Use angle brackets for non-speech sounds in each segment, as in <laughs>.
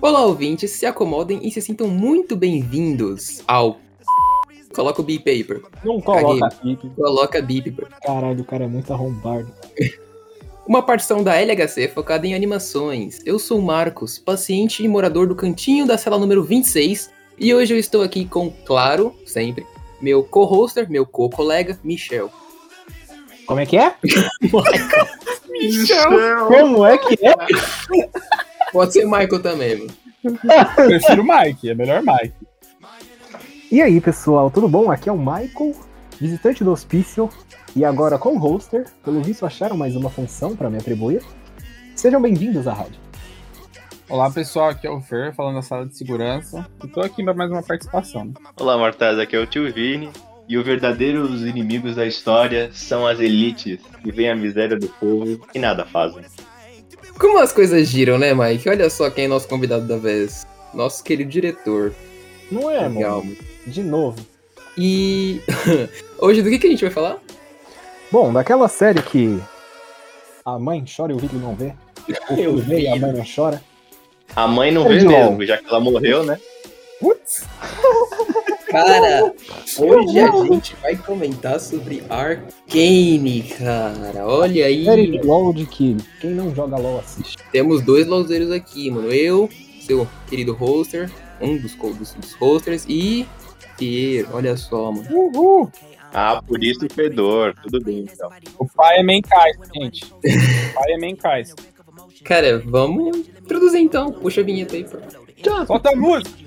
Olá, ouvintes, se acomodem e se sintam muito bem-vindos ao. Coloca o beep aí, bro. Não coloca pipe. Coloca beep, bro. Caralho, o cara é muito arrombado. Uma partição da LHC focada em animações. Eu sou o Marcos, paciente e morador do cantinho da sala número 26, e hoje eu estou aqui com, claro, sempre, meu co-hoster, meu co-colega, Michel. Como é que é? <laughs> Michel! Como é que é? <laughs> Pode ser Michael também, mano. Prefiro o Mike, é melhor Mike. E aí, pessoal, tudo bom? Aqui é o Michael, visitante do hospício, e agora com o hoster. Pelo visto, acharam mais uma função para me atribuir. Sejam bem-vindos à rádio. Olá pessoal, aqui é o Fer, falando da sala de segurança. E tô aqui para mais uma participação. né? Olá, Mortaz, aqui é o tio Vini. E os verdadeiros inimigos da história são as elites, que veem a miséria do povo e nada fazem. Como as coisas giram, né, Mike? Olha só quem é nosso convidado da vez. Nosso querido diretor. Não é, Legal. mano? De novo. E <laughs> hoje do que, que a gente vai falar? Bom, daquela série que a mãe chora e o filho não vê. O filho vê e a mãe não chora. A mãe não Ô, vê mesmo, já que ela morreu, né? Putz! <laughs> Cara, hoje a gente vai comentar sobre Arcane, cara. Olha aí. Série de LOL de que quem não joga LOL assiste. Temos dois lauzeiros aqui, mano. Eu, seu querido hoster, um dos, dos, dos hosters, e Piero. Olha só, mano. Uhul! Ah, por isso o fedor. Tudo bem, então. O pai é Menkais, gente. O pai é Menkais. Cara, vamos introduzir então. Puxa a vinheta aí, pô. Solta a música!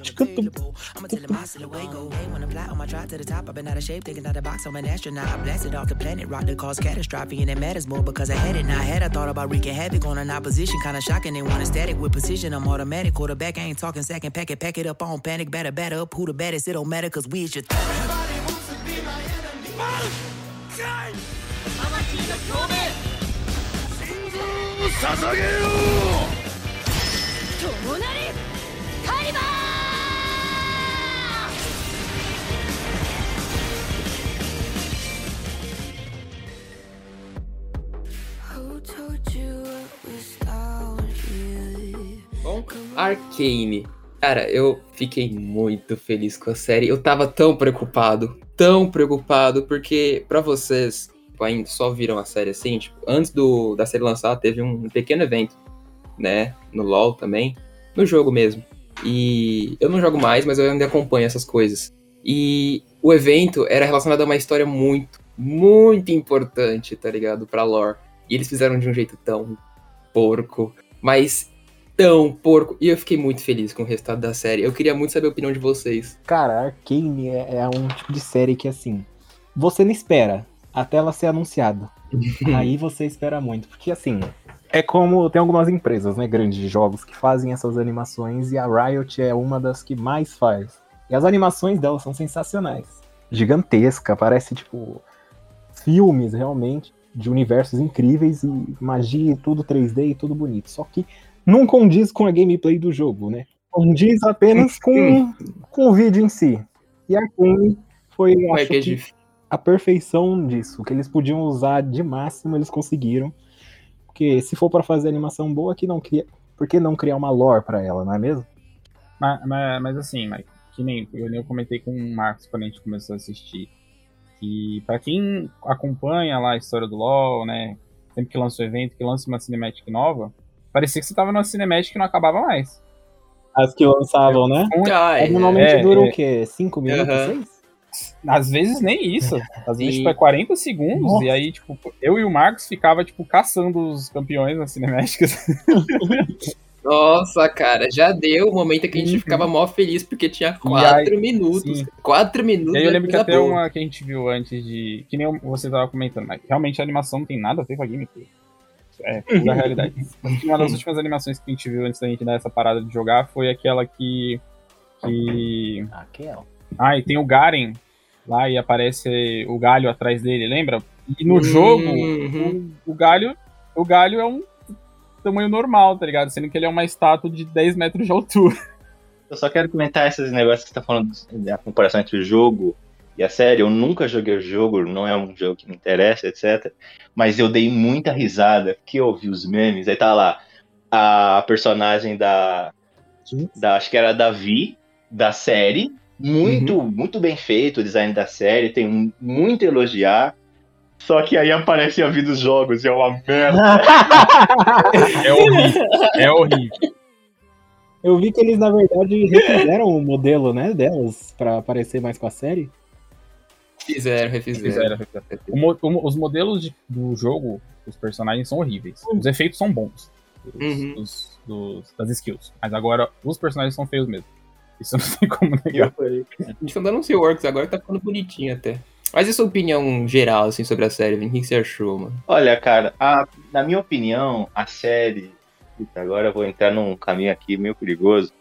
I'ma tell him I still away, go away when I'm fly on my drive to the top. I've been out of shape, thinking out the box. I'm an astronaut. I blasted off the planet, rock that caused catastrophe, and it matters more because I had it. Now I had I thought about wreaking havoc on an opposition, kinda shocking. They want a static with precision. I'm automatic, quarterback. I ain't talking second pack it, pack it up on panic, batter, batter up. Who the baddest? It don't matter because we is your. Who Arcane. Cara, eu fiquei muito feliz com a série. Eu tava tão preocupado, tão preocupado, porque pra vocês tipo, ainda só viram a série assim, tipo, antes do, da série lançar, teve um pequeno evento, né? No LoL também, no jogo mesmo. E eu não jogo mais, mas eu ainda acompanho essas coisas. E o evento era relacionado a uma história muito, muito importante, tá ligado? Pra lore. E eles fizeram de um jeito tão porco, mas tão porco. E eu fiquei muito feliz com o resultado da série. Eu queria muito saber a opinião de vocês. Cara, Arcane é, é um tipo de série que, assim, você não espera até ela ser anunciada. <laughs> Aí você espera muito. Porque, assim, é como tem algumas empresas, né, grandes de jogos que fazem essas animações e a Riot é uma das que mais faz. E as animações dela são sensacionais. Gigantesca, parece, tipo, filmes, realmente, de universos incríveis e magia e tudo 3D e tudo bonito. Só que não condiz com a gameplay do jogo, né? Condiz apenas com, com o vídeo em si. E a Arcane foi, é acho que é a perfeição disso. O que eles podiam usar de máximo, eles conseguiram. Porque se for pra fazer animação boa, que não cria, por que não criar uma lore pra ela, não é mesmo? Mas, mas, mas assim, Mike, que nem eu, nem eu comentei com o Marcos quando a gente começou a assistir. Que pra quem acompanha lá a história do LoL, né? Sempre que lança um evento, que lança uma cinematic nova, parecia que você tava numa cinematic que não acabava mais. As que lançavam, né? Ah, é. Normalmente é, duram é. o quê? Cinco minutos, Aham. seis? Às vezes nem isso. Às vezes, E- tipo, é 40 segundos. Nossa. E aí, tipo, eu e o Marcos ficava, tipo, caçando os campeões nas cinemáticas. <laughs> Nossa, cara, já deu o momento que a gente Uhum. ficava mó feliz porque tinha aí- quatro minutos. sim. Quatro minutos. E aí eu lembro que coisa até boa. uma que a gente viu antes de. Que nem você tava comentando, mas realmente a animação não tem nada a ver com a gameplay. É, da realidade. uma das últimas animações que a gente viu antes da gente dar essa parada de jogar foi aquela que. Que. Aquela. Ah, e tem o Garen lá e aparece o galho atrás dele, lembra? E no Uhum. jogo, o, o galho. O galho é um tamanho normal, tá ligado? Sendo que ele é uma estátua de 10 metros de altura. Eu só quero comentar esses negócios que você tá falando da comparação entre o jogo E a série, eu nunca joguei o jogo, não é um jogo que me interessa, etc. Mas eu dei muita risada, porque eu ouvi os memes, aí tá lá a personagem da, da acho que era da Vi, da série, muito, muito bem feito o design da série, tem um- muito a elogiar. Só que aí aparece a Vi dos jogos e é uma merda. <laughs> É horrível. É horrível. Eu vi que eles, na verdade, refizeram o modelo, né, delas, pra parecer mais com a série. Fizeram, refizeram. Fizeram, fizeram. O o os modelos de- do jogo, os personagens são horríveis. Os efeitos são bons. Dos, Uhum. dos- dos- das skills. Mas agora, os personagens são feios mesmo. Isso não tem como negar. Eles estão dando um Works agora tá ficando bonitinho até. Mas e a sua opinião geral, assim, sobre a série, Vini? O que que você achou, mano? Olha, cara, a- na minha opinião, a série. Puta, agora eu vou entrar num caminho aqui meio perigoso.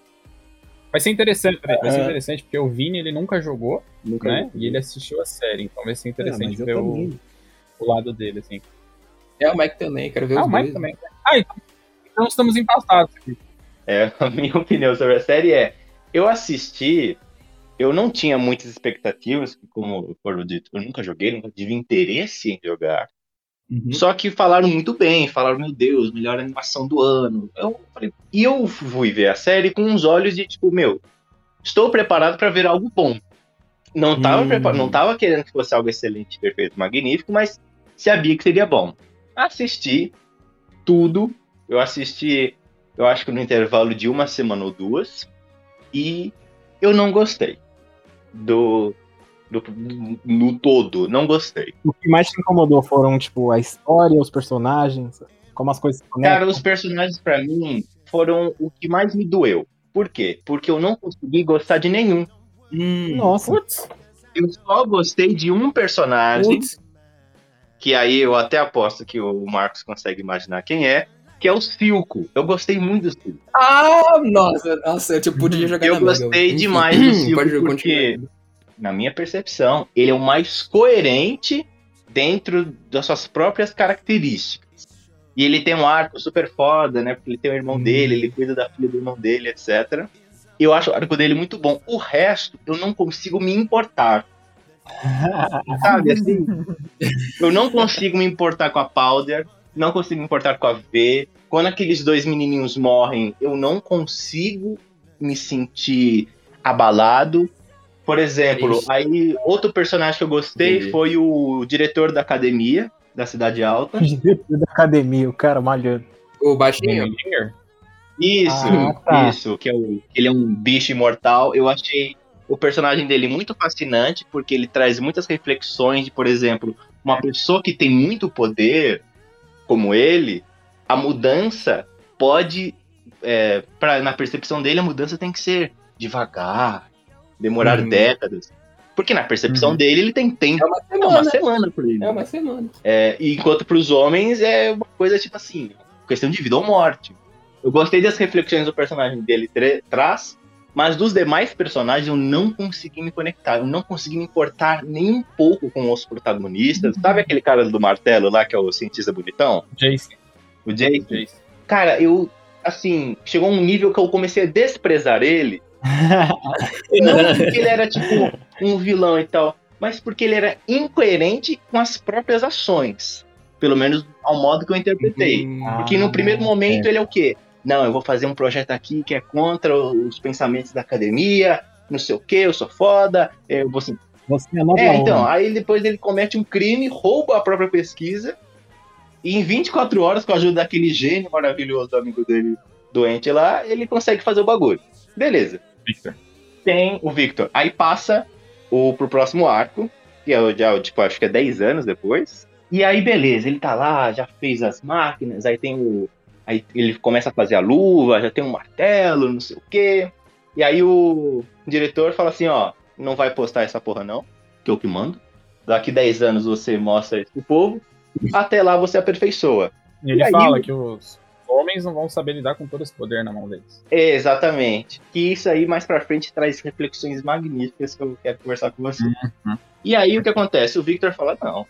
Vai ser interessante, vai ser Ah. interessante porque o Vini ele nunca jogou, Nunca né? E ele assistiu a série, então vai ser Ah, interessante eu ver o, o lado dele, assim. É, o Mike também, quero ver Ah, os o dois. Mike também. Ah, então, então estamos empatados aqui. É, <laughs> a minha opinião sobre a série é: eu assisti, eu não tinha muitas expectativas, como foram dito, eu nunca joguei, nunca tive interesse em jogar. Uhum. Só que falaram muito bem, falaram, meu Deus, melhor animação do ano. Eu falei, e eu fui ver a série com uns olhos de tipo, meu, estou preparado para ver algo bom. Não tava, Hum. não tava querendo que fosse algo excelente, perfeito, magnífico, mas sabia que seria bom. Assisti tudo. Eu assisti, eu acho que no intervalo de uma semana ou duas. E eu não gostei. Do. Do no todo, não gostei. O que mais te incomodou foram, tipo, a história, os personagens, como as coisas se conectam. Cara, os personagens pra mim foram o que mais me doeu. Por quê? Porque eu não consegui gostar de nenhum. Hum, Nossa. Putz, Eu só gostei de um personagem, putz. que aí eu até aposto que o Marcos consegue imaginar quem é, que é o Silco. Eu gostei muito do Silco. Ah, nossa, nossa, eu tipo, podia jogar Eu manga. gostei demais do <clears throat> Silco, Pode jogar, porque- continua. Na minha percepção, ele é o mais coerente dentro das suas próprias características. E ele tem um arco super foda, né? Porque ele tem o irmão Hum. dele, ele cuida da filha do irmão dele, etc. Eu acho o arco dele muito bom. O resto, eu não consigo me importar. <laughs> Sabe assim? Eu não consigo me importar com a Powder, não consigo me importar com a V. Quando aqueles dois menininhos morrem, eu não consigo me sentir abalado. Por exemplo, Ixi. aí outro personagem que eu gostei foi o diretor da academia da Cidade Alta. <laughs> Diretor da academia, o cara malhando. O baixinho? Isso, Ah, tá. isso, que é o, ele é um bicho imortal. Eu achei o personagem dele muito fascinante, porque ele traz muitas reflexões de, por exemplo, uma pessoa que tem muito poder, como ele, a mudança pode, é, pra, na percepção dele, a mudança tem que ser devagar, demorar Uhum. décadas. Porque na percepção Uhum. dele, ele tem tempo. É uma É uma semana. semana por ele. É uma semana. É, e enquanto para os homens é uma coisa tipo assim, questão de vida ou morte. Eu gostei das reflexões do personagem dele tra- traz, mas dos demais personagens eu não consegui me conectar, eu não consegui me importar nem um pouco com os protagonistas. Sabe aquele cara do martelo lá que é o cientista bonitão? Jason. O Jason? Jason. Cara, eu assim, chegou a um nível que eu comecei a desprezar ele <laughs> não porque ele era, tipo, um vilão e tal, mas porque ele era incoerente com as próprias ações. Pelo menos ao modo que eu interpretei. Hum, Porque no Ah, primeiro momento ele é o quê? Não, eu vou fazer um projeto aqui que é contra os pensamentos da academia, não sei o quê, eu sou foda, eu vou assim. Você é É, então, aí depois ele comete um crime, rouba a própria pesquisa, e em 24 horas, com a ajuda daquele gênio maravilhoso do amigo dele doente lá, ele consegue fazer o bagulho. Beleza Victor. tem o Victor. Aí passa o, pro próximo arco, que é o, já, tipo, acho que é 10 anos depois. E aí, beleza, ele tá lá, já fez as máquinas, aí tem o. Aí ele começa a fazer a luva, já tem um martelo, não sei o quê. E aí o diretor fala assim, ó, não vai postar essa porra não, que eu que mando. Daqui 10 anos você mostra isso pro povo. Até lá você aperfeiçoa. E ele E aí, fala que os homens não vão saber lidar com todo esse poder na mão deles. Exatamente. Que isso aí mais pra frente traz reflexões magníficas que eu quero conversar com você. Uhum. E aí o que acontece? O Victor fala: não,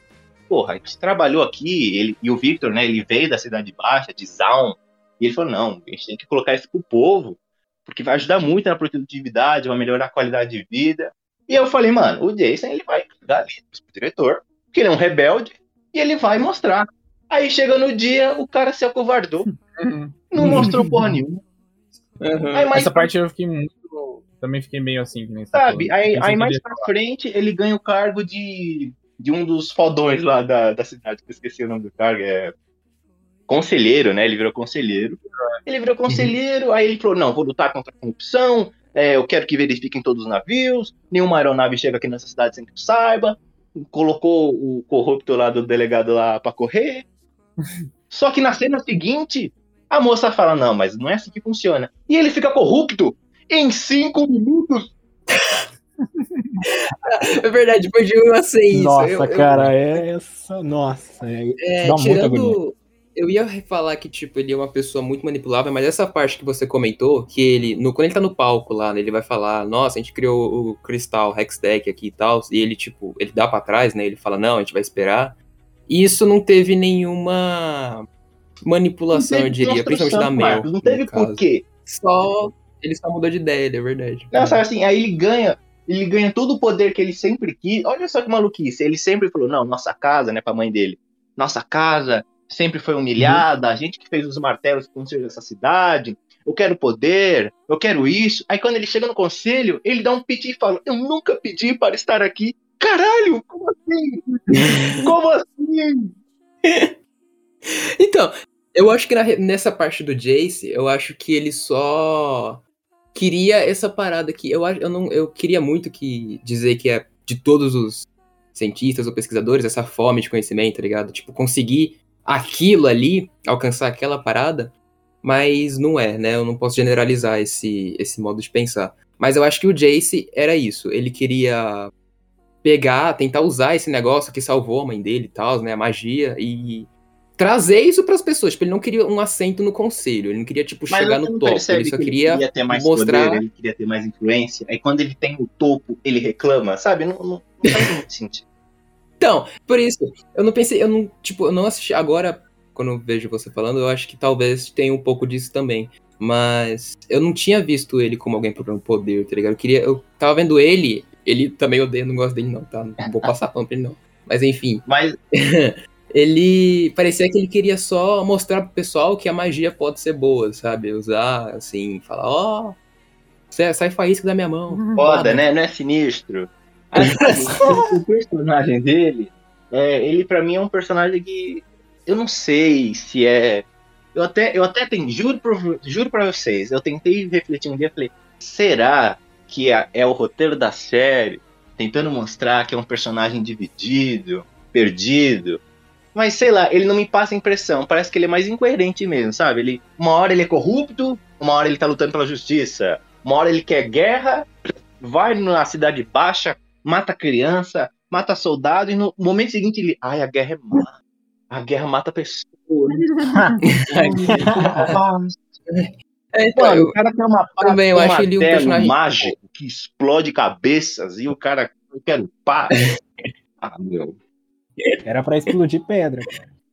porra, a gente trabalhou aqui, ele, e o Victor, né, ele veio da Cidade Baixa, de Zaun, e ele falou: não, a gente tem que colocar isso pro povo, porque vai ajudar muito na produtividade, vai melhorar a qualidade de vida. E eu falei, mano, o Jason ele vai dar ali pro diretor, que ele é um rebelde, e ele vai mostrar. Aí chega no dia, o cara se acovardou, não mostrou porra nenhuma. Aí mais Essa parte eu fiquei muito. Também fiquei meio assim, que nem você tá Sabe? Aí, aí mais pra frente ele ganha o cargo de, de um dos fodões lá da, da cidade, que eu esqueci o nome do cargo, é conselheiro, né? Ele virou conselheiro. Ele virou conselheiro, aí ele falou, não, vou lutar contra a corrupção, é, eu quero que verifiquem todos os navios, nenhuma aeronave chega aqui nessa cidade sem que eu saiba, colocou o corrupto lá do delegado lá pra correr. Só que na cena seguinte, a moça fala, não, mas não é assim que funciona. E ele fica corrupto em cinco minutos. <laughs> É verdade, depois de eu ser isso. Nossa, eu- eu- cara, é essa. Nossa, é, É, dá muita agonia. tirando. Eu ia falar que, tipo, ele é uma pessoa muito manipulável, mas essa parte que você comentou, que ele, no, quando ele tá no palco lá, né, ele vai falar, nossa, a gente criou o Cristal Hextech aqui e tal, e ele, tipo, ele dá pra trás, né, ele fala, não, a gente vai esperar. E isso não teve nenhuma manipulação, Não eu teve diria, principalmente da Mel. Marcos, Não teve no caso. porquê. Só, ele só mudou de ideia, é verdade. Não, sabe assim, aí ele ganha, ele ganha todo o poder que ele sempre quis. Olha só que maluquice. Ele sempre falou, não, nossa casa, né, pra mãe dele. Nossa casa sempre foi humilhada, a gente que fez os martelos que construíram essa cidade. Eu quero poder, eu quero isso. Aí quando ele chega no conselho, ele dá um piti e fala, eu nunca pedi para estar aqui. Caralho, como assim? <laughs> Como assim? <laughs> Então, eu acho que na nessa parte do Jace, eu acho que ele só queria essa parada aqui. Eu, acho- eu, não, eu queria muito que dizer que é de todos os cientistas ou pesquisadores, essa fome de conhecimento, tá ligado? Tipo, conseguir aquilo ali, alcançar aquela parada, mas não é, né? Eu não posso generalizar esse, esse modo de pensar. Mas eu acho que o Jace era isso. Ele queria pegar, tentar usar esse negócio que salvou a mãe dele e tal, né? A magia, e trazer isso pras pessoas. Tipo, ele não queria um assento no conselho, ele não queria, tipo, chegar você no topo. Ele só que queria. queria ter mais mostrar- poder, ele queria ter mais influência. Aí quando ele tem o topo, ele reclama, sabe? Não, não, não faz muito <laughs> sentido. Então, por isso, eu não pensei, eu não, tipo, eu não assisti agora, quando eu vejo você falando, eu acho que talvez tenha um pouco disso também. Mas eu não tinha visto ele como alguém procurando poder, tá ligado? Eu queria, eu tava vendo ele, ele também odeia, não gosto dele não, tá? Não vou passar pano pra ele não. Mas enfim, Mas <laughs> ele parecia que ele queria só mostrar pro pessoal que a magia pode ser boa, sabe? Usar, assim, falar, ó, sai sai faísca da minha mão. foda, né? Não é sinistro. <laughs> Aí, sabe, o personagem dele, é, ele pra mim é um personagem que eu não sei se é. Eu até, eu até tenho, juro, pro, juro pra vocês, eu tentei refletir um dia e falei, será que é, é o roteiro da série tentando mostrar que é um personagem dividido, perdido? Mas sei lá, ele não me passa a impressão, parece que ele é mais incoerente mesmo, sabe? Ele, uma hora ele é corrupto, uma hora ele tá lutando pela justiça, uma hora ele quer guerra, vai na cidade baixa, mata criança, mata soldado, e no momento seguinte ele. Ai, a guerra é má. A guerra mata pessoas. É, <laughs> então, eu- o cara tem uma também, eu acho ele um personagem- mágico que explode cabeças e o cara. Eu quero paz. <laughs> ah, meu. Era pra explodir pedra.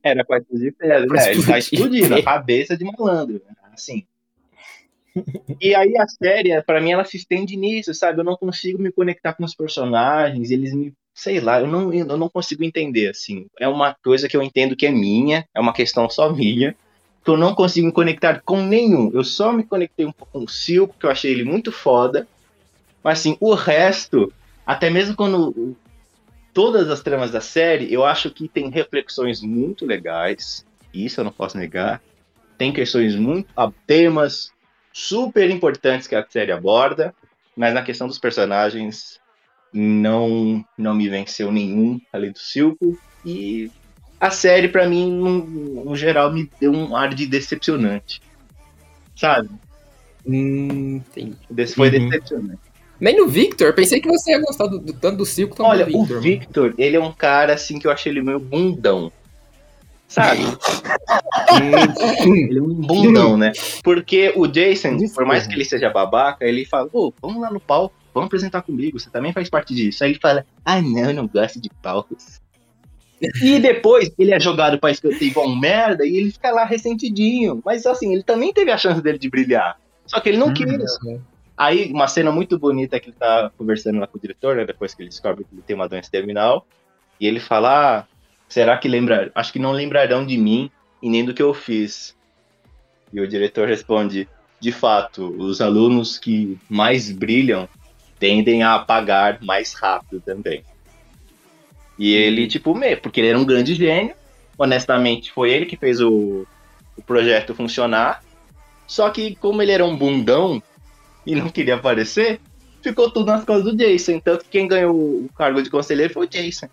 Era pra explodir pedra, Pra né? Ele tá explodir explodindo a cabeça de malandro, né? assim. E aí a série, pra mim, ela se estende nisso, sabe? Eu não consigo me conectar com os personagens, eles me. Sei lá, eu não, eu não consigo entender, assim. É uma coisa que eu entendo que é minha, é uma questão só minha, que eu não consigo me conectar com nenhum. Eu só me conectei um pouco com o Silco, que eu achei ele muito foda. Mas assim, o resto, até mesmo quando todas as tramas da série, eu acho que tem reflexões muito legais. Isso eu não posso negar. Tem questões muito. ah, temas super importantes que a série aborda. Mas na questão dos personagens, não, não me venceu nenhum além do Silco. E a série, pra mim, no, no geral, me deu um ar de decepcionante. Sabe? Hum. Des- Foi Uhum. decepcionante. Nem no Victor, pensei que você ia gostar do, do- tanto do Circo quanto Olha, do o Victor. mano. Victor, ele é um cara assim que eu achei ele meio bundão. Sabe? <laughs> ele é um bundão, né? Porque o Jason, por mais que ele seja babaca, ele fala, pô, vamos lá no palco, vamos apresentar comigo, você também faz parte disso. Aí ele fala, ah não, eu não gosto de palcos. E depois ele é jogado pra escanteio igual um merda e ele fica lá ressentidinho. Mas assim, ele também teve a chance dele de brilhar. Só que ele não Hum. quis. Aí, uma cena muito bonita que ele tá conversando lá com o diretor, né? Depois que ele descobre que ele tem uma doença terminal. E ele fala: ah, será que lembra? Acho que não lembrarão de mim e nem do que eu fiz. E o diretor responde: de fato, os alunos que mais brilham tendem a apagar mais rápido também. E ele, tipo, meio, porque ele era um grande gênio. Honestamente, foi ele que fez o, o projeto funcionar. Só que, como ele era um bundão e não queria aparecer, ficou tudo nas costas do Jason. Tanto que quem ganhou o cargo de conselheiro foi o Jason.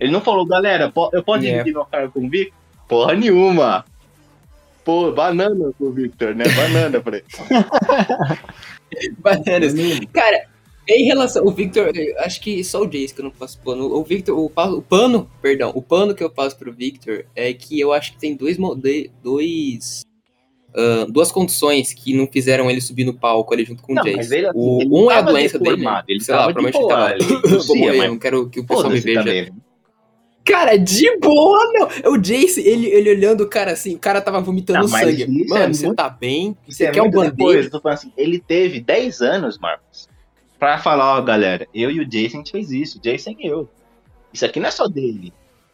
Ele não falou, galera, eu posso Yeah. dividir meu cargo com o Victor? Porra nenhuma. Pô, banana pro Victor, né? Banana pra ele. <laughs> Bananas. Cara, em relação. O Victor, acho que só o Jace que eu não passo pano. O Victor, o, o pano, perdão, o pano que eu passo pro Victor é que eu acho que tem dois. dois ah, duas condições que não fizeram ele subir no palco ali junto com Não, o Jace. ele, assim, o, ele um é a doença dele. ele sei lá, provavelmente ele ele tava. <laughs> Vou tossia, morrer, mas não quero que o pessoal me veja. também. Cara, de boa, não. O Jace, ele, ele olhando o cara assim, o cara tava vomitando Não, sangue. isso Mano, é você muito- tá bem? Você é quer um band-aid? eu tô falando assim, ele teve 10 anos, Marcos, pra falar, ó, galera, eu e o Jason a gente fez isso, o Jason e eu. Isso aqui não é só dele.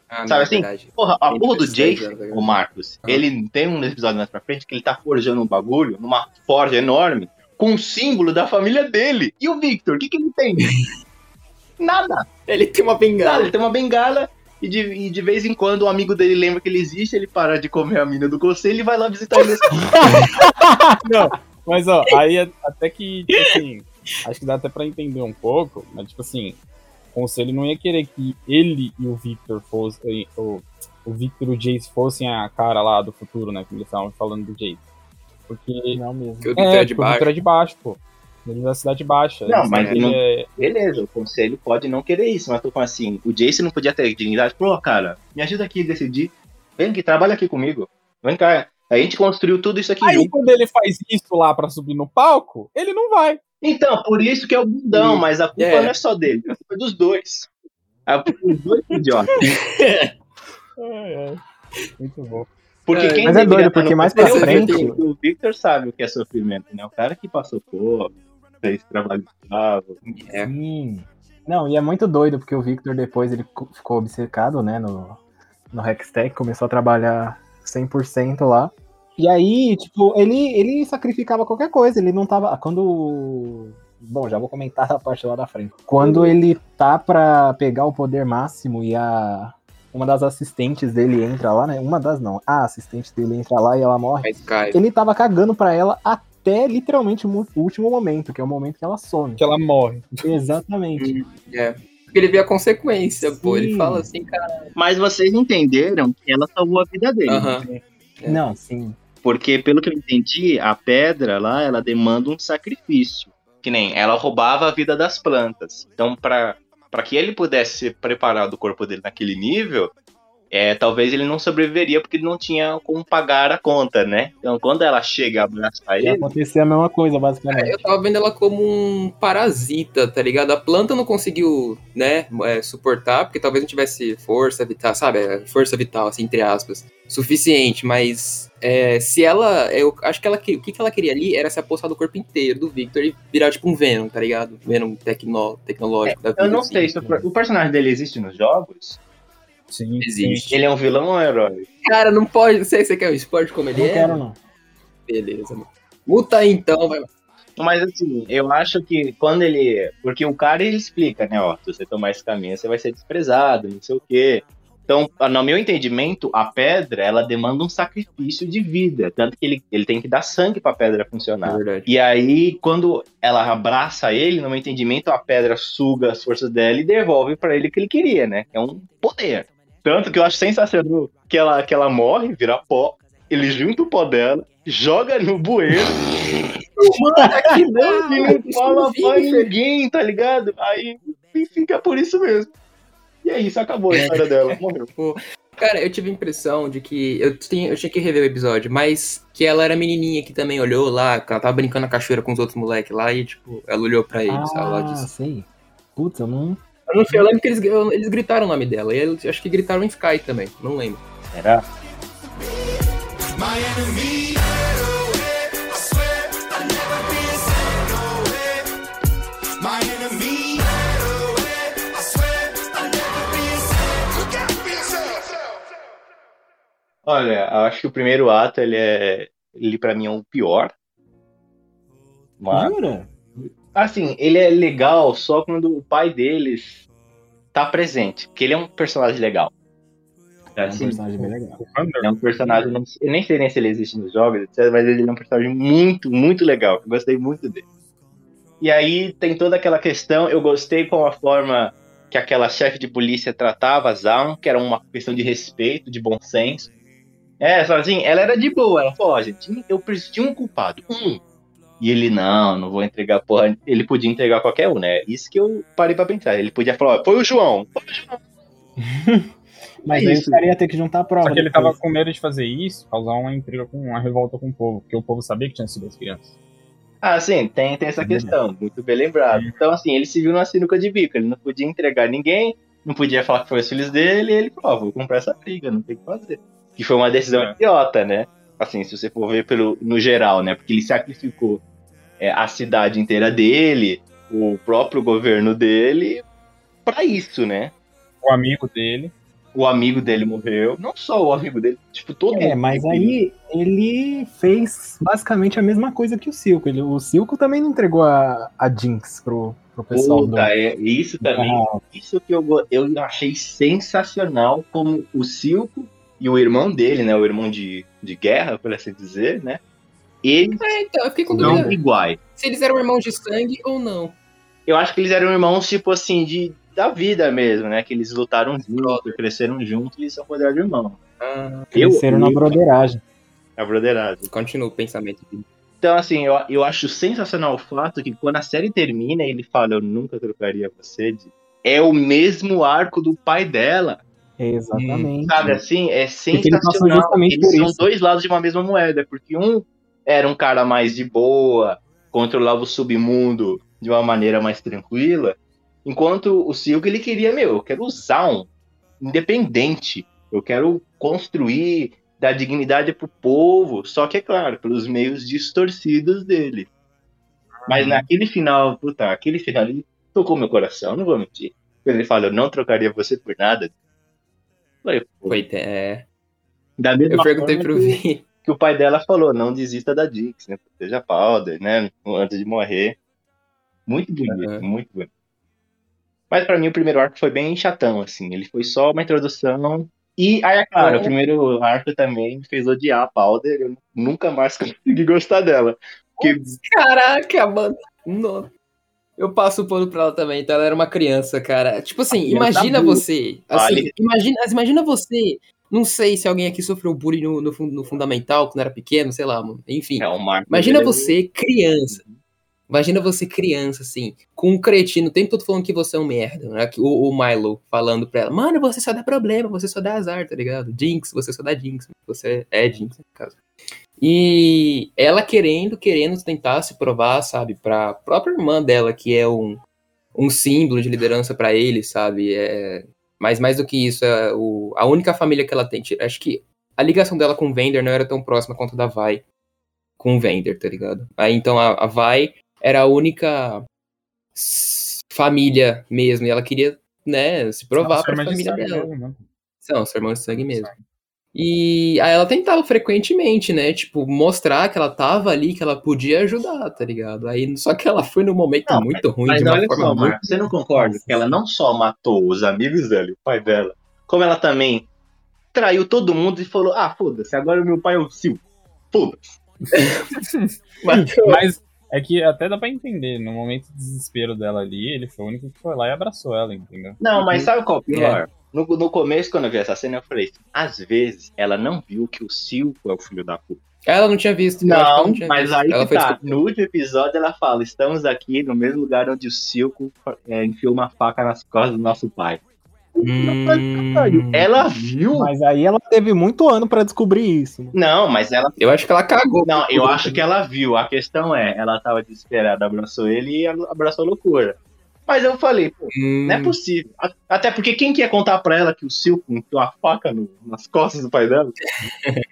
Ah, Sabe assim? verdade. Porra, a Ele porra do Jason, agora. o Marcos, Ah. ele tem um episódio mais pra frente que ele tá forjando um bagulho numa forja enorme com o símbolo da família dele. E o Victor, o que que ele tem? <laughs> Nada. Ele tem uma Nada, bengala. ele tem uma bengala e de, e de vez em quando o amigo dele lembra que ele existe, ele para de comer a mina do conselho e vai lá visitar ele. <laughs> Não, mas ó, aí é- até que, tipo assim, acho que dá até pra entender um pouco, mas tipo assim, conselho não ia querer que ele e o Victor fossem, o, o Victor e o Jace fossem a cara lá do futuro, né, que eles estavam falando do Jace. Porque Não mesmo. Que o Victor é, é de porque o baixo. Victor é de baixo, pô. Ele é da cidade baixa. Não, mas ele não- é- Beleza, o conselho pode não querer isso, mas tô falando assim, o Jason não podia ter dignidade. Pô, cara, me ajuda aqui a decidir. Vem aqui, trabalha aqui comigo. Vem cá. A gente construiu tudo isso aqui Aí junto. quando ele faz isso lá pra subir no palco, ele não vai. Então, por isso que é o bundão, mas a culpa É. não é só dele, a culpa é dos dois. A culpa é dos dois idiotas. <laughs> É, é. Muito bom. Porque É, quem mas é doido, porque mais pra é frente- Victor. O Victor sabe o que é sofrimento, né? O cara que passou por fez trabalho escravo. É. Sim. Não, e é muito doido, porque o Victor depois ele co- ficou obcecado, né, no, no Hextech, começou a trabalhar 100% lá. E aí, tipo, ele, ele sacrificava qualquer coisa, ele não tava... Quando... Bom, já vou comentar a parte lá da frente. Quando ele tá pra pegar o poder máximo e a... Uma das assistentes dele entra lá, né? Uma das não. A assistente dele entra lá e ela morre Mas cai. ele tava cagando pra ela até literalmente o mo- o último momento, que é o momento que ela some. Que ela morre. Exatamente. É. Porque ele vê a consequência, pô. Ele Sim. fala assim, cara. Mas vocês entenderam que ela salvou a vida dele. Aham. É. Não, sim. Porque, pelo que eu entendi, a pedra lá, ela demanda um sacrifício. Que nem ela roubava a vida das plantas. Então, pra que ele pudesse ser preparado o corpo dele naquele nível, é, talvez ele não sobreviveria porque ele não tinha como pagar a conta, né? Então, quando ela chega a abraçar Ia ele, acontecer a mesma coisa, basicamente. Eu tava vendo ela como um parasita, tá ligado? A planta não conseguiu, né, é, suportar, porque talvez não tivesse força vital, sabe? É, Força vital, assim, entre aspas, suficiente, mas é, se ela. Eu acho que ela. que- O que que ela queria ali era se apossar do corpo inteiro do Victor e virar tipo um Venom, tá ligado? Venom tecno, tecnológico da vida. eu não assim. sei se o personagem dele existe nos jogos. Sim, Existe. Ele é um vilão ou um herói? Cara, não pode. Não sei se você quer o esporte como ele não é. quero, não. Beleza, mano. Muta aí então, vai. Mas assim, eu acho que quando ele. Porque o cara ele explica, né? Ó, se você tomar esse caminho, você vai ser desprezado, não sei o quê. Então, no meu entendimento, a pedra, ela demanda um sacrifício de vida. Tanto que ele, ele tem que dar sangue pra pedra É funcionar. verdade. E aí, quando ela abraça ele, no meu entendimento, a pedra suga as forças dela e devolve pra ele o que ele queria, né? É um poder. Tanto que eu acho sensacional que ela, que ela morre, vira pó, ele junta o pó dela, joga no bueiro Mano, aqui não, e não fala pra ninguém, tá ligado? Aí e fica por isso mesmo. E é isso, acabou a história dela. Morreu. Cara, eu tive a impressão de que. Eu, tinha- eu tinha que rever o episódio, mas que ela era menininha que também olhou lá, que ela tava brincando na cachoeira com os outros moleques lá e, tipo, ela olhou pra eles. ela Ah, disse. sei. Putz, eu não. Eu não sei, eu uhum. lembro que eles, eles gritaram o nome dela. E acho que gritaram em Sky também, não lembro. Será? Olha, acho que o primeiro ato ele é, ele para mim é o pior. Mas... Jura? Assim, ele é legal só quando o pai deles tá presente. Porque ele é um personagem legal. É um Assim, personagem bem legal. É um personagem. não- Eu nem sei nem se ele existe nos jogos, mas ele é um personagem muito, muito legal. Eu gostei muito dele. E aí tem toda aquela questão. Eu gostei com a forma que aquela chefe de polícia tratava a Zaun, que era uma questão de respeito, de bom senso. É, só assim, ela era de boa. Ela falou: Ó, gente, eu preciso de um culpado. Um. E ele, não, não vou entregar porra. Ele podia entregar qualquer um, né? Isso que eu parei pra pensar. Ele podia falar: ó, foi o João. Foi o João. <laughs> Mas É aí isso. o cara ia ter que juntar a prova. Só que ele depois. tava com medo de fazer isso, causar uma intriga com uma revolta com o povo, porque o povo sabia que tinha sido as crianças. Ah, sim, tem, tem essa questão, muito bem lembrado. Então, assim, ele se viu numa sinuca de bico, ele não podia entregar ninguém, não podia falar que foi os filhos dele, e ele falou, ó, vou comprar essa briga, não tem o que fazer. Que foi uma decisão É. idiota, né? Assim, se você for ver pelo, no geral, né? Porque ele sacrificou é, a cidade inteira dele, o próprio governo dele, pra isso, né? O amigo dele. O amigo dele morreu, não só o amigo dele, tipo, todo É, mundo. mas aí ele fez basicamente a mesma coisa que o Silco. Ele, o Silco também não entregou a, a Jinx pro, pro pessoal do. Puta, é, isso também Ah, Isso que eu, eu achei sensacional, como o Silco e o irmão dele, né? O irmão de, de guerra, por assim dizer, né? Eles É, então, eu fiquei com dúvida iguais. se eles eram irmãos de sangue ou não. Eu acho que eles eram irmãos, tipo assim, de, da vida mesmo, né? Que eles lutaram juntos, cresceram juntos e são considerados irmãos. Ah, cresceram na eu, broderagem. a broderagem. continua o pensamento. dele. Então, assim, eu, eu acho sensacional o fato que quando a série termina ele fala, eu nunca trocaria você, de... é o mesmo arco do pai dela. Exatamente. Sabe assim? É sensacional. Eles são dois lados de uma mesma moeda, porque um era um cara mais de boa, controlava o submundo de uma maneira mais tranquila, enquanto o Silk ele queria, meu, eu quero usar um independente, eu quero construir, dar dignidade pro povo, só que é claro, pelos meios distorcidos dele. Mas naquele final, puta, aquele final ele tocou meu coração, não vou mentir. Quando ele fala, eu não trocaria você por nada. Falei, Foi, é, da mesma eu perguntei forma pro Vi. <laughs> que o pai dela falou, não desista da Dix, né? Proteja a Powder, né? Antes de morrer. Muito bonito, Aham. muito bonito. Mas pra mim o primeiro arco foi bem chatão, assim. Ele foi só uma introdução. E aí, é claro, É. o primeiro arco também me fez odiar a Powder. Eu nunca mais consegui gostar dela. Porque Caraca, mano. No- Eu passo o pano pra ela também, então ela era uma criança, cara. Tipo assim, tá imagina burra. você. Assim, Olha. imagina, imagina você. Não sei se alguém aqui sofreu bullying no, no, no fundamental, quando era pequeno, sei lá, mano. Enfim. é um. Imagina você, criança. Imagina você, criança, assim, com um cretino o tempo todo falando que você é um merda, né? Que O, o Milo falando pra ela, mano, você só dá problema, você só dá azar, tá ligado? Jinx, você só dá Jinx. Você é Jinx, no caso. E ela querendo, querendo tentar se provar, sabe, pra própria irmã dela, que é um, um símbolo de liderança pra ele, sabe? É, mas mais do que isso, é o, a única família que ela tem. Acho que a ligação dela com o Vender não era tão próxima quanto a da Vai com o Vender, tá ligado? Aí então a, a Vai era a única família mesmo, e ela queria, né, se provar pra irmã de família sangue dela. mesmo, né? São, são irmãos de sangue mesmo. E aí ela tentava frequentemente, né? Tipo, mostrar que ela tava ali, que ela podia ajudar, tá ligado? Aí, só que ela foi num momento Não, muito ruim, Mas de uma olha forma só, muito. Você não concorda que ela não só matou os amigos dela e o pai dela, como ela também traiu todo mundo e falou: ah, foda-se, agora o meu pai é o Silco. Foda-se. <laughs> Mas é que até dá pra entender, no momento de desespero dela ali, ele foi o único que foi lá e abraçou ela, entendeu? Não, mas sabe qual é o pior? No, no começo, quando eu vi essa cena, eu falei: às vezes ela não viu que o Silco é o filho da puta. Ela não tinha visto. que ela Não, tinha mas visto. aí ela que tá. No último episódio ela fala: estamos aqui no mesmo lugar onde o Silco é, enfiou uma faca nas costas do nosso pai. Hum, Ela viu? Mas aí ela teve muito ano pra descobrir isso. né? Não, mas ela eu acho que ela cagou. Não, eu acho que ela viu. A questão é, ela tava desesperada, abraçou ele e abraçou a loucura. Mas eu falei, pô, Hum, não é possível. A- Até porque quem que ia contar pra ela que o Silco enfiou a faca no- nas costas do pai dela? <laughs>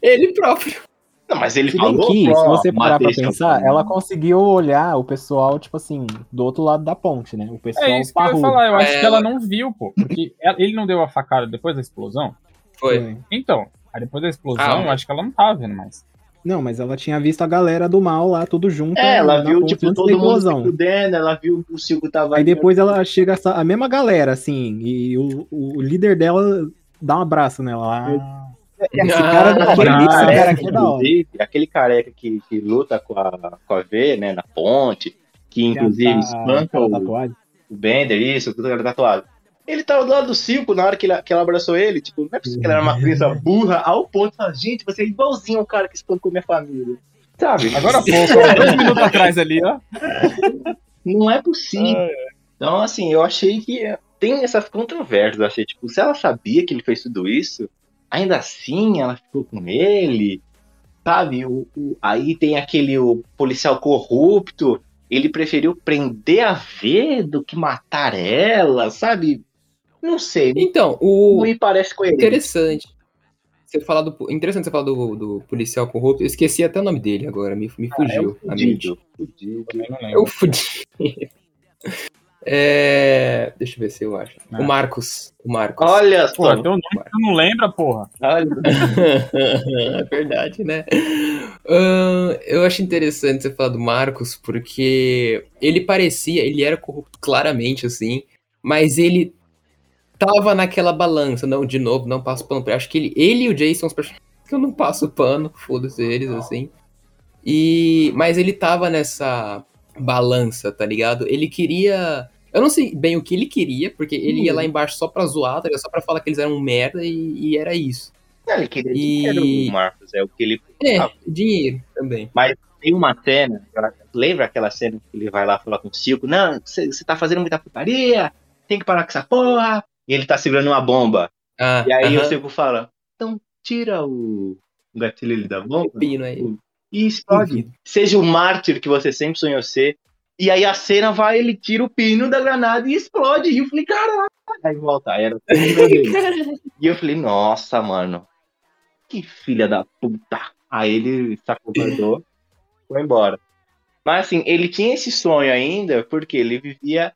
Ele próprio. Não, mas ele Se falou. que, se você parar pra pensar, ela conseguiu olhar o pessoal, tipo assim, do outro lado da ponte, né? O pessoal É isso que eu ia falar, eu acho É, que ela não viu, pô. Porque ele não deu a facada depois da explosão. Foi. Então, aí depois da explosão, Ah, eu acho que ela não tava vendo mais. Não, mas ela tinha visto a galera do mal lá, tudo junto. É, ela na viu, ponte tipo, todo mundo fudendo, ela viu que o Silco tava Aí depois ela chega essa- a mesma galera, assim, e o, o líder dela dá um abraço nela lá. Esse cara, Ah, aquele, ah, esse é, cara é da hora. inclusive, aquele careca que, que luta com a, com a V, né, na ponte, que inclusive Tem a- espanca o, o Bender, isso, tudo era tatuado. Ele tava do lado do Silco na hora que, ele, que ela abraçou ele, tipo, não é possível que ela era uma criança burra ao ponto de falar, gente, você é igualzinho ao cara que espancou minha família. Sabe? Agora há <laughs> pouco, ó, dois minutos atrás ali, ó. Não é possível. Então, assim, eu achei que tem essas controvérsias. Eu achei, tipo, se ela sabia que ele fez tudo isso, ainda assim ela ficou com ele, sabe? O, o- aí tem aquele o policial corrupto, ele preferiu prender a V do que matar ela, sabe? Não sei, Então, o me parece coerente. interessante. Você falar do. Interessante você falar do, do policial corrupto. Eu esqueci até o nome dele agora, me, me É fugiu. um a mente. fudido, fudido. Lembro. <laughs> fudi. É, deixa eu ver se eu acho. Ah. O Marcos. O Marcos. Olha Pô, só, tem um nome que tu não lembra, porra. olha. <laughs> é verdade, né? Ahn, eu acho interessante você falar do Marcos, porque ele parecia, ele era corrupto claramente, assim, mas ele tava naquela balança. Não, de novo, não passo pano pra ele. Acho que ele, ele e o Jason são os personagens que eu não passo pano, foda-se eles, assim. E, mas ele tava nessa balança, tá ligado? Ele queria. Eu não sei bem o que ele queria, porque ele ia lá embaixo só pra zoar, tá só pra falar que eles eram um merda e, e era isso. Não, ele queria dinheiro, Marcos, é o que ele É, dinheiro também. Tem uma cena, lembra aquela cena que ele vai lá falar com o Silco? Não, você tá fazendo muita putaria, tem que parar com essa porra. E ele tá segurando uma bomba. Ah, E aí aham. o Silco fala, então tira o o gatilho da bomba aí. e explode. Seja o mártir que você sempre sonhou ser. E aí a cena vai, ele tira o pino da granada e explode. E eu falei, caralho. Aí volta, aí era o. <laughs> E eu falei, nossa, mano, que filha da puta. Aí ele se acovardou, foi embora. Mas assim, ele tinha esse sonho ainda porque ele vivia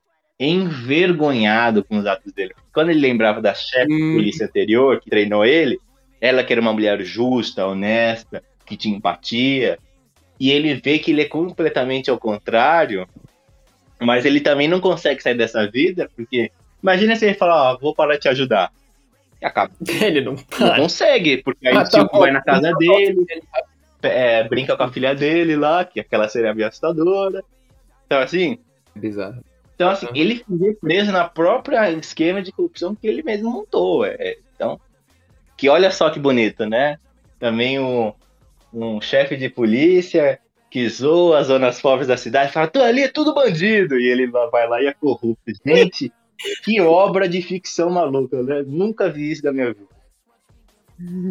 envergonhado com os atos dele. Quando ele lembrava da chefe de Hum. polícia anterior que treinou ele, ela que era uma mulher justa, honesta, que tinha empatia, e ele vê que ele é completamente ao contrário, mas ele também não consegue sair dessa vida, porque imagina se ele falar, ó, vou parar de te ajudar. E acaba. <laughs> Ele não Não consegue, porque aí o tá bom. vai na casa dele, é, brinca com a filha dele lá, que aquela seria meio assustadora. Então, assim, Bizarro. Então, assim, Ah. ele ficou preso na própria esquema de corrupção que ele mesmo montou. é. Então, que olha só que bonito, né? Também um, um chefe de polícia que zoa as zonas pobres da cidade, fala, tu ali é tudo bandido, e ele vai lá e é corrupto. Gente, <laughs> que obra de ficção maluca, né? Nunca vi isso da minha vida.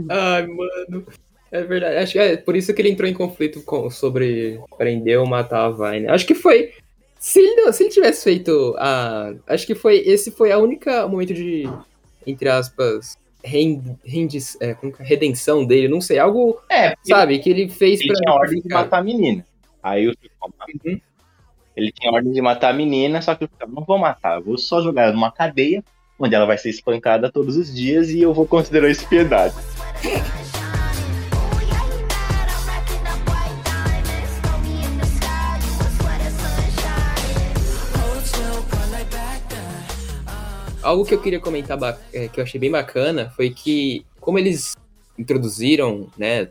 Ai, mano. É verdade. Acho que é por isso que ele entrou em conflito com, sobre prender ou matar a Vine. Acho que foi. Se ele, se ele tivesse feito a. Acho que foi. Esse foi a única momento de. Entre aspas. Rend, é, é? redenção dele, não sei, algo, É, sabe, que ele fez ele pra. tinha ordem de matar a menina. Aí o Uhum. ele tinha ordem de matar a menina, só que eu não vou matar, eu vou só jogar ela numa cadeia, onde ela vai ser espancada todos os dias e eu vou considerar isso piedade. <laughs> Algo que eu queria comentar, é, que eu achei bem bacana, foi que, como eles introduziram, né,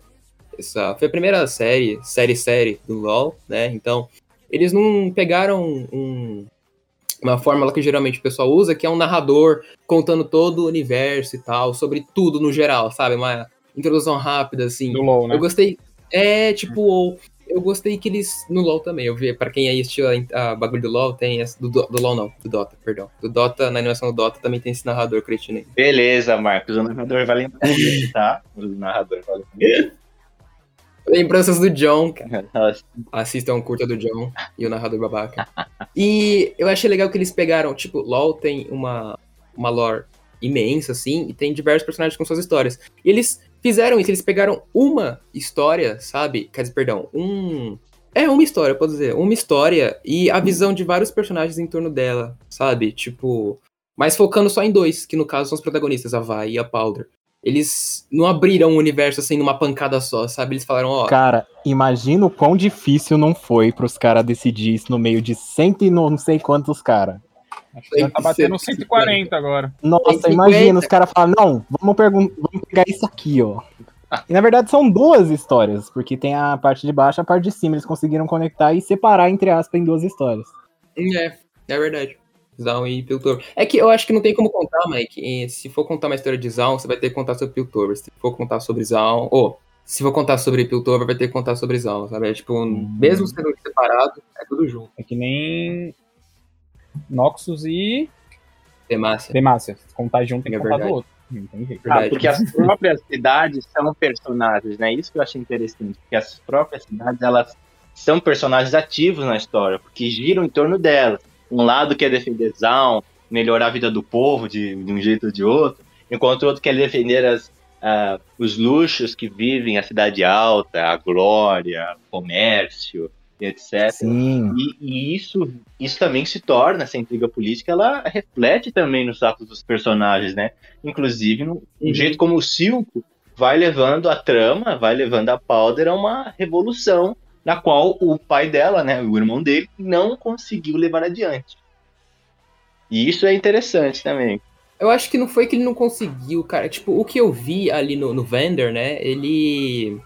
essa, foi a primeira série, série-série do LoL, né, então, eles não pegaram um- uma fórmula que geralmente o pessoal usa, que é um narrador contando todo o universo e tal, sobre tudo no geral, sabe, uma introdução rápida, assim, Do LoL, né? eu gostei. É, tipo, eu gostei que eles. No LoL também, eu vi. Pra quem aí assistiu a, a bagulho do LoL, tem essa. Do, Do- LoL não, do Dota, perdão. Do Dota, na animação do Dota também tem esse narrador cretino. Beleza, Marcos, o narrador disso, tá? O narrador lembrar. Lembranças do John, cara. Nossa, Assistam curta do John e o narrador babaca. E eu achei legal que eles pegaram, tipo, LoL tem uma, uma lore imensa, assim, e tem diversos personagens com suas histórias. E eles fizeram isso, eles pegaram uma história, sabe? Quer dizer, perdão, um. É uma história, pode dizer, uma história e a visão de vários personagens em torno dela, sabe? Tipo. Mas focando só em dois, que no caso são os protagonistas, a Vi e a Powder. eles não abriram o universo assim numa pancada só, sabe? Eles falaram, ó, Cara, imagina o quão difícil não foi pros caras decidir isso no meio de cento e não sei quantos caras. Acho que já tá batendo 140 agora. Nossa, 150. imagina os caras falam, não, vamos, vamos pegar isso aqui, ó. E na verdade são duas histórias, porque tem a parte de baixo e a parte de cima. Eles conseguiram conectar e separar, entre aspas, em duas histórias. É, é verdade. Zaun e Piltover. É que eu acho que não tem como contar, Mike. E se for contar uma história de Zaun, você vai ter que contar sobre Piltover. Se for contar sobre Zaun. Ou, se for contar sobre Piltover, vai ter que contar sobre Zaun, sabe? É tipo, mesmo sendo separado, é tudo junto. É que nem Noxus e Demacia. Demacia. Se contar junto, tem que É contar do outro. Não tem jeito. Ah, porque as próprias cidades são personagens, né? Isso que eu achei interessante. Porque as próprias cidades, elas são personagens ativos na história, porque giram em torno delas. Um lado quer defender Zaun, melhorar a vida do povo de, de um jeito ou de outro, enquanto o outro quer defender as, ah, os luxos que vivem a cidade alta, a glória, o comércio, e etc. Sim. E, e isso, isso também se torna, essa intriga política, ela reflete também nos atos dos personagens, né? Inclusive no, no Uhum. jeito como o Silco vai levando a trama, vai levando a Powder a uma revolução na qual o pai dela, né, o irmão dele, não conseguiu levar adiante. E isso é interessante também. Eu acho que não foi que ele não conseguiu, cara. Tipo, o que eu vi ali no, no Vander, né? Ele.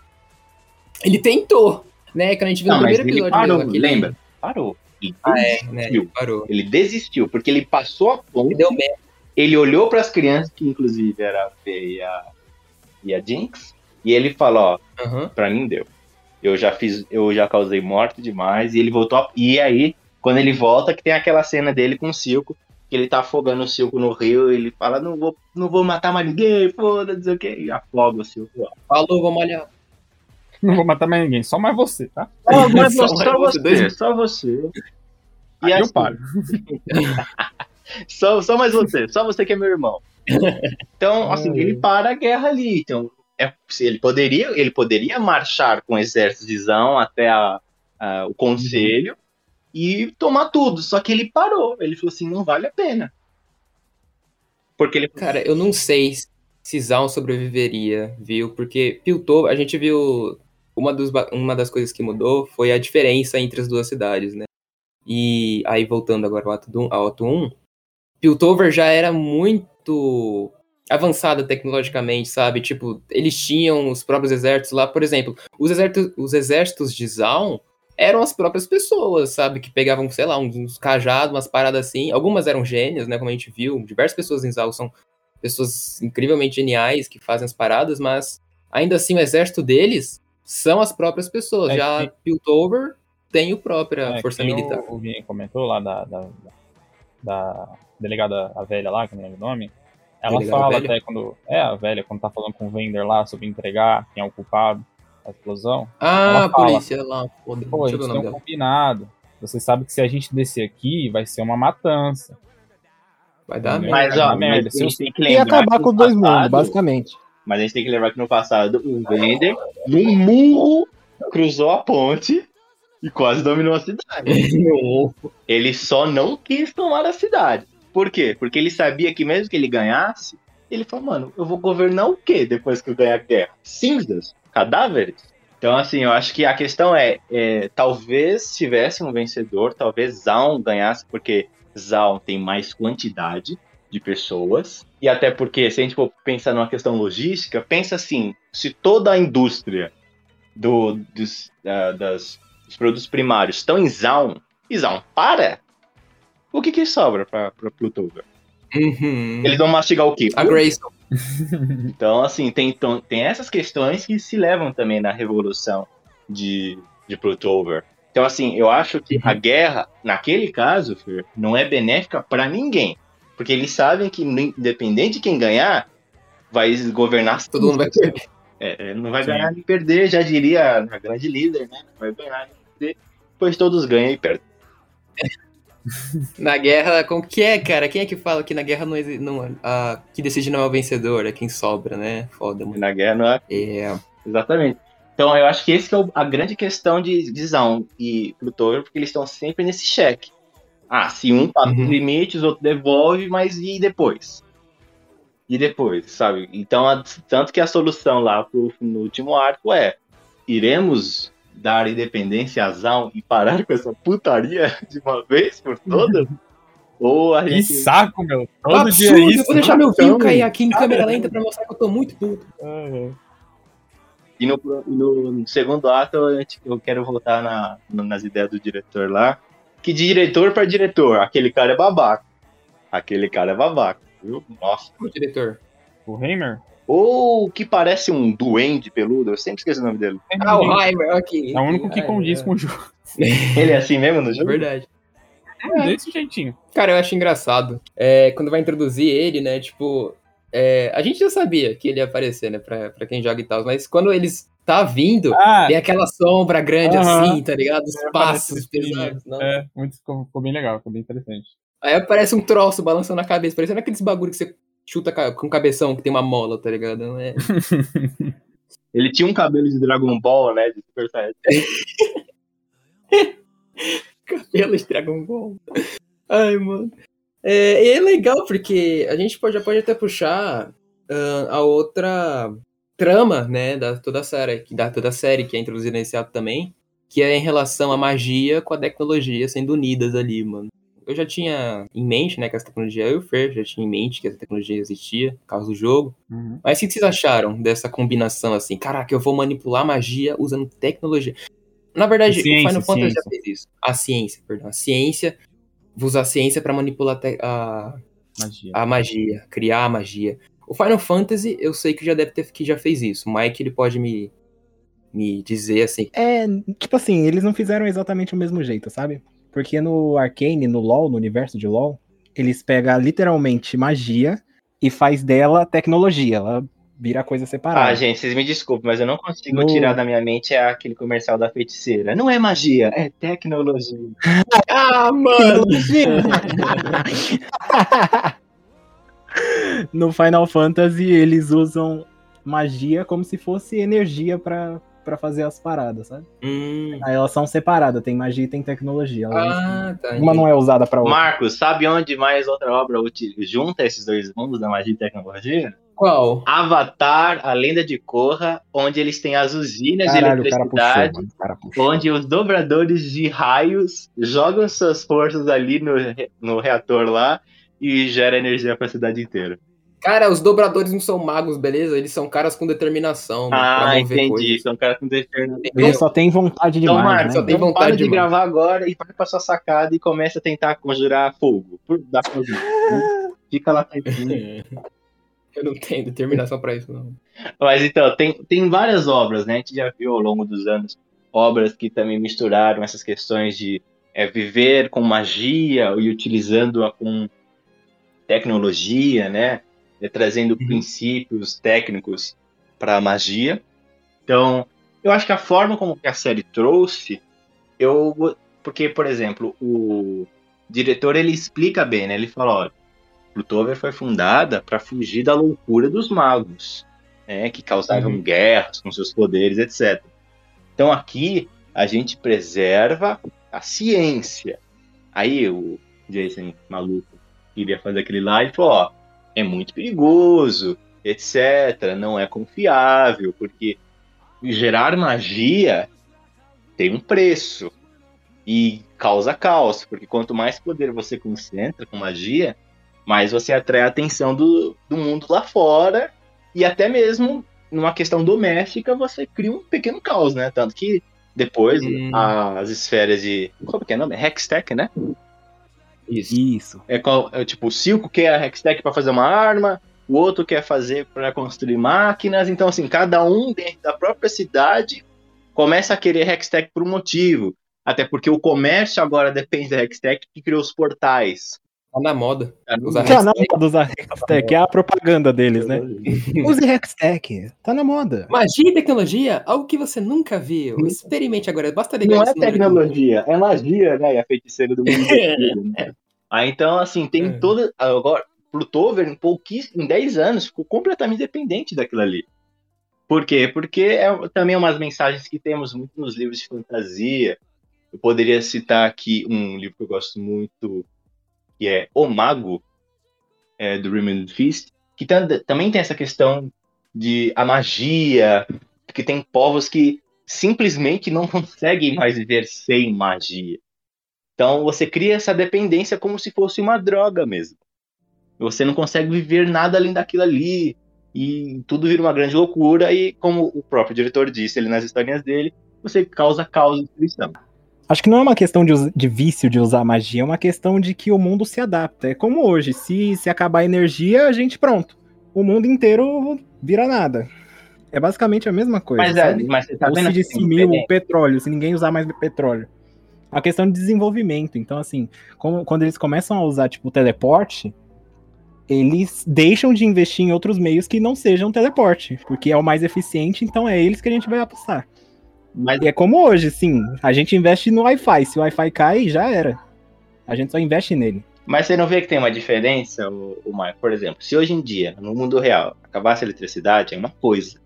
Ele tentou, né? Quando a gente viu Não, no primeiro ele episódio parou, mesmo, aquele- lembra? Parou. Ele Ah, é, né? desistiu. Ele parou. Ele desistiu, porque ele passou a ponte Ele deu merda. ele olhou para as crianças, que inclusive era a Fê e a, e a Jinx, e ele falou, ó, Aham. pra mim deu. Eu já fiz, eu já causei morte demais, e ele voltou, a- e aí, quando ele volta, que tem aquela cena dele com o Silco, que ele tá afogando o Silco no rio, e ele fala, não vou, não vou matar mais ninguém, foda, não sei o que, e afoga o Silco. ó. Falou, vamos olhar. Não vou matar mais ninguém, só mais você, tá? Só, mas Só <laughs> só, você, você, só você. Aí eu paro. <laughs> Só, só mais você, só você que é meu irmão. Então, assim, Ai. ele para a guerra ali. Então, é, ele poderia, ele poderia marchar com o exército de Zão até a- a- o conselho e tomar tudo. Só que ele parou. Ele falou assim, não vale a pena. Porque ele Cara, eu não sei se Zaun sobreviveria, viu? Porque Piltover, a gente viu. Uma, dos, uma das coisas que mudou foi a diferença entre as duas cidades, né? E aí, voltando agora ao ato 1, Piltover já era muito avançada tecnologicamente, sabe? Tipo, eles tinham os próprios exércitos lá. Por exemplo, os exércitos, os exércitos de Zaun eram as próprias pessoas, sabe? Que pegavam, sei lá, uns, uns cajados, umas paradas assim. Algumas eram gênios, né? Como a gente viu. Diversas pessoas em Zaun são pessoas incrivelmente geniais que fazem as paradas, mas ainda assim o exército deles são as próprias pessoas. É, Já Piltover tem o própria É, força militar. O, o Vini comentou lá da, da, da delegada, a velha lá, que eu não lembro o nome. Ela Delegada fala velha? até quando. É, a velha, quando tá falando com o Vender lá sobre entregar quem é o culpado da explosão. Ah, ela a fala. polícia lá, Pô, a gente tem um combinado. Você sabe que se a gente descer aqui, vai ser uma matança. Vai dar merda. Mas, ó, merda, se eu- tem que E lembrar acabar que com os dois mundos, basicamente. Mas a gente tem que lembrar que no passado o Vender, num murro, cruzou a ponte e quase dominou a cidade. <laughs> Ele só não quis tomar a cidade. Por quê? Porque ele sabia que mesmo que ele ganhasse, ele falou, mano, eu vou governar o quê depois que eu ganhar a guerra? Cinzas? Cadáveres? Então, assim, eu acho que a questão é, é, talvez tivesse um vencedor, talvez Zaun ganhasse, porque Zaun tem mais quantidade de pessoas, e até porque, se a gente for pensar numa questão logística, pensa assim, se toda a indústria do, dos, ah, das, dos produtos primários estão em Zaun, e Zaun para, o que que sobra para Plutover? Uhum. Eles vão mastigar o quê? A Grayson. <laughs> Então, assim, tem, tem essas questões que se levam também na revolução de, de Plutover. Então, assim, eu acho que a guerra, naquele caso, Fer, não é benéfica para ninguém. Porque eles sabem que, independente de quem ganhar, vai governar Todo mundo vai perder. É, é, não vai Sim. ganhar nem perder, já diria a grande líder, né? Não vai ganhar nem perder, pois todos ganham e perdem. <laughs> Na guerra, como que é, cara? Quem é que fala que na guerra não, não a, que decide não é o vencedor, é quem sobra, né? Foda, mano. na guerra não é É. Exatamente. Então eu acho que esse que é o- a grande questão de, Zaun e Plutóver, porque eles estão sempre nesse cheque. Ah, se um passa Uhum. os limites, o outro devolve, mas e depois? E depois, sabe? Então, a- tanto que a solução lá pro, no último arco é: iremos dar independência a Zaun e parar com essa putaria <laughs> de uma vez por todas? <laughs> Ou a Que gente. saco, meu. Todo dia Absurdo, isso. eu vou deixar meu vinho Então, cair aqui em câmera lenta pra mostrar que eu tô muito puto. E no, pro- no- no segundo ato, eu, eu quero voltar na- nas ideias do diretor lá. Que de diretor pra diretor, aquele cara é babaca. Aquele cara é babaca, viu? Nossa. O diretor. O Heimer? Ou que parece um duende peludo, eu sempre esqueço o nome dele. Ah, o Heimer, ok. É o único que Ah, condiz é. com o jogo. <laughs> Ele é assim mesmo no É jogo? verdade. É, desse jeitinho. Cara, eu acho engraçado. É, quando vai introduzir ele, né? Tipo, é, a gente já sabia que ele ia aparecer, né? Pra, pra quem joga e tal. Mas quando eles tá vindo, Ah, tem aquela sombra grande Aham. assim, tá ligado? Os É, passos pesados. Não. é, muito, ficou, ficou bem legal, ficou bem interessante. Aí aparece um troço balançando a cabeça, parecendo aqueles bagulho que você chuta com cabeção que tem uma mola, tá ligado? Não é... <laughs> Ele tinha um cabelo de Dragon Ball, né? De Super Saiyajin. <laughs> cabelo de Dragon Ball. Ai, mano. É, e é legal porque a gente pode, já pode até puxar ah, a outra trama, né, da toda a série, que da toda a série que é introduzida nesse ato também, que é em relação à magia com a tecnologia sendo unidas ali, mano. Eu já tinha em mente, né, que essa tecnologia, eu Fer já tinha em mente que essa tecnologia existia por causa do jogo. Uhum. Mas o que vocês acharam dessa combinação assim? Caraca, eu vou manipular magia usando tecnologia. Na verdade, Ciência, o Final Fantasy já fez isso. A ciência, perdão. A ciência. Vou usar a ciência pra manipular te- a, Magia. a magia, criar a magia. O Final Fantasy, eu sei que já deve ter que já fez isso. O Mike ele pode me, me dizer assim. É, tipo assim, eles não fizeram exatamente o mesmo jeito, sabe? Porque no Arcane, no LoL, no universo de LoL, eles pegam literalmente magia e faz dela tecnologia. Ela vira coisa separada. Ah, gente, vocês me desculpem, mas eu não consigo No- tirar da minha mente aquele comercial da feiticeira. Não é magia, é tecnologia. <laughs> Ah, mano! <laughs> <laughs> <laughs> no Final Fantasy, eles usam magia como se fosse energia pra, pra fazer as paradas, sabe? Hum. Aí elas são separadas, tem magia e tem tecnologia. Elas- Ah, tá. uma não é usada pra outra. Marcos, sabe onde mais outra obra junta esses dois mundos da magia e tecnologia? Qual? Avatar, a lenda de Korra, onde eles têm as usinas Caralho, de puxou, eletricidade, puxou. onde os dobradores de raios jogam suas forças ali no, no reator lá e gera energia pra cidade inteira. Cara, os dobradores não são magos, beleza? Eles são caras com determinação pra Ah, mover entendi. coisas. São caras com determinação. Ele só tem vontade Então, demais, Marcos, né? só tem então vontade para de demais. gravar agora e vai pra sua sacada e começa a tentar conjurar fogo. Dá né? <laughs> Fica lá. Eu não tenho determinação pra isso, não. Mas então, tem, tem várias obras, né? A gente já viu ao longo dos anos obras que também misturaram essas questões de é, viver com magia e utilizando-a com tecnologia, né? É, trazendo princípios técnicos para a magia. Então, eu acho que a forma como que a série trouxe, eu porque, por exemplo, o diretor ele explica bem, né? Ele fala, olha, Plutover foi fundada para fugir da loucura dos magos né, que causavam guerras com seus poderes, etc. Então aqui a gente preserva a ciência. Aí o Jason maluco queria fazer aquele lá e falou, ó, é muito perigoso, etc. Não é confiável, porque gerar magia tem um preço e causa caos, porque quanto mais poder você concentra com magia, mais você atrai a atenção do, do mundo lá fora e até mesmo numa questão doméstica você cria um pequeno caos, né? Tanto que depois Hum. as esferas de. Como que é o nome? Hextech, né? Isso. Isso. É, qual- é tipo, o Silco quer a Hextech para fazer uma arma, o outro quer fazer para construir máquinas. Então, assim, cada um dentro da própria cidade começa a querer Hextech por um motivo. Até porque o comércio agora depende da Hextech que criou os portais. Tá na moda. Usar Tá na Hextech. moda usar Hextech, é a propaganda deles, né? <laughs> Use Hextech, tá na moda. Magia e tecnologia, algo que você nunca viu. Experimente agora, basta ligar Não é tecnologia, é magia, né? E a feiticeira do mundo. <laughs> inteiro, né? Aí então, assim, tem É. toda. Agora, Plutover, em pouquíssimo, em 10 anos, ficou completamente dependente daquilo ali. Por quê? Porque é também umas mensagens que temos muito nos livros de fantasia. Eu poderia citar aqui um livro que eu gosto muito, que é O Mago, é, do Raymond Fist, que tam- também tem essa questão de a magia, que tem povos que simplesmente não <laughs> conseguem mais viver sem magia. Então você cria essa dependência como se fosse uma droga mesmo. Você não consegue viver nada além daquilo ali. E tudo vira uma grande loucura. E como o próprio diretor disse ali nas historinhas dele, você causa causa e destruição. Acho que não é uma questão de, de vício de usar magia, é uma questão de que o mundo se adapta. É como hoje, se, se acabar a energia, a gente pronto. O mundo inteiro vira nada. É basicamente a mesma coisa. Mas, é, sabe? mas você tá Ou vendo se é, o petróleo, se ninguém usar mais petróleo. É uma questão de desenvolvimento. Então, assim, como- quando eles começam a usar, tipo, o teleporte, eles deixam de investir em outros meios que não sejam teleporte, porque é o mais eficiente, então é eles que a gente vai apostar. Mas E é como hoje, sim. A gente investe no Wi-Fi. Se o Wi-Fi cai, já era. A gente só investe nele. Mas você não vê que tem uma diferença, o, o? Por exemplo, se hoje em dia, no mundo real, acabasse a eletricidade, é uma coisa.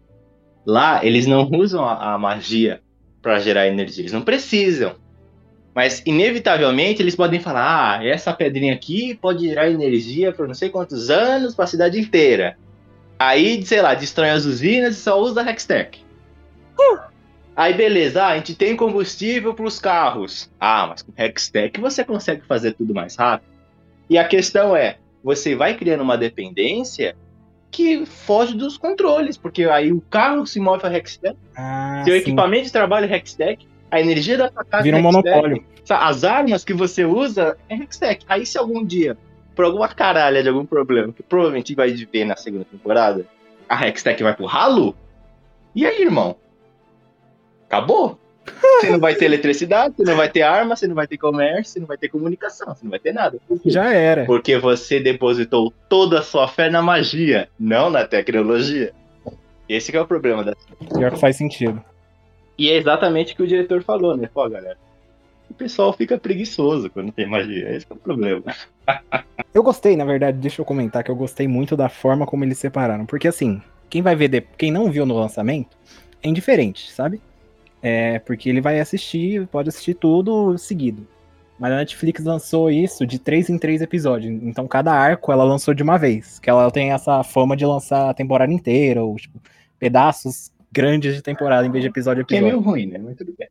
Lá, eles não <laughs> usam a, a magia para gerar energia. Eles não precisam. Mas, inevitavelmente, eles podem falar: ah, essa pedrinha aqui pode gerar energia por não sei quantos anos para a cidade inteira. Aí, sei lá, destrói as usinas e só usa a Hextech. Aí, beleza, ah, a gente tem combustível para os carros. Ah, mas com Hextech você consegue fazer tudo mais rápido. E a questão é, você vai criando uma dependência que foge dos controles, porque aí o carro se move a Hextech, Ah, seu equipamento de trabalho é Hextech, a energia da sua casa Vira é um Hextech, monopólio. as armas que você usa é Hextech. Aí se algum dia, por alguma caralha de algum problema, que provavelmente vai ver na segunda temporada, a Hextech vai pro ralo, e aí, irmão? Acabou? Você não vai ter eletricidade, você não vai ter arma, você não vai ter comércio, você não vai ter comunicação, você não vai ter nada. Já era. Porque você depositou toda a sua fé na magia, não na tecnologia. Esse que é o problema da Pior que faz sentido. E é exatamente o que o diretor falou, né? Pô, galera, o pessoal fica preguiçoso quando tem magia. Esse é o problema. <laughs> Eu gostei, na verdade, deixa eu comentar que eu gostei muito da forma como eles separaram. Porque assim, quem vai ver, de- quem não viu no lançamento, é indiferente, sabe? É, porque ele vai assistir, pode assistir tudo seguido. Mas a Netflix lançou isso de três em três episódios. Então cada arco ela lançou de uma vez. Que ela tem essa fama de lançar a temporada inteira, ou tipo, pedaços grandes de temporada em vez de episódio a Que é episódio. meio ruim, né? Mas tudo bem.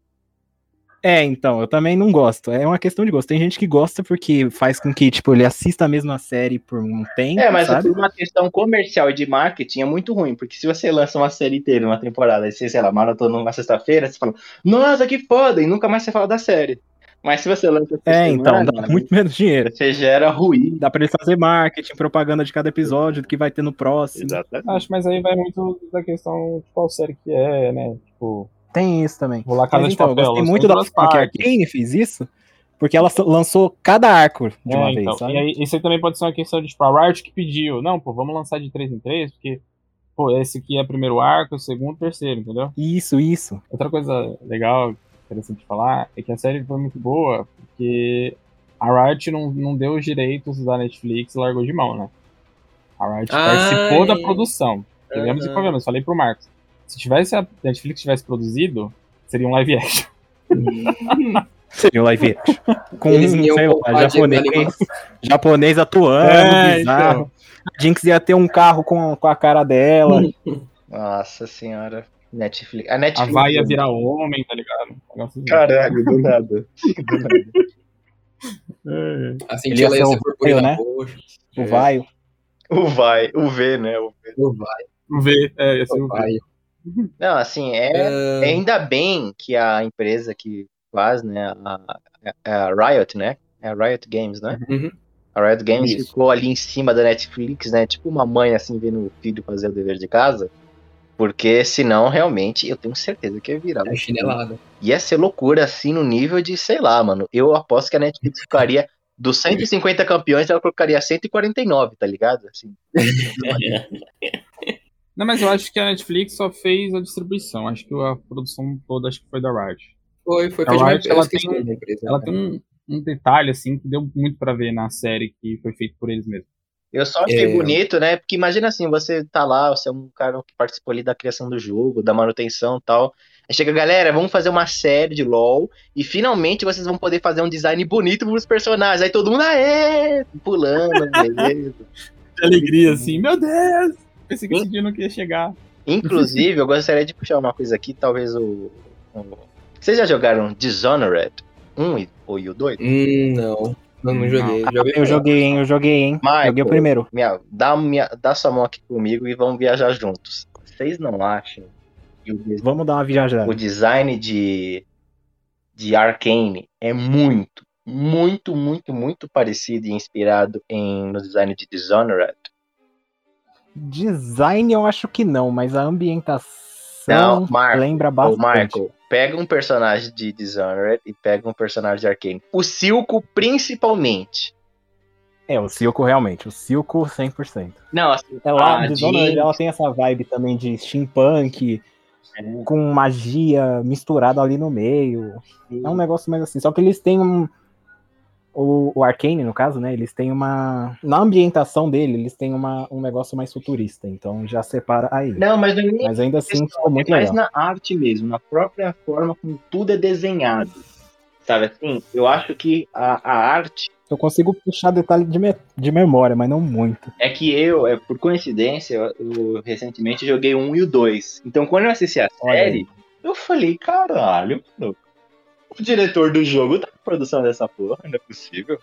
É, então, eu também não gosto. É uma questão de gosto. Tem gente que gosta porque faz com que, tipo, ele assista a mesma série por um tempo, É, mas sabe? uma questão comercial e de marketing é muito ruim, porque se você lança uma série inteira, uma temporada, e você, sei lá, maratona numa sexta-feira, você fala, nossa, que foda, e nunca mais você fala da série. Mas se você lança É, então, semana, dá muito menos dinheiro. você gera ruído. Dá pra ele fazer marketing, propaganda de cada episódio, do que vai ter no próximo. Exatamente. Acho, mas aí vai muito da questão de qual série que é, né? Tipo, Tem isso também. vou lá Casa Mas de então, eu Papel. gostei lançou muito da duas forma que a partes. Arcane fez isso, porque ela lançou cada arco de É, uma então, vez, sabe? E aí, isso aí também pode ser uma questão de, tipo, a Riot que pediu. Não, pô, vamos lançar de 3 em 3, porque, pô, esse aqui é o primeiro arco, o segundo, o terceiro, entendeu? Isso, isso. Outra coisa legal, interessante de falar, é que a série foi muito boa, porque a Riot não, não deu os direitos da Netflix e largou de mão, né? A Riot Ah, participou da é. produção. Tivemos e convenhamos, falei pro Marcos. Se tivesse a Netflix tivesse produzido, seria um live action. <laughs> Seria o live action. Com, Eles iam sei lá, japonês, japonês atuando, É, bizarro. A Jinx ia ter um carro com, com a cara dela. Nossa senhora. Netflix. A A Netflix. Vai ia virar homem, tá ligado? Um assim. Caralho, do nada. Do nada. É. Assim, Ele ia ser o purpurina né? roxa. O Vaio. O vai, o V, né? O V. O vai, O V, é, ia ser o o V. vai. Não, assim, é, <laughs> Ah, ainda bem que a empresa que faz, né, a, a Riot, né? É a Riot Games, né? Uhum. A Riot Games Isso. ficou ali em cima da Netflix, né? Tipo uma mãe assim vendo o filho fazer o dever de casa. Porque senão, realmente, eu tenho certeza que ia virar. É chinelada. Ia ser loucura, assim, no nível de, sei lá, mano. Eu aposto que a Netflix ficaria. Dos 150 campeões, ela colocaria 149, tá ligado? Assim, <laughs> <laughs> Não, mas eu acho que a Netflix só fez a distribuição. Acho que a produção toda acho que foi da Riot. Foi, foi. A Foi de uma Riot, ela tem da empresa. Ela tem um, um detalhe, assim, que deu muito pra ver na série que foi feito por eles mesmos. Eu só achei É. bonito, né? Porque imagina assim, você tá lá, você é um cara que participou ali da criação do jogo, da manutenção e tal. Aí chega, galera, vamos fazer uma série de LoL e finalmente vocês vão poder fazer um design bonito pros personagens. Aí todo mundo, aê! Pulando, <laughs> beleza. de alegria, assim, meu Deus! Pensei que esse dia não queria chegar. Inclusive, eu gostaria de puxar uma coisa aqui, talvez o. o... Vocês já jogaram Dishonored 1 e, ou e o 2? Hum, não. Eu não joguei. joguei Eu joguei, hein? Eu joguei, hein? Michael. Joguei o primeiro. Minha, dá, minha, dá sua mão aqui comigo e vamos viajar juntos. Vocês não acham que o, Vamos dar uma viajada. o design de, de Arcane é muito, muito, muito, muito parecido e inspirado em, no design de Dishonored? Design eu acho que não, mas a ambientação Não, Marco, lembra bastante. Michael, pega um personagem de Dishonored e pega um personagem de Arcane. O Silco, principalmente. É, o Silco realmente, o Silco 100%. Não, assim, Ela, a a Dishonored, ela tem essa vibe também de steampunk, É. com magia misturada ali no meio. É um negócio mais assim. Só que eles têm um. O, o Arcane, no caso, né? Eles têm uma. Na ambientação dele, eles têm uma, um negócio mais futurista. Então já separa aí. Não, mas não é Mas ainda assim ficou muito é mais legal. na arte mesmo, na própria forma como tudo é desenhado. Sabe assim? Eu acho que a, a arte Eu consigo puxar detalhe de, me- de memória, mas não muito. é que eu, é, por coincidência, eu, eu recentemente joguei o 1 e o 2. Então quando eu assisti a série, eu falei, caralho, mano, o diretor do jogo tá na produção dessa porra, não é possível.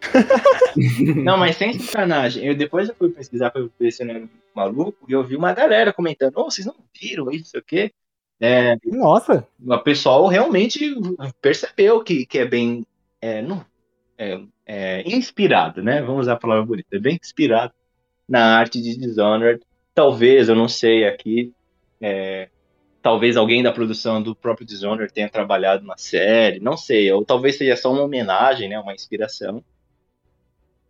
<laughs> não, mas sem sacanagem. Eu, depois eu fui pesquisar pra ver se eu não era maluco e eu vi uma galera comentando, ô, vocês não viram isso, não sei o quê. É, Nossa, o pessoal realmente percebeu que, que é bem é, não, é, é, inspirado, né? Vamos usar a palavra bonita, é bem inspirado na arte de Dishonored. Talvez, eu não sei aqui, é, talvez alguém da produção do próprio Dishonored tenha trabalhado na série, não sei, ou talvez seja só uma homenagem, né? Uma inspiração.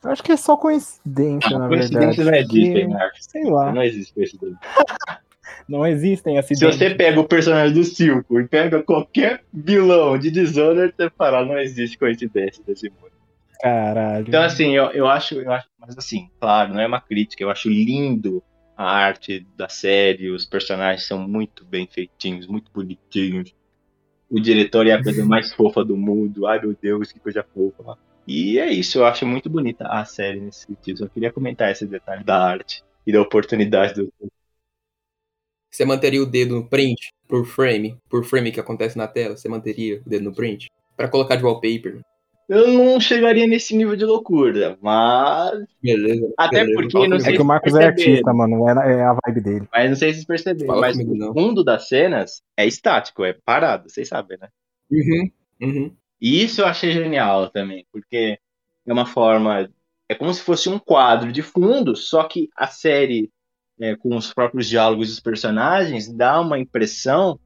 eu acho que é só coincidência, na Coincidências não verdade. existem, porque, Marcos. sei lá, Não existe coincidência. <laughs> não existem Se acidentes. você pega o personagem do Silco e pega qualquer vilão de Dishonored, você fala, não existe coincidência desse mundo. Caralho. Então, assim, eu, eu acho, eu acho, mas assim, claro, não é uma crítica, eu acho lindo a arte da série, os personagens são muito bem feitinhos, muito bonitinhos. O diretor é a coisa <laughs> mais fofa do mundo, ai meu Deus, que coisa fofa. E é isso, eu acho muito bonita a série nesse sentido. Só queria comentar esse detalhe da arte e da oportunidade do. Você manteria o dedo no print por frame, por frame que acontece na tela, você manteria o dedo no print? Pra colocar de wallpaper. Eu não chegaria nesse nível de loucura, mas. Beleza. Até beleza. porque, não É sei que o Marcos é artista, mano. É, é a vibe dele. Mas não sei se vocês perceberam, Fala mas comigo, não. o fundo das cenas é estático, é parado, vocês sabem, né? Uhum, uhum. E isso eu achei genial também, porque é uma forma. É como se fosse um quadro de fundo, só que a série, é, com os próprios diálogos dos personagens, dá uma impressão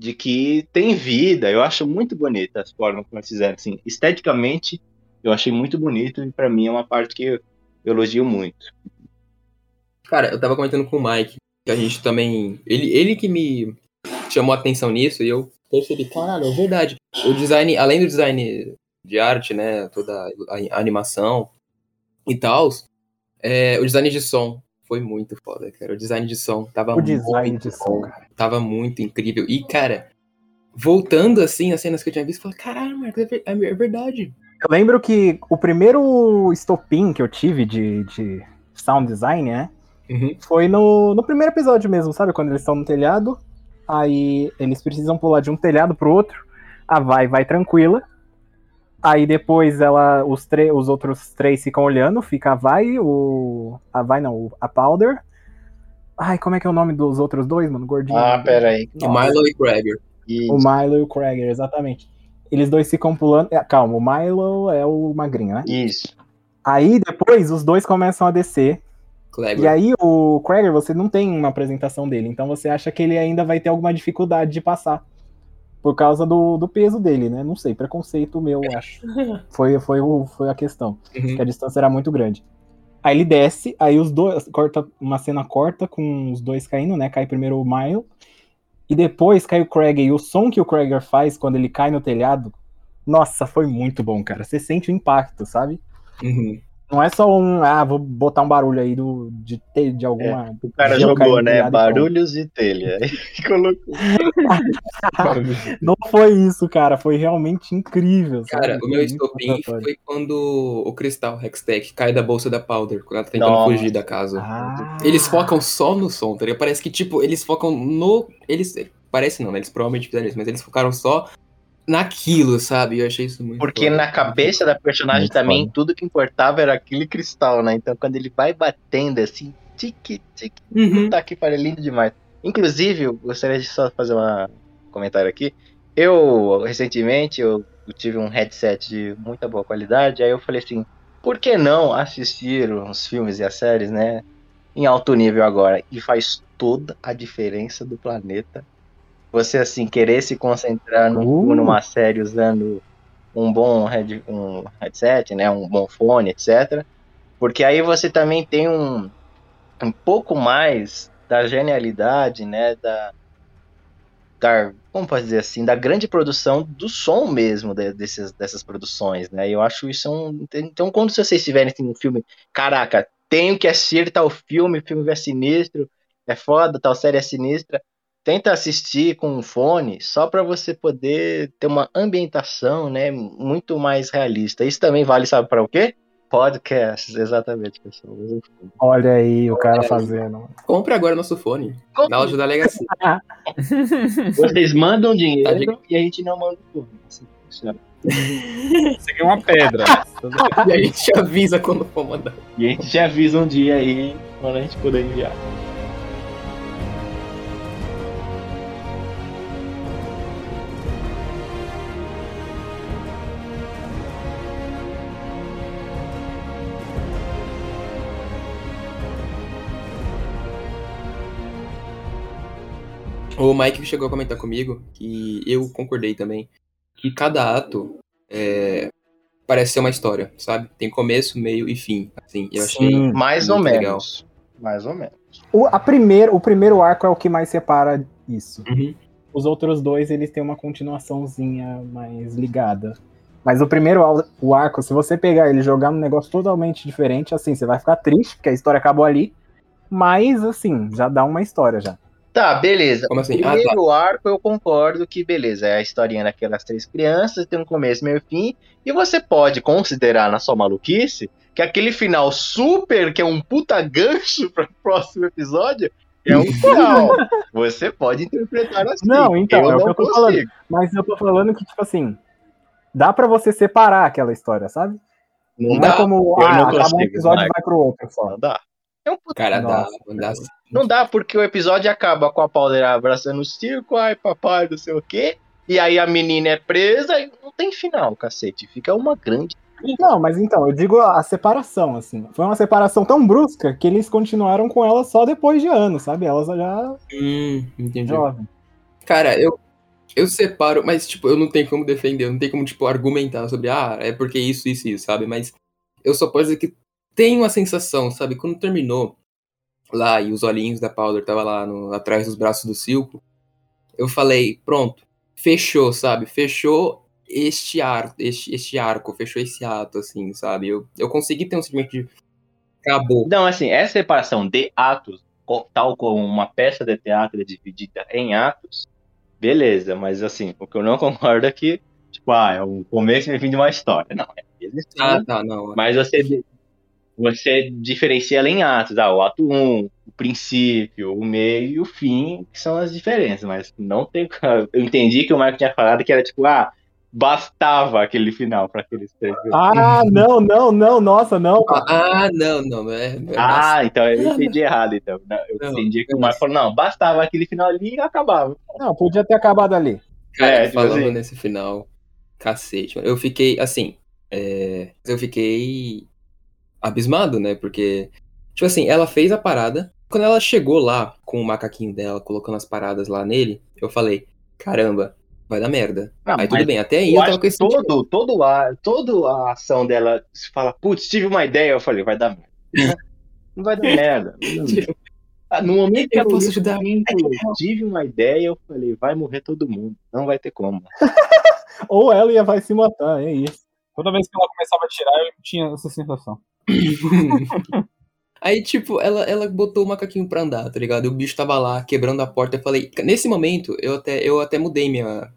de que tem vida. Eu acho muito bonita as formas como eles fizeram. Assim, esteticamente, eu achei muito bonito e pra mim é uma parte que eu elogio muito. Cara, eu tava comentando com o Mike, que a gente também. Ele, ele que me chamou a atenção nisso, e eu percebi, caralho, é verdade. O design, além do design de arte, né? Toda a animação e tal, é, o design de som foi muito foda, cara. O design de som tava O design muito de som, bom, Tava muito incrível. E, cara, voltando assim as cenas que eu tinha visto, eu falei, caralho, Marcos, é é é verdade. Eu lembro que o primeiro estopim que eu tive de, de sound design, né? Uhum. Foi no, no primeiro episódio mesmo, sabe? Quando eles estão no telhado. Aí eles precisam pular de um telhado pro outro. A vai vai tranquila. Aí depois ela, os, os outros três ficam olhando. Fica a vai, o. A vai não, o- a Powder. Ai, como é que é o nome dos outros dois, mano? Gordinho. Ah, peraí. O Milo e Krager. O Milo e o Krager, exatamente. Eles dois ficam pulando. é, calma, o Milo é o magrinho, né? Isso. Aí depois os dois começam a descer. Kleber. E aí o Krager, você não tem uma apresentação dele. Então você acha que ele ainda vai ter alguma dificuldade de passar. Por causa do, do peso dele, né? Não sei, preconceito meu, eu acho. <laughs> Foi, foi, o, foi a questão. Uhum. Que a distância era muito grande. Aí ele desce, aí os dois. Corta, uma cena corta com os dois caindo, né? Cai primeiro o Mile. E depois cai o Krager. E o som que o Krager faz quando ele cai no telhado. Nossa, foi muito bom, cara. Você sente o impacto, sabe? Uhum. Não é só um, ah, vou botar um barulho aí do, de, te- de alguma. O cara jogou, né? e Barulhos de telha. Aí <laughs> colocou. <laughs> Não foi isso, cara. Foi realmente incrível. sabe? Cara, o Foi meu estopim foi quando o Cristal Hextech cai da bolsa da Powder, quando ela tá tentando Nossa. fugir da casa. Ah, Eles focam só no som, tá ligado? Parece que, tipo, eles focam no. Eles. Parece não, né? Eles provavelmente fizeram isso, mas eles focaram só naquilo, sabe? Eu achei isso muito. Porque foda. na cabeça da personagem Muito também, foda. tudo que importava era aquele cristal, né? Então quando ele vai batendo assim, tique, tique, Uhum. tá que pariu, é lindo demais. Inclusive, eu gostaria de só fazer um comentário aqui. Eu, recentemente, eu, eu tive um headset de muita boa qualidade, aí eu falei assim, por que não assistir os filmes e as séries, né? Em alto nível agora. E faz toda a diferença do planeta. Você, assim, querer se concentrar filme, Uh. numa série usando um bom head, um headset, né? Um bom fone, etc. Porque aí você também tem um, um pouco mais da genialidade, né? Da, da como posso dizer assim, da grande produção do som mesmo de- desses, dessas produções, né? Eu acho isso um. Então, quando vocês estiverem assim, um filme, caraca, tenho que assistir tal filme, o filme é sinistro, é foda, tal série é sinistra. Tenta assistir com um fone só para você poder ter uma ambientação, né, muito mais realista. Isso também vale, sabe para o quê? Podcasts, exatamente, pessoal. olha aí o cara fazendo. Compre agora nosso fone. Na loja da Legacy. <laughs> Vocês mandam dinheiro Tá, e a gente não manda o fone. Assim funciona. Você ganhou uma pedra. <laughs> e a gente avisa quando for mandar. E a gente já avisa um dia aí quando a gente puder enviar. O Mike chegou a comentar comigo que eu concordei também que cada ato é, parece ser uma história, sabe? Tem começo, meio e fim. Assim, eu achei. Sim. Mais ou legal. menos. Mais ou menos. O, a primeiro, o primeiro arco é o que mais separa isso. Uhum. Os outros dois, eles têm uma continuaçãozinha mais ligada. Mas o primeiro o arco, se você pegar ele e jogar num negócio totalmente diferente, assim, você vai ficar triste, porque a história acabou ali. Mas, assim, já dá uma história já. Tá, beleza. Como assim? Ah, Primeiro arco eu concordo que beleza, é a historinha daquelas três crianças, tem um começo, meio e fim, e você pode considerar na sua maluquice que aquele final super, que é um puta gancho <laughs> para o próximo episódio, é um <laughs> final. você pode interpretar assim. Não, então, eu é o não que eu tô consigo. falando. Mas eu tô falando que, tipo assim, dá pra você separar aquela história, sabe? Não Não é dá, como, eu ah, acaba um episódio e vai pro outro só. não dá. É um puta Cara, dá, dá. Não dá, porque o episódio acaba com a Powder abraçando o circo, ai papai, não sei o quê. E aí a menina é presa e não tem final, cacete. Fica uma grande. Não, mas então, eu digo a separação, assim. Foi uma separação tão brusca que eles continuaram com ela só depois de anos, sabe? Elas já Hum, entendi. jovem. Cara, eu, eu separo, mas, tipo, eu não tenho como defender, eu não tenho como, tipo, argumentar sobre, ah, é porque isso, isso, isso, sabe? Mas eu só posso dizer que tem uma sensação, sabe? Quando terminou lá e os olhinhos da Powder tava lá no- atrás dos braços do Silco, eu falei, pronto, fechou, sabe? Fechou este arco, este, este arco, fechou esse ato, assim, sabe? Eu, eu consegui ter um sentimento de acabou. Não, assim, essa separação de atos, tal como uma peça de teatro é dividida em atos, beleza, mas assim, o que eu não <laughs> concordo é que, tipo, ah, é o começo e o fim de uma história. Não, é mesmo Ah, tá, não. mas você, você diferencia ela em atos. Ah, o ato 1, o princípio, o meio e o fim, que são as diferenças, mas não tem. Eu entendi que o Marco tinha falado que era tipo, ah, bastava aquele final para aqueles três. Ah, não, não, não, nossa, não. Ah, ah, não, não, não é. Não é Ah, então eu entendi errado, então. Eu Não, entendi que o não. Marco falou, não, bastava aquele final ali e acabava. Não, podia ter acabado ali. Cara, É, tipo falando assim. nesse final, cacete, eu fiquei, assim, é, eu fiquei abismado, né, porque, tipo assim, ela fez a parada, quando ela chegou lá com o macaquinho dela, colocando as paradas lá nele, eu falei, caramba, vai dar merda. Não, aí mas tudo bem, até aí Eu eu tava com que esse todo, todo a, toda a ação dela se fala, putz, tive uma ideia, eu falei, vai dar merda. <laughs> Não vai dar merda. não vai dar merda. <laughs> Ah, No momento que Eu ela posso ajudar. e falou, tive uma ideia, eu falei, vai morrer todo mundo. Não vai ter como. <laughs> Ou ela ia vai se matar, é isso. Toda vez que ela começava a tirar, eu tinha essa sensação. <laughs> Aí, tipo, ela, ela botou o macaquinho pra andar, tá ligado? E o bicho tava lá, quebrando a porta. Eu falei, nesse momento, eu até, eu até mudei minha,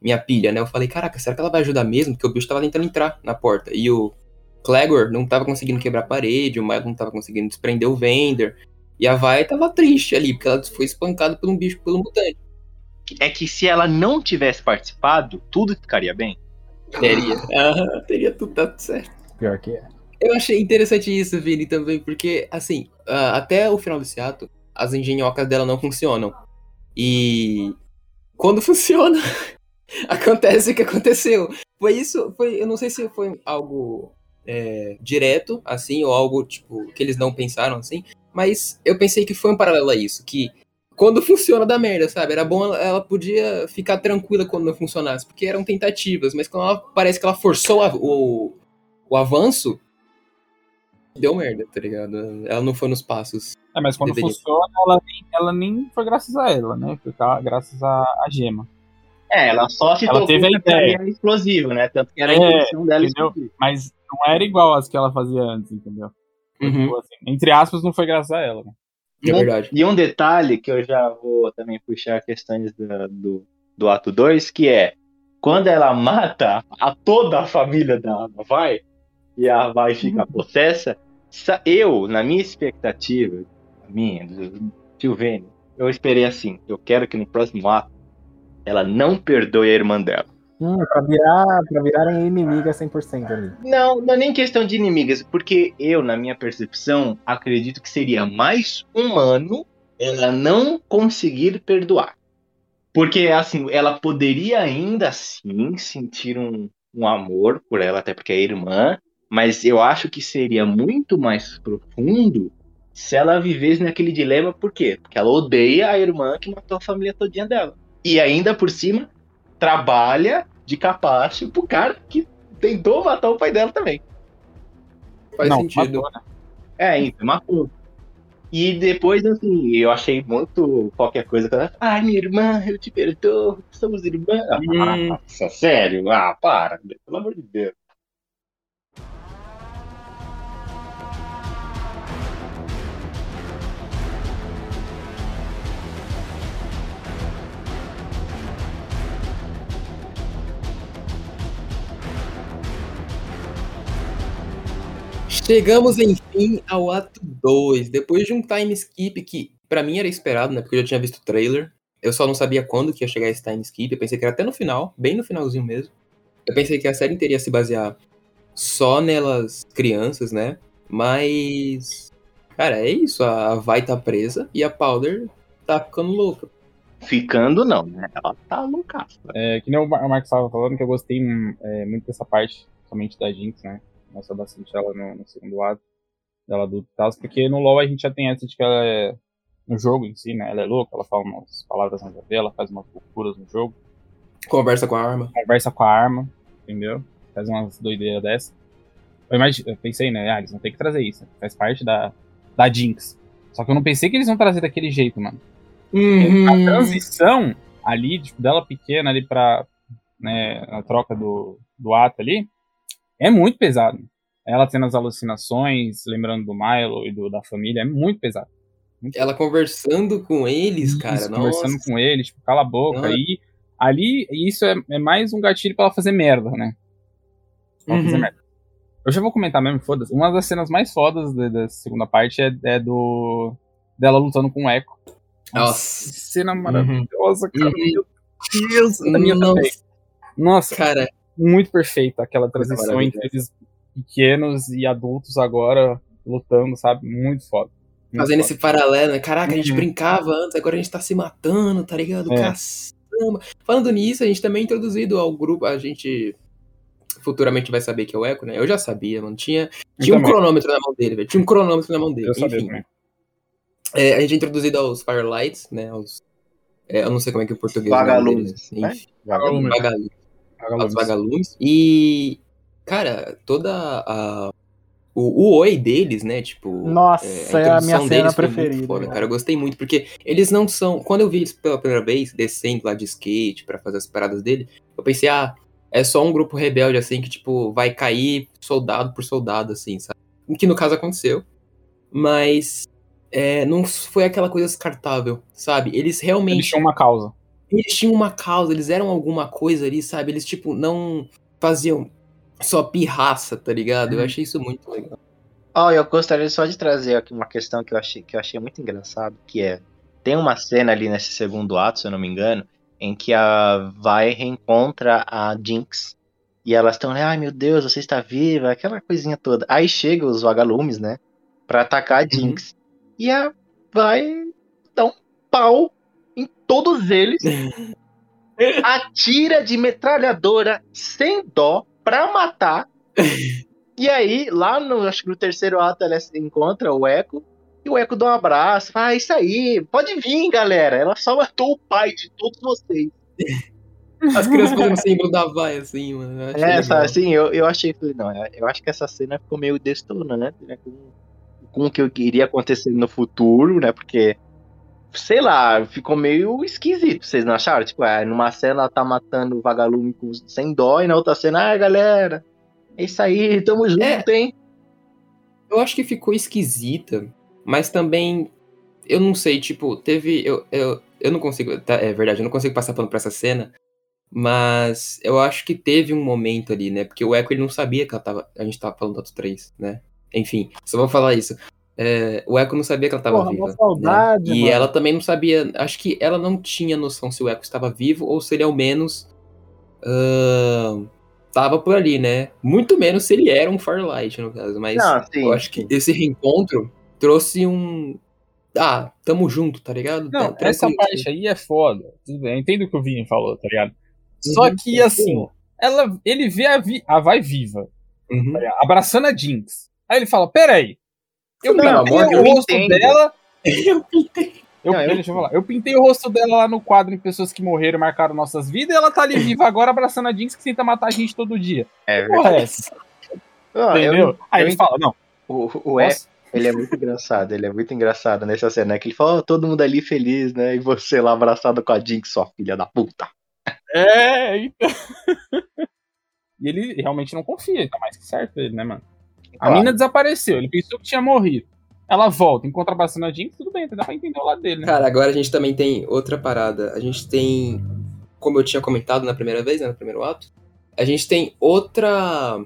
minha pilha, né? Eu falei, caraca, será que ela vai ajudar mesmo? Porque o bicho tava tentando entrar na porta. E o Clegor não tava conseguindo quebrar a parede, o Milo não tava conseguindo desprender o Vender. E a Vai tava triste ali, porque ela foi espancada por um bicho, pelo mutante. É que se ela não tivesse participado, tudo ficaria bem. Teria. <laughs> Aham, teria tudo dado certo. Pior que é. Eu achei interessante isso, Vini, também, porque, assim, ah, até o final desse ato, as engenhocas dela não funcionam. E quando <laughs> funciona, <laughs> acontece o que aconteceu. Foi isso, foi, eu não sei se foi algo é, direto, assim, ou algo, tipo, que eles não pensaram, assim, mas eu pensei que foi um paralelo a isso, que quando funciona dá merda, sabe? Era bom, ela, ela podia ficar tranquila quando não funcionasse, porque eram tentativas, mas quando ela parece que ela forçou a- o, o avanço, deu merda, tá ligado? Ela não foi nos passos. É, mas quando Deveria. funciona, ela nem, ela nem foi graças a ela, né? Foi graças a, a gema. É, ela só se Ela tocou teve a ideia. explosiva, né? Tanto que era a É, intenção dela entendeu? Mas não era igual às que ela fazia antes, entendeu? Uhum. tipo assim, entre aspas, não foi graças a ela. Né? É verdade. E um detalhe que eu já vou também puxar questões da- do, do ato 2, que é quando ela mata a toda a família da Vai e a Vai fica possessa, sa- eu, na minha expectativa, minha, do tio Vênio, eu esperei assim, eu quero que no próximo ato ela não perdoe a irmã dela. Hum, pra, virar, pra virarem inimiga 100% ali. Não, não é nem questão de inimigas, porque eu, na minha percepção, acredito que seria mais humano ela não conseguir perdoar. Porque, assim, ela poderia ainda assim sentir um, um amor por ela, até porque é irmã, mas eu acho que seria muito mais profundo se ela vivesse naquele dilema, por quê? Porque ela odeia a irmã que matou a família todinha dela. E ainda por cima, trabalha de capacho pro cara que tentou matar o pai dela também. Faz não, sentido. matou, né? É, então, matou. E depois, assim, eu achei muito qualquer coisa. que ela, Ai, minha irmã, eu te perdoo, somos irmãs. Ah, Hum. Nossa, sério? Ah, para, pelo amor de Deus. Chegamos, enfim, ao ato 2. Depois de um time skip que, pra mim, era esperado, né? Porque eu já tinha visto o trailer. Eu só não sabia quando que ia chegar esse time skip. Eu pensei que era até no final, bem no finalzinho mesmo. Eu pensei que a série inteira ia se basear só nelas crianças, né? Mas. Cara, é isso. A Vai tá presa e a Powder tá ficando louca. Ficando não, né? Ela tá loucaça. É, que nem o Marcos estava falando, que eu gostei hum, é, muito dessa parte, somente da Jinx, né? Mostra bastante ela no, no segundo ato, dela e tal. Porque no LoL a gente já tem essa de que ela é. No jogo em si, né? Ela é louca, ela fala umas palavras na dela, faz umas loucuras no jogo, Conversa com a arma. conversa com a arma, entendeu? Faz umas doideiras dessa. Eu, imagi- eu pensei, né? Ah, eles vão ter que trazer isso. Faz parte da, da Jinx. Só que eu não pensei que eles iam trazer daquele jeito, mano. Uhum. A transição ali, tipo, dela pequena ali pra, né, a troca do, do ato ali, é muito pesado. Ela tendo as alucinações, lembrando do Milo e do, da família, é muito pesado. Ela conversando com eles, cara. Isso, nossa. conversando com ele, tipo, cala a boca. Nossa. E ali, isso é, é mais um gatilho pra ela fazer merda, né? Pra ela fazer Uhum. merda. Eu já vou comentar mesmo, foda-se. Uma das cenas mais fodas da, da segunda parte é, é do. dela lutando com o Echo. Nossa. Cena maravilhosa, cara. Uhum. Meu Deus, da minha Nossa. também. Nossa, Cara, muito perfeita aquela transição entre eles pequenos e adultos agora lutando, sabe? Muito foda. Muito fazendo foda. esse paralelo, né? Caraca, a gente Uhum. brincava antes, agora a gente tá se matando, tá ligado? É. Caçamba. Falando nisso, a gente também é introduzido ao grupo, a gente futuramente vai saber que é o Echo, né? Eu já sabia, mano. Tinha, tinha um cronômetro na mão dele, velho. Tinha um cronômetro na mão dele. Eu sabia Enfim, é, a gente é introduzido aos Firelights, né? Aos, é, eu não sei como é que é o português. Vagalumes, deles, né? Vagalumes. Vagalumes. Aos vagalumes. E, cara, toda a. O, o oi deles, né? Tipo. Nossa, é a minha introdução cena deles foi muito preferida, foda, né? cara. Eu gostei muito, porque eles não são. Quando eu vi eles pela primeira vez, descendo lá de skate pra fazer as paradas dele, eu pensei, ah, é só um grupo rebelde, assim, que, tipo, vai cair soldado por soldado, assim, sabe? que no caso aconteceu, mas é, não foi aquela coisa descartável, sabe? Eles realmente Eles tinham uma causa. Eles tinham uma causa, eles eram alguma coisa ali, sabe? Eles, tipo, não faziam só pirraça, tá ligado? Eu achei isso muito legal. Ó, eu gostaria só de trazer aqui uma questão que eu achei, que eu achei muito engraçado, que é tem uma cena ali nesse segundo ato, se eu não me engano, em que a Vai reencontra a Jinx e elas estão, ai meu Deus, você está viva, aquela coisinha toda. Aí chega os vagalumes, né, Pra atacar a Jinx e a Vai dar um pau todos eles, atira de metralhadora sem dó pra matar. E aí, lá no, acho que no terceiro ato, ela encontra o Echo. E o Echo dá um abraço. Fala, ah, isso aí, pode vir, galera. Ela só matou o pai de todos vocês. As crianças fazendo símbolo da vai, assim, mano. eu É, sabe, assim, eu, eu achei, falei, não, eu acho que essa cena ficou meio destonante, né? Com, com o que iria acontecer no futuro, né? Porque, sei lá, ficou meio esquisito, vocês não acharam? Tipo, é, numa cena ela tá matando o vagalume com, sem dó, e na outra cena, ah, galera, é isso aí, tamo junto, É. hein? Eu acho que ficou esquisita, mas também. Eu não sei, tipo, teve. Eu, eu, eu não consigo. tá, é verdade, eu não consigo passar pano pra essa cena. Mas eu acho que teve um momento ali, né? Porque o Echo ele não sabia que ela tava. A gente tava falando do Ato 3, né? Enfim, só vou falar isso. É, o Echo não sabia que ela tava Porra, viva. uma saudade, né? E mano. ela também não sabia. Acho que ela não tinha noção se o Echo estava vivo ou se ele ao menos. ahn, tava por ali, né? Muito menos se ele era um Firelight, no caso. Mas Não, sim, eu acho que esse reencontro trouxe um. Ah, tamo junto, tá ligado? Não, Tá essa parte aí é foda. Tudo bem, eu entendo o que o Vini falou, tá ligado? Só Uhum. que, assim, ela, ele vê a, vi, a Vai viva, Uhum. tá abraçando a Jinx. Aí ele fala, peraí, eu Não, pintei amor, eu o rosto entendo. dela... Eu pintei. Eu, Não, eu- deixa eu falar. Eu pintei o rosto dela lá no quadro em pessoas que morreram e marcaram nossas vidas, e ela tá ali <laughs> viva agora abraçando a Jinx que tenta matar a gente todo dia. É Que Porra, é essa? Ah, eu- Entendeu? Aí eu ele fala, não. o, o nossa, ele é muito engraçado, ele é muito engraçado nessa cena, né? Que ele fala, ó, todo mundo ali feliz, né? E você lá abraçado com a Jinx, sua filha da puta. É, então. <laughs> e ele realmente não confia, tá mais que certo ele, né, mano? A Claro. mina desapareceu, ele pensou que tinha morrido. Ela volta, encontra a Jinx, tudo bem, dá pra entender o lado dele, né? Cara, agora a gente também tem outra parada. A gente tem, como eu tinha comentado na primeira vez, né, no primeiro ato, a gente tem outra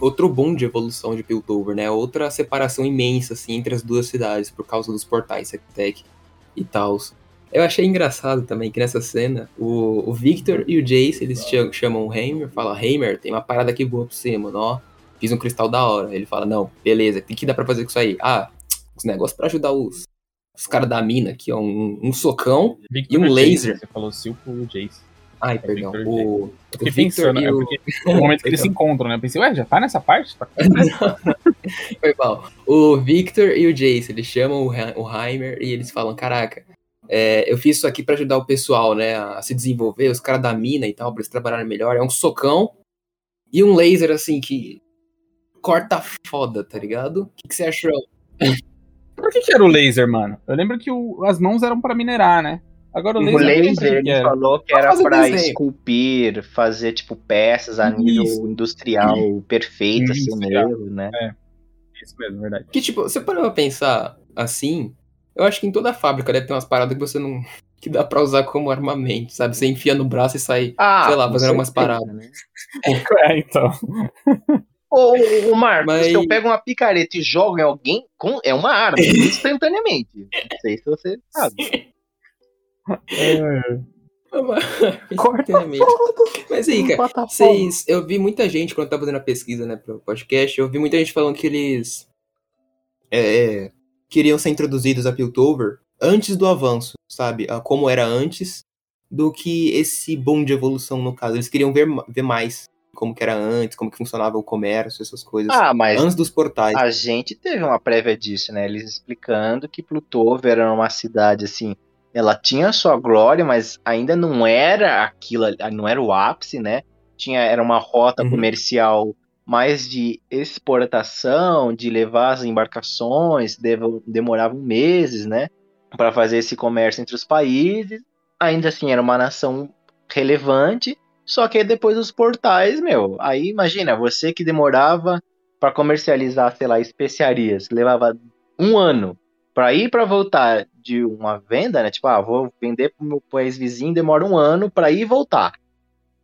outro boom de evolução de Piltover, né? Outra separação imensa assim entre as duas cidades por causa dos portais Sectec e tal. Eu achei engraçado também que nessa cena o, o Victor e o Jace eles cha- chamam o Heimer, fala Heimer, tem uma parada aqui boa pra você, mano, ó. Fiz um cristal da hora. Ele fala, não, beleza, o que, que dá pra fazer com isso aí? Ah, os negócios pra ajudar os, os caras da mina aqui, ó, um, um socão. Victor e um Jace, laser. Você falou Silco e o Jace. Ai, perdão. Victor O, o fiquei Victor pensando, e é o... porque no momento que eles <laughs> se encontram, né? Eu pensei, ué, já tá nessa parte? Tá. <laughs> Foi mal. O Victor e o Jace, eles chamam o, o Heimer e eles falam, caraca, é, eu fiz isso aqui pra ajudar o pessoal, né, a se desenvolver, os caras da mina e tal, pra eles trabalharem melhor. É um socão e um laser, assim, que corta foda, tá ligado? O que, que você achou? Por que, que era o laser, mano? Eu lembro que o- as mãos eram pra minerar, né? Agora o laser. laser, o que ele falou que era desenho. esculpir, fazer, tipo, peças a nível Isso. industrial perfeito, assim mesmo, né? Isso mesmo, verdade. Que, tipo, você parou pra pensar assim, eu acho que em toda fábrica deve ter umas paradas que você não... que dá pra usar como armamento, sabe? Você enfia no braço e sai, Ah, sei lá, fazendo umas paradas. né? <laughs> É, então. Ô, ô, Marcos, Mas- se eu pego uma picareta e jogo em alguém, com... é uma arma, <laughs> instantaneamente. Não sei se você sabe. Instantaneamente. Mas aí, cara, vocês. Eu vi muita gente, quando eu tava fazendo a pesquisa, né, pro podcast, eu vi muita gente falando que eles. é, queriam ser introduzidos a Piltover antes do avanço, sabe? Como era antes do que esse boom de evolução, no caso. Eles queriam ver, ver mais como que era antes, como que funcionava o comércio, essas coisas. Ah, mas antes dos portais. a gente teve uma prévia disso, né? Eles explicando que Plutover era uma cidade assim. Ela tinha sua glória, mas ainda não era aquilo, não era o ápice, né? Tinha, era uma rota Uhum. comercial mais de exportação, de levar as embarcações, demoravam meses, né? Para fazer esse comércio entre os países. Ainda assim, era uma nação relevante. Só que aí depois dos portais, meu, aí imagina, você que demorava pra comercializar, sei lá, especiarias, levava um ano pra ir pra voltar de uma venda, né? Tipo, ah, vou vender pro meu país vizinho, demora um ano pra ir e voltar.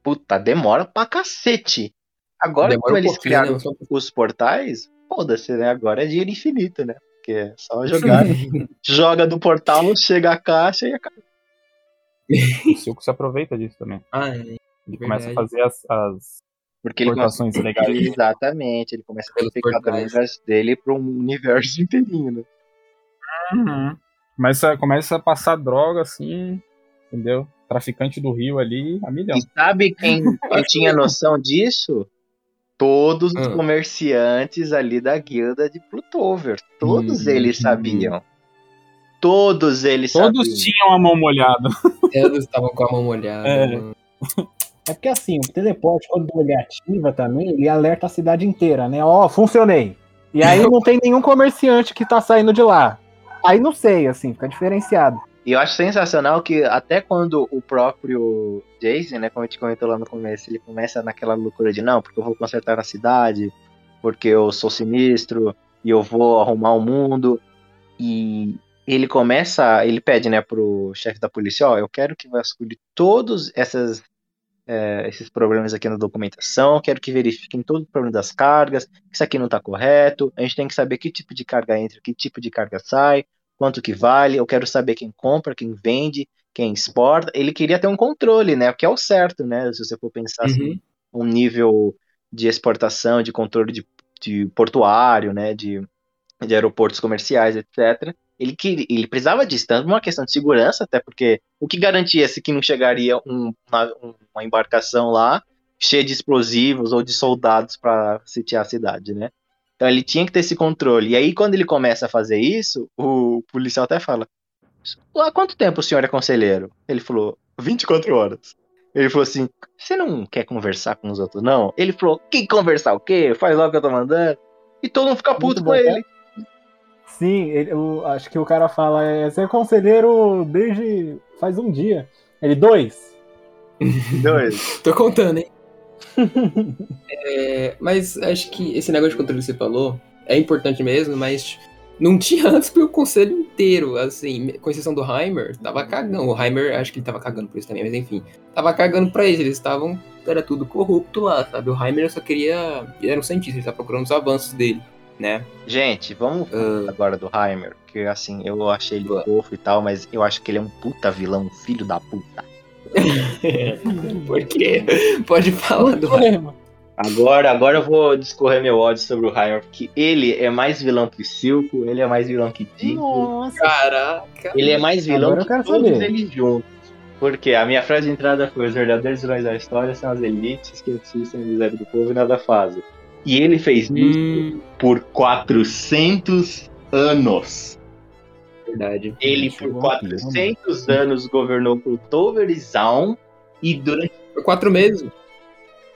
Puta, demora pra cacete. Agora Demora que um eles criaram né? Os portais, foda-se, né? Agora é dinheiro infinito, né? Porque é só <laughs> jogar. joga do portal, chega a caixa e acaba. <laughs> O Silco se aproveita disso também. Ah, é. Ele Verdade. começa a fazer as, as Porque ele exportações legais. <laughs> Exatamente, ele começa a portais. drogas dele para um universo <laughs> inteirinho, né? Uhum. Começa, começa a passar droga assim, entendeu? Traficante do Rio ali, a milhão. E sabe quem, <laughs> tinha noção disso? Todos os Hum. comerciantes ali da guilda de Plutover. Todos Hum, eles sabiam. Todos eles Todos sabiam. tinham a mão molhada. Eles estavam com a mão molhada. É. É porque assim, o teleporte, quando ele ativa também, ele alerta a cidade inteira, né? Ó, funcionei. E aí não tem nenhum comerciante que tá saindo de lá. Aí não sei, assim, fica diferenciado. E eu acho sensacional que até quando o próprio Jason, né, como a gente comentou lá no começo, ele começa naquela loucura de não, porque eu vou consertar a cidade, porque eu sou sinistro e eu vou arrumar o mundo. E ele começa, ele pede, né, pro chefe da polícia, ó, eu quero que vasculhe todos essas, é, esses problemas aqui na documentação, quero que verifiquem todo o problema das cargas, isso aqui não tá correto, a gente tem que saber que tipo de carga entra, que tipo de carga sai, quanto que vale, eu quero saber quem compra, quem vende, quem exporta. Ele queria ter um controle, né? Que é o certo, né? Se você for pensar assim, um nível de exportação, de controle de, de portuário, né? De, de aeroportos comerciais, etc. Ele, queria, ele precisava disso, tanto uma questão de segurança, até porque o que garantia-se que não chegaria um- uma, uma embarcação lá cheia de explosivos ou de soldados para sitiar a cidade, né? Então ele tinha que ter esse controle. E aí, quando ele começa a fazer isso, o policial até fala: Há quanto tempo o senhor é conselheiro? Ele falou: 24 horas. Ele falou assim: Você não quer conversar com os outros, não? Ele falou: Que conversar o quê? Faz logo o que eu tô mandando. E todo mundo fica puto Muito com bom, ele. Sim, ele- eu acho que o cara fala, é, você é conselheiro desde faz um dia. Ele, dois. <laughs> Dois. Tô contando, hein? <laughs> É, mas acho que esse negócio de controle que você falou é importante mesmo, mas não tinha antes pro conselho inteiro, assim, com exceção do Heimer, tava cagando. O Heimer, acho que ele tava cagando por isso também, mas enfim, tava cagando pra eles, eles estavam, era tudo corrupto lá, sabe? O Heimer só queria, ele era um cientista, ele tava procurando os avanços dele, né? Gente, vamos falar agora do Heimer, que assim, eu achei ele fofo e tal, mas eu acho que ele é um puta vilão, filho da puta. <laughs> por quê? Pode falar do Heimer. Agora, agora eu vou discorrer meu ódio sobre o Heimer, porque ele é mais vilão que Silco, ele é mais vilão que Dick, Nossa. Caraca! ele é mais vilão Agora eu que quero todos saber. eles juntos. Porque a minha frase de entrada foi: os verdadeiros vilões da história são as elites que assistem a miséria do povo e nada fazem. E ele fez isso Hum, por 400 anos. verdade. Ele por Chegou 400 anos governou por Toverizão e durante Foi quatro meses.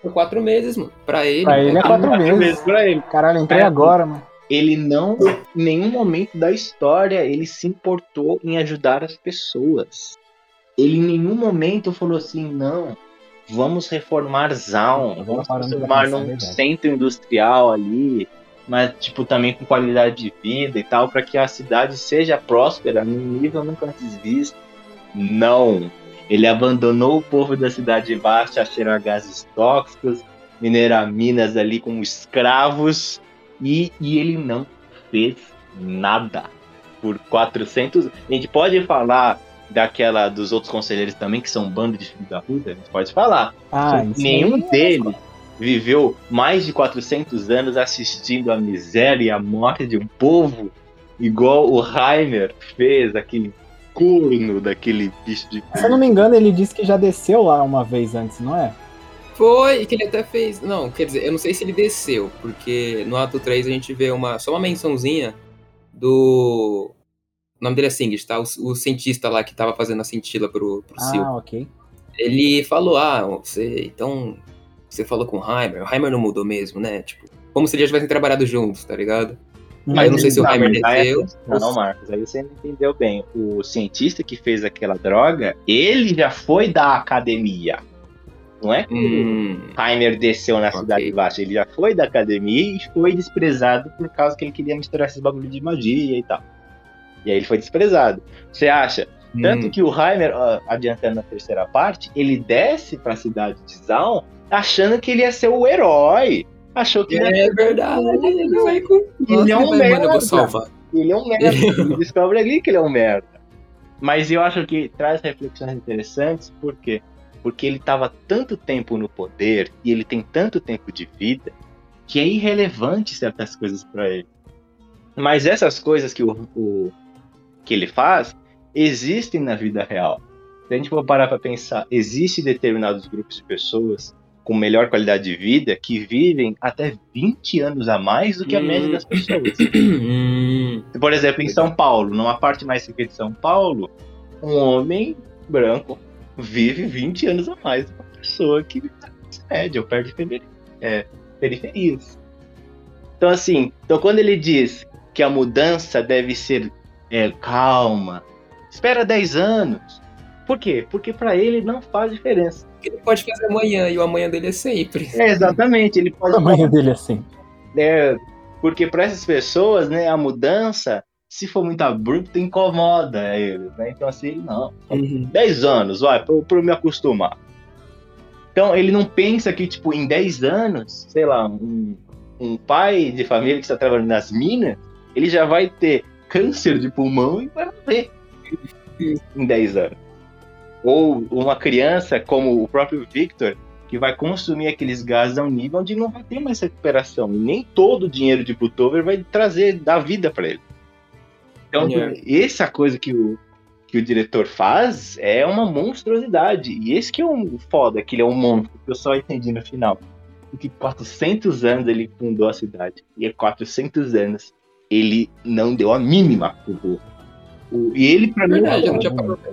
Foi quatro meses, mano. Pra ele. Pra ele é quatro quatro meses. pra ele. Caralho, entrei É. agora, mano. Ele não, em nenhum momento da história, ele se importou em ajudar as pessoas. Ele em nenhum momento falou assim, não, vamos reformar Zaun, vamos transformar num centro industrial ali, mas tipo também com qualidade de vida e tal, para que a cidade seja próspera num nível nunca antes visto. Não. Ele abandonou o povo da cidade baixa a cheirar gases tóxicos, minerar minas ali como escravos, e, e ele não fez nada. Por 400. A gente pode falar daquela dos outros conselheiros também, que são um bando de filhos da puta? A gente pode falar. Ah, Nenhum aí- deles viveu mais de 400 anos assistindo a miséria e a morte de um povo, igual o Heimer fez, aquele corno daquele bicho de. Se eu não me engano, ele disse que já desceu lá uma vez antes, não é? Foi, que ele até fez. Não, quer dizer, eu não sei se ele desceu, porque no ato 3 a gente vê uma, só uma mençãozinha do. O nome dele é Singed, tá? O, o cientista lá que tava fazendo a cintila pro, pro Sil. Ah, ok. Ele falou, ah, você. Então. Você falou com o Heimer. O Heimer não mudou mesmo, né? Tipo, como se eles já tivessem trabalhado juntos, tá ligado? Aí eu não sei se o Heimer desceu. Não, não, Marcos, aí você não entendeu bem. O cientista que fez aquela droga, ele já foi da academia. Não é que Hum, o Heimer desceu na Ok. cidade baixa, ele já foi da academia e foi desprezado por causa que ele queria misturar esses bagulho de magia e tal. E aí ele foi desprezado. Você acha? Tanto hum. que o Heimer, adiantando na terceira parte, ele desce pra cidade de Zaun achando que ele ia ser o herói. Achou que ele ia É verdade, ele vai com. Ele é um merda. Ele é um merda. <laughs> Ele descobre ali que ele é um merda. Mas eu acho que traz reflexões interessantes, por quê? Porque ele estava tanto tempo no poder e ele tem tanto tempo de vida que é irrelevante certas coisas para ele. Mas essas coisas que, o, o- que ele faz existem na vida real. Se a gente for parar para pensar, existem determinados grupos de pessoas com melhor qualidade de vida que vivem até 20 anos a mais do que a média das pessoas. Hum, Por exemplo, em São Paulo, numa parte mais rica de São Paulo, um homem branco vive 20 anos a mais do que uma pessoa que vive na média ou perto de é, periferias. Então, assim, então quando ele diz que a mudança deve ser é, calma, espera 10 anos. Por quê? Porque para ele não faz diferença. ele pode fazer amanhã e o amanhã dele é sempre. É, exatamente, ele O pode tamanho dele é assim. É, porque para essas pessoas, né, a mudança, se for muito abrupta, incomoda eles, né? Então assim, ele não. Uhum. 10 anos, vai, pra eu me acostumar. Então ele não pensa que, tipo, em 10 anos, sei lá, um, um pai de família que está trabalhando nas minas, ele já vai ter câncer de pulmão e vai morrer em 10 anos. Ou uma criança como o próprio Victor, que vai consumir aqueles gases a um nível onde não vai ter mais recuperação. E nem todo o dinheiro de Piltover vai trazer, dar vida para ele. Então, É. essa coisa que o, que o diretor faz é uma monstruosidade. E esse que é um foda, que ele é um monstro, que eu só entendi no final. Porque 400 anos ele fundou a cidade. E há 400 anos ele não deu a mínima pro povo. O- E ele, pra mim, é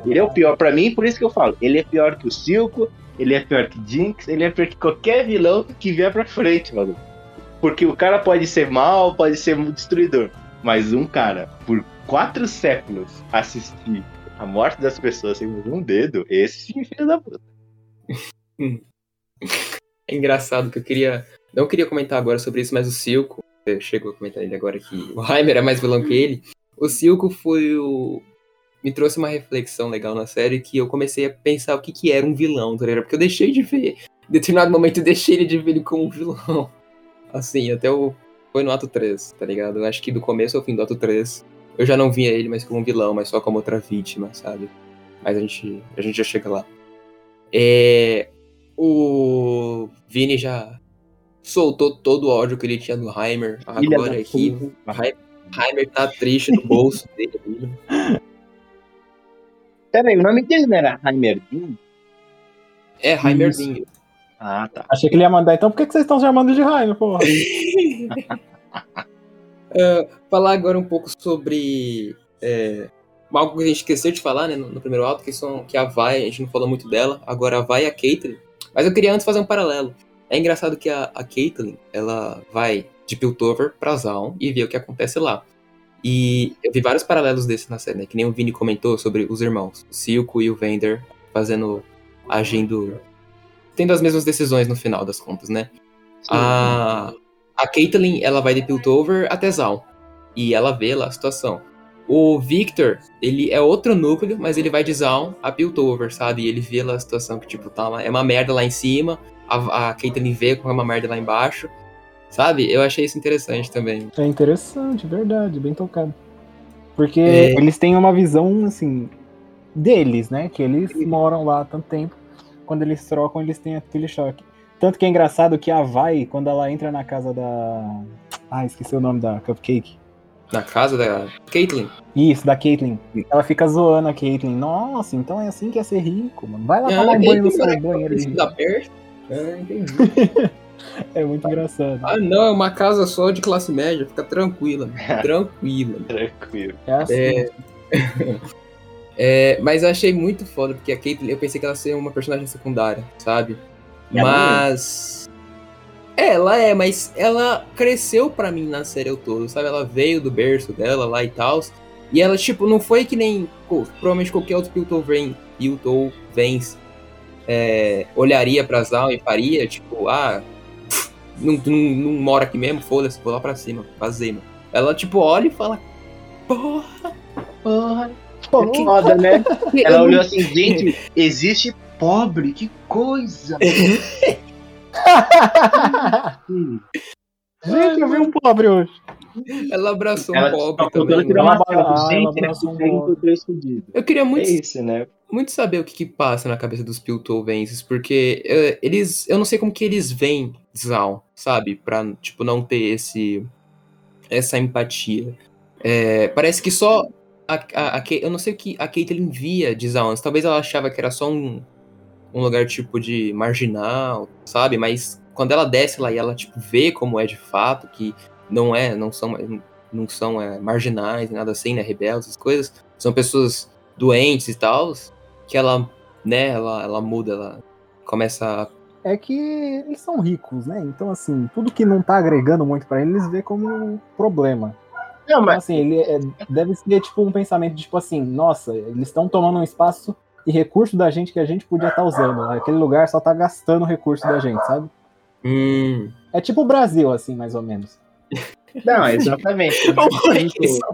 ele é o pior pra mim, por isso que eu falo. Ele é pior que o Silco, ele é pior que Jinx, ele é pior que qualquer vilão que vier pra frente, mano. Porque o cara pode ser mal, pode ser um destruidor. Mas um cara, por quatro séculos, assistir a morte das pessoas sem um dedo, esse sim, é filho da puta. <laughs> É engraçado que eu queria. Não queria comentar agora sobre isso, mas o Silco. Eu chego a comentar ele agora que o Heimer é mais vilão que ele. O Silco foi o. Me trouxe uma reflexão legal na série que eu comecei a pensar o que, que era um vilão, tá ligado? Porque eu deixei de ver. Em determinado momento eu deixei de ver ele como um vilão. <laughs> Assim, até o. Foi no ato 3, tá ligado? Eu acho que do começo ao fim do ato 3 eu já não via ele mais como um vilão, mas só como outra vítima, sabe? Mas a gente, a gente já chega lá. É, o Vini já soltou todo o ódio que ele tinha do Heimer. Filha Agora aqui, o Heimer, Heimer tá triste no bolso <laughs> dele. Pera aí, o nome dele não era Heimerdin? É, Heimerzinho. Ah, tá. Achei que ele ia mandar, então por que que vocês estão chamando de Rainer, porra? Ah, <laughs> falar agora um pouco sobre é, algo que a gente esqueceu de falar né, no, no primeiro alto, que, são, que a Vai, a gente não falou muito dela, agora a Vai e a Caitlyn. Mas eu queria antes fazer um paralelo. É engraçado que a, a Caitlyn, ela vai de Piltover pra Zaun e vê o que acontece lá. E eu vi vários paralelos desse na série, né? Que nem o Vini comentou sobre os irmãos, o Silco e o Vender fazendo, agindo, tendo as mesmas decisões no final das contas, né? A, a Caitlyn, ela vai de Piltover até Zaun. E ela vê lá a situação. O Victor, ele é outro núcleo, mas ele vai de Zaun a Piltover, sabe? E ele vê lá a situação que, tipo, tá uma- é uma merda lá em cima. A, a Caitlyn vê como é uma merda lá embaixo. Sabe? Eu achei isso interessante também. É interessante, verdade, bem tocado. Porque É. eles têm uma visão, assim, deles, né? Que eles moram lá há tanto tempo. Quando eles trocam, eles têm aquele choque. Tanto que é engraçado que a Vai, quando ela entra na casa da. Ah, esqueci o nome da Cupcake. Na casa da Caitlyn. Isso, da Caitlyn. Ela fica zoando a Caitlyn. Nossa, então é assim que é ser rico, mano. Vai lá tomar um banho no seu banheiro. Ah, entendi. <laughs> É muito engraçado. Ah, não, é uma casa só de classe média. Fica tranquila. <laughs> Tranquila. Tranquilo. É assim. É. <laughs> É, mas eu achei muito foda, porque a Caitlyn, eu pensei que ela ia ser uma personagem secundária, sabe? E ela Mas. É, ela é, mas ela cresceu pra mim na série ao todo, sabe? Ela veio do berço dela lá e tal. E ela, tipo, não foi que nem. pô, provavelmente qualquer outro Piltover vence. É, olharia pra Zal e faria, tipo, ah, não, não, não mora aqui mesmo, foda-se, vou lá pra cima, vazei, mano. Ela, tipo, olha e fala, porra, Porra. Foda, né? <laughs> Ela olhou assim, gente, existe pobre, que coisa. Gente, eu vi um pobre hoje. ela abraçou Ela um pobre tá também. que mano. uma Ah, ela foto. Gente, né? abraçou um Que pobre. Eu queria É muito, isso, né? Muito saber o que, que passa na cabeça dos Piltovenses, porque eh, eles, eu não sei como que eles veem Zal, sabe? Pra, tipo, não ter esse, essa empatia. É, parece que só a, a, a eu não sei o que a Caitlyn via de antes. Talvez ela achava que era só um, um lugar tipo de marginal, sabe? Mas quando ela desce lá e ela tipo vê como é de fato, que não é, não são, não são é, marginais, nada assim, né? Rebeldes, essas coisas, são pessoas doentes e tal, que ela, né? Ela, ela muda, ela começa a É que eles são ricos, né? Então, assim, tudo que não tá agregando muito pra eles, eles vê como um problema. Não, Então, mas assim, ele é- deve ser tipo um pensamento de tipo assim, nossa, eles estão tomando um espaço e recurso da gente que a gente podia estar usando. Aquele lugar só tá gastando recurso da gente, sabe? Hum. É tipo o Brasil, assim, mais ou menos. Não, exatamente. <laughs>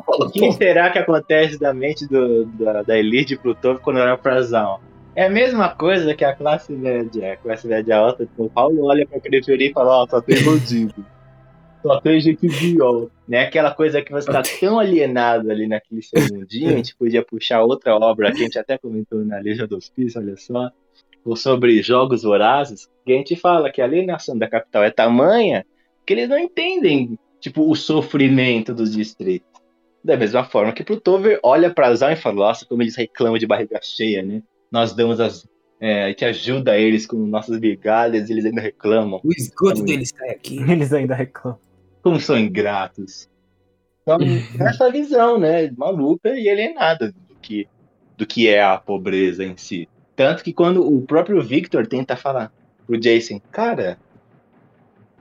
O que será que acontece da mente do, da, da elite Plutov quando olha pra Zal? É a mesma coisa que a classe média, a classe média alta, tipo, o Paulo olha pra periferia e fala, ó, só tem bandido. Só tem gente idiota. Né? Aquela coisa que você tá tão alienado ali naquele seu mundinho, a gente podia puxar outra obra que a gente até comentou na Legião dos Pis, olha só, ou sobre jogos vorazes, que a gente fala que a alienação da capital é tamanha que eles não entendem, tipo, o sofrimento dos distritos. Da mesma forma que Plutover olha pra Zal e fala, nossa, como eles reclamam de barriga cheia, né? Nós damos as. É, a gente ajuda eles com nossas migalhas e eles ainda reclamam. O esgoto deles cai aqui. <laughs> Eles ainda reclamam. Como são ingratos. Então, <laughs> essa visão, né, maluca e alienada do que, do que é a pobreza em si. Tanto que quando o próprio Victor tenta falar pro Jason, cara,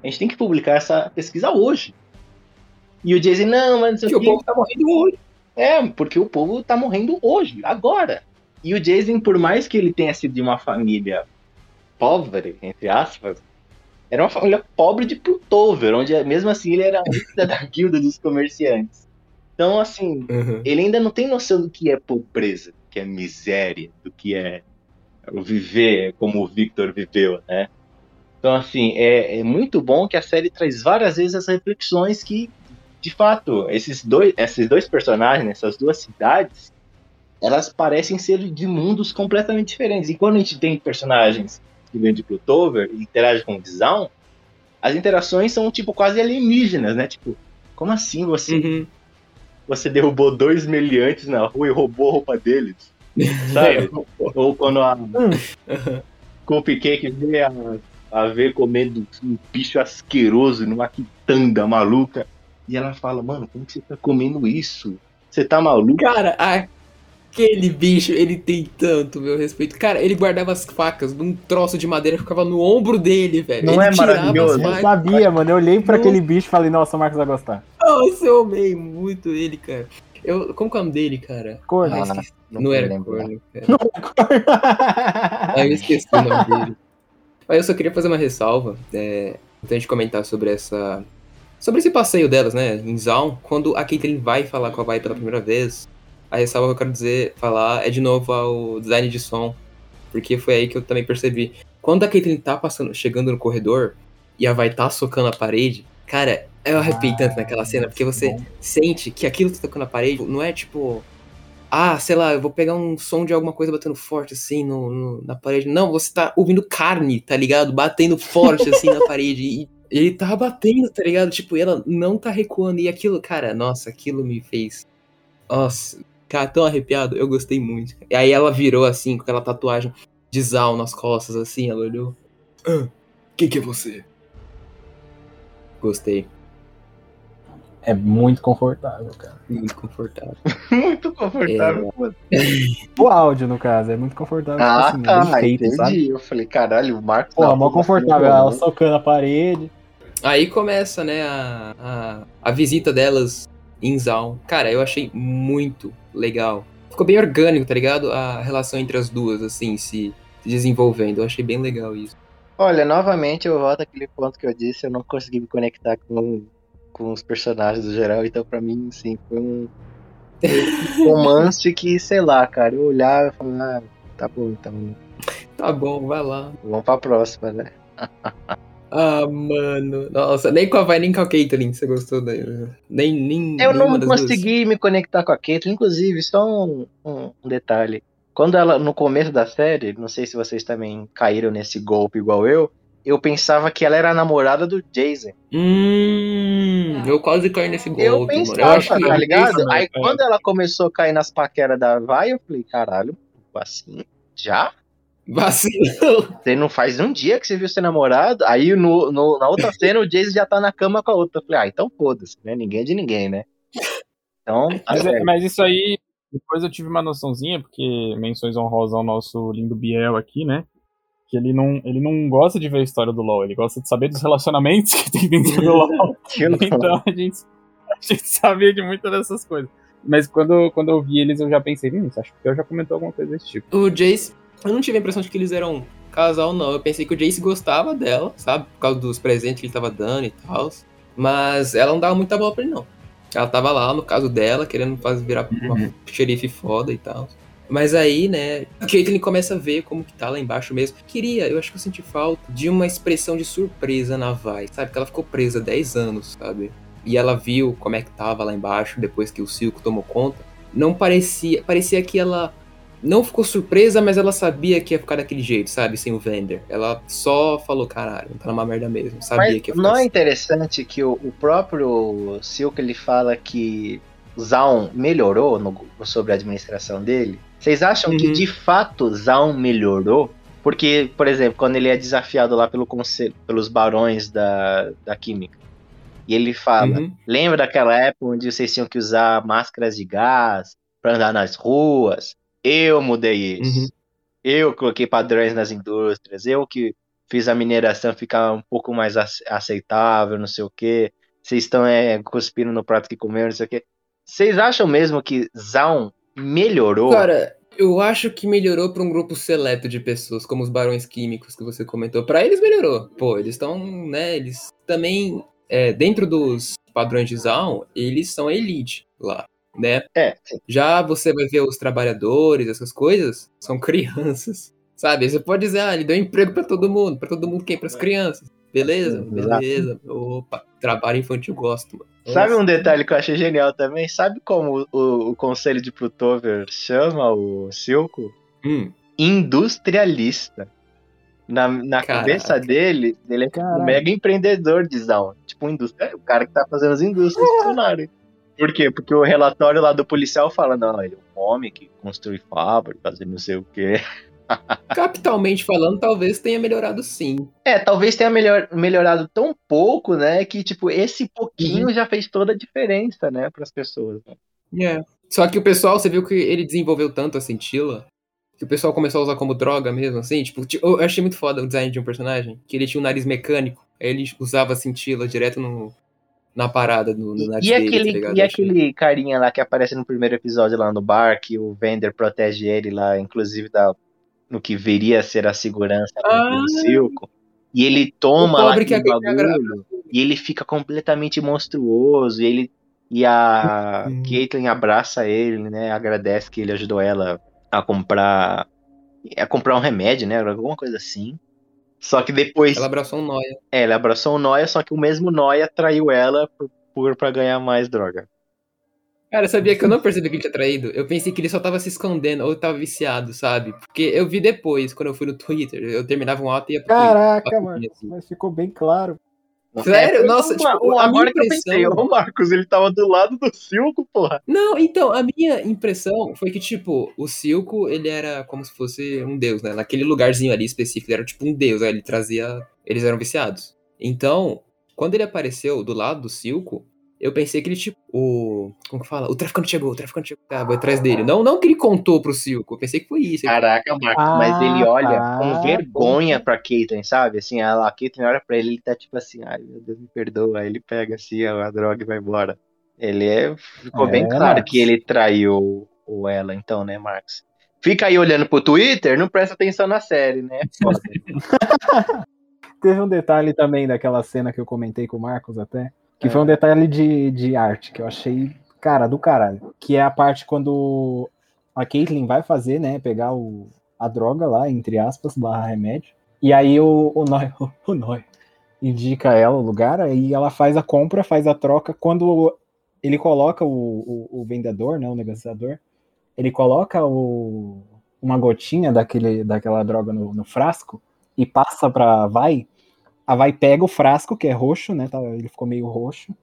a gente tem que publicar essa pesquisa hoje. E o Jason, não, mas não sei Que o o quê. povo tá morrendo hoje. É, porque o povo tá morrendo hoje, agora. E o Jason, por mais que ele tenha sido de uma família pobre, entre aspas, era uma família pobre de Plutover, onde mesmo assim ele era a líder da guilda dos comerciantes. Então, assim, ele ainda não tem noção do que é pobreza, do que é miséria, do que é o viver como o Victor viveu, né? Então, assim, é, é muito bom que a série traz várias vezes essas reflexões que, de fato, esses dois, esses dois personagens, essas duas cidades, elas parecem ser de mundos completamente diferentes. E quando a gente tem personagens que vêm de Plutover e interagem com o Zaun, as interações são, tipo, quase alienígenas, né? Tipo, como assim você Uhum. você derrubou dois meliantes na rua e roubou a roupa deles. Sabe? <laughs> Ou quando a Cupcake vê a, a ver comendo um bicho asqueroso numa quitanda maluca. E ela fala, mano, como que você tá comendo isso? Você tá maluco? Cara, aquele bicho, ele tem tanto meu respeito. Cara, ele guardava as facas num troço de madeira que ficava no ombro dele, velho. Não ele é maravilhoso? Eu sabia, mano. Eu olhei pra Não. aquele bicho e falei, nossa, o Marcos vai gostar. Nossa, eu amei muito ele, cara. Eu, como que é o nome dele, cara? Corno. Ah, não não me era corno, cara. Ah, eu esqueci o nome dele. Mas eu só queria fazer uma ressalva, é, antes de a gente comentar sobre essa. Sobre esse passeio delas, né? Em Zaun, quando a Caitlyn vai falar com a Vai pela primeira vez, a ressalva que eu quero dizer, falar é de novo ao design de som. Porque foi aí que eu também percebi. Quando a Caitlyn tá passando, chegando no corredor e a Vai tá socando a parede, cara, eu arrepiei tanto naquela cena, porque você sente que aquilo que tá tocando na parede não é tipo. Ah, sei lá, eu vou pegar um som de alguma coisa batendo forte assim no, no- na parede. Não, você tá ouvindo carne, tá ligado? Batendo forte assim na <laughs> parede. E ele tá batendo, tá ligado? Tipo, ela não tá recuando. E aquilo, cara, nossa, aquilo me fez. Nossa, cara, tão arrepiado. Eu gostei muito. E aí ela virou assim, com aquela tatuagem de Zal nas costas, assim. Ela olhou. Ah, quem que é você? Gostei. É muito confortável, cara. Muito confortável. <laughs> Muito confortável. <laughs> O áudio, no caso, é muito confortável. Ah, tipo assim, tá, feito, entendi. sabe? Eu falei, caralho, o Marcos. Pô, tá mó confortável. Ela socando a parede. Aí começa, né, a, a, a visita delas em Zaun. Cara, eu achei muito legal. Ficou bem orgânico, tá ligado? A relação entre as duas, assim, se se desenvolvendo. Eu achei bem legal isso. Olha, novamente eu volto àquele ponto que eu disse, eu não consegui me conectar com, com os personagens do geral, então pra mim, sim, foi um um romance que, sei lá, cara, eu olhava e falava, ah, tá bom, então, Tá bom, vai lá. vamos pra próxima, né? <laughs> Ah, mano. Nossa, nem com a Vai, nem com a Caitlyn você gostou daí. Nem, nem, Eu não das duas. consegui me conectar com a Caitlyn, inclusive, só um, um- detalhe. Quando ela, no começo da série, não sei se vocês também caíram nesse golpe igual eu, eu pensava que ela era a namorada do Jason. Hum, eu quase caí nesse golpe, eu mano. pensava, Eu acho que tá ligado? Aí é. quando ela começou a cair nas paqueras da Vai, eu falei, caralho, assim, já? Vacilou. Você não faz um dia que você viu seu namorado, aí no, no- na outra <laughs> cena o Jason já tá na cama com a outra. Eu falei, ah, então foda-se, né? Ninguém é de ninguém, né? Então, tá Mas, é- mas isso aí, depois eu tive uma noçãozinha, porque menções honrosas ao nosso lindo Biel aqui, né? Que ele não, ele não gosta de ver a história do LoL, ele gosta de saber dos relacionamentos <laughs> que tem dentro do LoL. <laughs> Então a gente, a gente sabia de muitas dessas coisas. Mas quando, quando eu vi eles, eu já pensei, hum, acho que o Biel já comentou alguma coisa desse tipo. O Jace, eu não tive a impressão de que eles eram casal, não. Eu pensei que o Jace gostava dela, sabe? Por causa dos presentes que ele tava dando e tal. Mas ela não dava muita bola pra ele, não. Ela tava lá, no caso dela, querendo fazer virar uma xerife foda e tal. Mas aí, né, a Caitlyn começa a ver como que tá lá embaixo mesmo. Queria, eu acho que eu senti falta de uma expressão de surpresa na Vai, sabe? Que ela ficou presa 10 anos, sabe? E ela viu como é que tava lá embaixo depois que o Silco tomou conta. Não parecia, parecia que ela não ficou surpresa, mas ela sabia que ia ficar daquele jeito, sabe? Sem o Vender. Ela só falou, caralho, tá numa merda mesmo. Sabia Mas que ia ficar não é assim. interessante que o, o próprio Silk ele fala que Zaun melhorou no- sobre a administração dele? Vocês acham que Uhum. de fato Zaun melhorou? Porque, por exemplo, quando ele é desafiado lá pelo conselho, pelos barões da, da química, e ele fala: Uhum. Lembra daquela época onde vocês tinham que usar máscaras de gás para andar nas ruas? Eu mudei isso. Uhum. Eu coloquei padrões nas indústrias. Eu que fiz a mineração ficar um pouco mais ace- aceitável, não sei o quê. Vocês estão é, cuspindo no prato que comeram, não sei o quê. Vocês acham mesmo que Zaun melhorou? Cara, eu acho que melhorou pra um grupo seleto de pessoas, como os barões químicos que você comentou. Pra eles melhorou. Pô, eles estão, né, eles também, é, dentro dos padrões de Zaun, eles são elite lá, né? É, sim. Já você vai ver os trabalhadores, essas coisas, são crianças, sabe? Você pode dizer, ah, ele deu emprego pra todo mundo. Pra todo mundo quem? Pras crianças. Beleza? Beleza. Opa, trabalho infantil gosto, mano. Sabe Nossa. um detalhe que eu achei genial também? Sabe como o, o conselho de Plutover chama o Silco? Hum, Industrialista. Na, na Caraca. cabeça dele, ele é tipo um mega empreendedor de Zaun. Tipo, um indústria, o cara que tá fazendo as indústrias <laughs> funcionarem. Por quê? Porque o relatório lá do policial fala, não, ele é um homem que construi fábricas e não sei o quê. <laughs> capitalmente falando, talvez tenha melhorado sim. É, talvez tenha melhor, melhorado tão pouco, né, que, tipo, esse pouquinho Uhum. já fez toda a diferença, né, pras pessoas. É. Só que o pessoal, você viu que ele desenvolveu tanto a cintila, que o pessoal começou a usar como droga mesmo, assim. Tipo, ti- eu achei muito foda o design de um personagem, que ele tinha um nariz mecânico, aí ele usava a cintila direto no, na parada, no, no nariz E dele, aquele, tá e aquele carinha lá que aparece no primeiro episódio lá no bar, que o Vender protege ele lá, inclusive da, no que viria a ser a segurança Ah. do Silco. E ele toma lá que bagulho, e ele fica completamente monstruoso, e ele e a Uhum. Caitlyn abraça ele, né? Agradece que ele ajudou ela a comprar a comprar um remédio, né? Alguma coisa assim. Só que depois Ela abraçou um nóia. é, ele abraçou o Noia, só que o mesmo Noia traiu ela por, por para ganhar mais droga. Cara, sabia que eu não percebi que ele tinha traído? Eu pensei que ele só tava se escondendo ou tava viciado, sabe? Porque eu vi depois, quando eu fui no Twitter, eu terminava um ato e ia pro Twitter. Caraca, Rapidinho, mano. assim. Mas ficou bem claro. Sério? É, Nossa, uma- tipo, uma- a minha agora que eu pensei, impressão- ô Marcos, ele tava do lado do Silco, porra. Não, então, a minha impressão foi que, tipo, o Silco, ele era como se fosse um deus, né? Naquele lugarzinho ali específico, ele era tipo um deus, aí ele trazia... Eles eram viciados. Então, quando ele apareceu do lado do Silco, eu pensei que ele, tipo, o... Como que fala? O traficante chegou, o traficante chegou, ah, vou atrás dele. Não, não que ele contou pro Silco, eu pensei que foi isso. Caraca, Marcos, Ah, mas ele olha tá. com vergonha pra Caitlyn, sabe? Assim, ela, a Caitlyn olha pra ele ele tá tipo assim, ai meu Deus, me perdoa. Aí ele pega assim a droga e vai embora. Ele é. Ficou É, bem claro Marcos. que ele traiu o ela, então, né, Marcos? fica aí olhando pro Twitter, não presta atenção na série, né? <laughs> Teve um detalhe também daquela cena que eu comentei com o Marcos até, que É. foi um detalhe de, de arte, que eu achei, cara, do caralho. Que é a parte quando a Caitlyn vai fazer, né, pegar o, a droga lá, entre aspas, barra remédio. E aí o, o Noi, <laughs> o Noi indica ela o lugar, aí ela faz a compra, faz a troca. Quando ele coloca o, o, o vendedor, né, o negociador, ele coloca o, uma gotinha daquele, daquela droga no, no frasco e passa pra Vai, a Vai pega o frasco, que é roxo, né? tá- ele ficou meio roxo,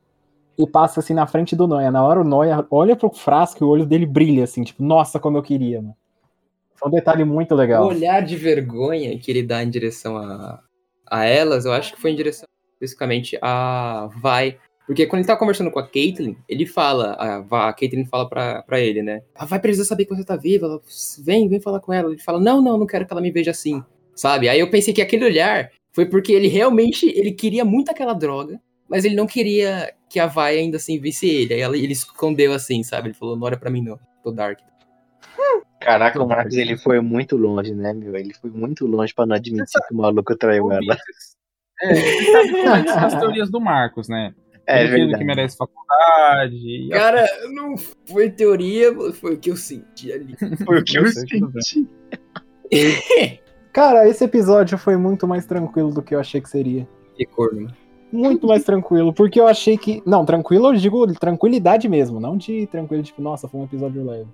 e passa assim na frente do Noia. Na hora o Noia olha pro frasco e o olho dele brilha, assim, tipo, nossa, como eu queria, mano. Foi um detalhe muito O legal. olhar de vergonha que ele dá em direção a, a elas, eu acho que foi em direção especificamente a Vai. Porque quando ele tá conversando com a Caitlyn, ele fala, a, a Caitlyn fala pra, pra ele, né? A Vai precisa saber que você tá viva, ela, vem, vem falar com ela. Ele fala, não, não, não quero que ela me veja assim, sabe? Aí eu pensei que aquele olhar foi porque ele realmente, ele queria muito aquela droga, mas ele não queria que a Vai ainda assim visse ele. Aí ela- ele escondeu assim, sabe? Ele falou, não olha pra mim não, tô dark. Caraca, o Marcos ele foi muito longe, né, meu? Ele foi muito longe pra não admitir que o maluco traiu ela. É, sabe são as teorias do Marcos, né? É o que verdade. merece faculdade. Cara, não foi teoria, foi o que eu senti ali. Foi o que eu senti. <laughs> Cara, esse episódio foi muito mais tranquilo do que eu achei que seria. Que corno. Muito mais tranquilo, porque eu achei que. Não, tranquilo, eu digo tranquilidade mesmo, não de tranquilo, tipo, nossa, foi um episódio leve.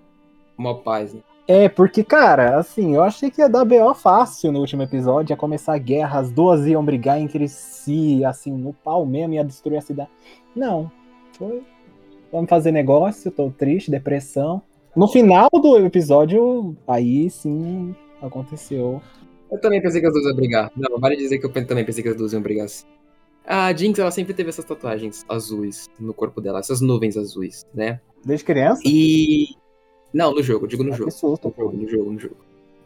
Mó paz, né? É, porque, cara, assim, eu achei que ia dar BO fácil no último episódio, ia começar a guerra, as duas iam brigar entre si, assim, no pau mesmo, ia destruir a cidade. Não, foi. Vamos fazer negócio, tô triste, depressão. No final do episódio, aí sim aconteceu. Eu também pensei que as duas iam brigar. Não, vale dizer que eu também pensei que as duas iam brigar. sim. A Jinx, ela sempre teve essas tatuagens azuis no corpo dela, essas nuvens azuis, né? Desde criança? E. Não, no jogo, digo no Ah, jogo. Que susto, No jogo, no jogo, no jogo.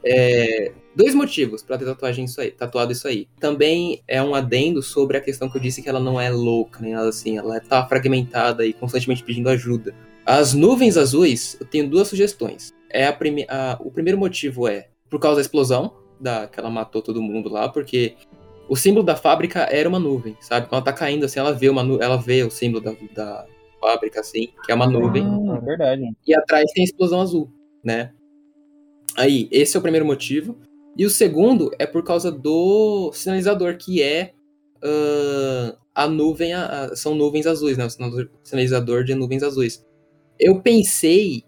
É, dois motivos pra ter tatuagem isso aí, tatuado isso aí. Também é um adendo sobre a questão que eu disse que ela não é louca, nem nada assim. Ela tá fragmentada e constantemente pedindo ajuda. As nuvens azuis, eu tenho duas sugestões. É a prime a- o primeiro motivo é por causa da explosão, da, que ela matou todo mundo lá, porque o símbolo da fábrica era uma nuvem, sabe? Quando ela tá caindo assim, ela vê, uma nu- ela vê o símbolo da, da fábrica, assim, que é uma nuvem Ah, é verdade. e atrás tem a explosão azul, né? Aí, esse é o primeiro motivo. E o segundo é por causa do sinalizador, que é ah, a nuvem, a- a- são nuvens azuis, né? O sinalizador de nuvens azuis. Eu pensei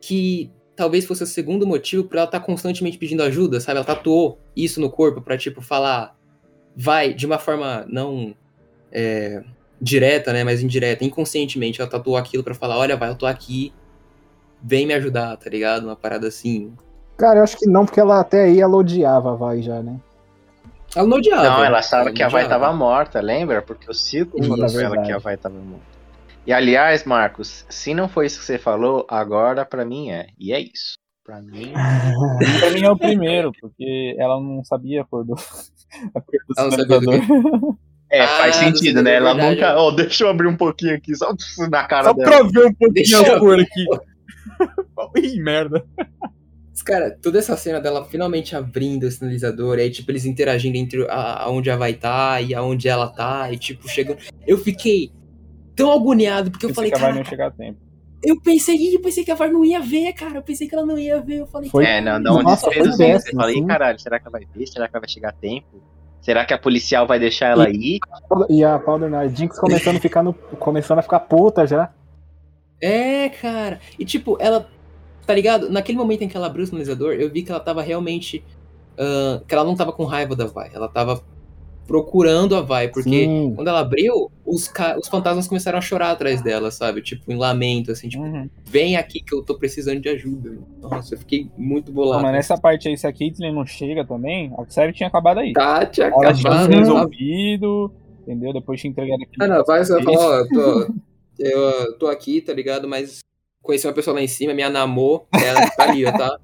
que talvez fosse o segundo motivo pra ela estar constantemente pedindo ajuda, sabe? Ela tatuou isso no corpo pra, tipo, falar, vai, de uma forma não é, direta, né? Mas indireta, inconscientemente, ela tatuou aquilo pra falar, olha, vai, eu tô aqui, vem me ajudar, tá ligado? Uma parada assim. Cara, eu acho que não, porque ela até aí ela odiava a Vai já, né? Ela não odiava. Não, ela achava que a Vai tava morta, lembra? Porque o círculo falou é ela que a Vai tava morta. E aliás, Marcos, se não foi isso que você falou, agora pra mim é. E é isso. Pra mim. <laughs> Pra mim é o primeiro, porque ela não sabia a cor do, <laughs> a cor do Ela sabia do sinalizador. É, Ah, faz do sentido, né? Ela verdade. nunca. Ó, deixa eu abrir um pouquinho aqui, só na cara Só dela. pra ver um pouquinho Deixa a eu- cor aqui. <laughs> Ih, merda. Mas, Cara, toda essa cena dela finalmente abrindo o sinalizador, e aí, tipo, eles interagindo entre a- aonde ela vai estar e aonde ela tá, e, tipo, chegando. Eu fiquei tão agoniado, porque eu Pensei falei, que vai cara, não chegar a tempo. eu pensei, eu pensei que a VAR não ia ver, cara, eu pensei que ela não ia ver, eu falei, Foi- É, não, dá um Nossa, foi fala, "Ih, assim. caralho, será que ela vai ver? Será que ela vai chegar a tempo? Será que a policial vai deixar ela ir? E a Powder Night Jinx começando a ficar no, começando a ficar puta já. É, cara. E tipo, ela. Tá ligado? Naquele momento em que ela abriu o sinalizador, eu vi que ela tava realmente. ah, que ela não tava com raiva da Vai. Ela tava procurando a Vai. Porque Sim. quando ela abriu, os, os fantasmas começaram a chorar atrás dela, sabe? Tipo, em lamento, assim, tipo, Uhum. vem aqui que eu tô precisando de ajuda. Nossa, eu fiquei muito Não, bolado. mas nessa parte aí, se a Caitlyn não chega também, a série tinha acabado aí. Tá, tinha Ela tinha acabado. se né? resolvido, entendeu? Depois tinha entregado aqui. Ah, não, vai você vai ó, eu <laughs> tô, eu tô aqui, tá ligado? Mas conheci uma pessoa lá em cima, me anamou, ela tá ali, ó, tá?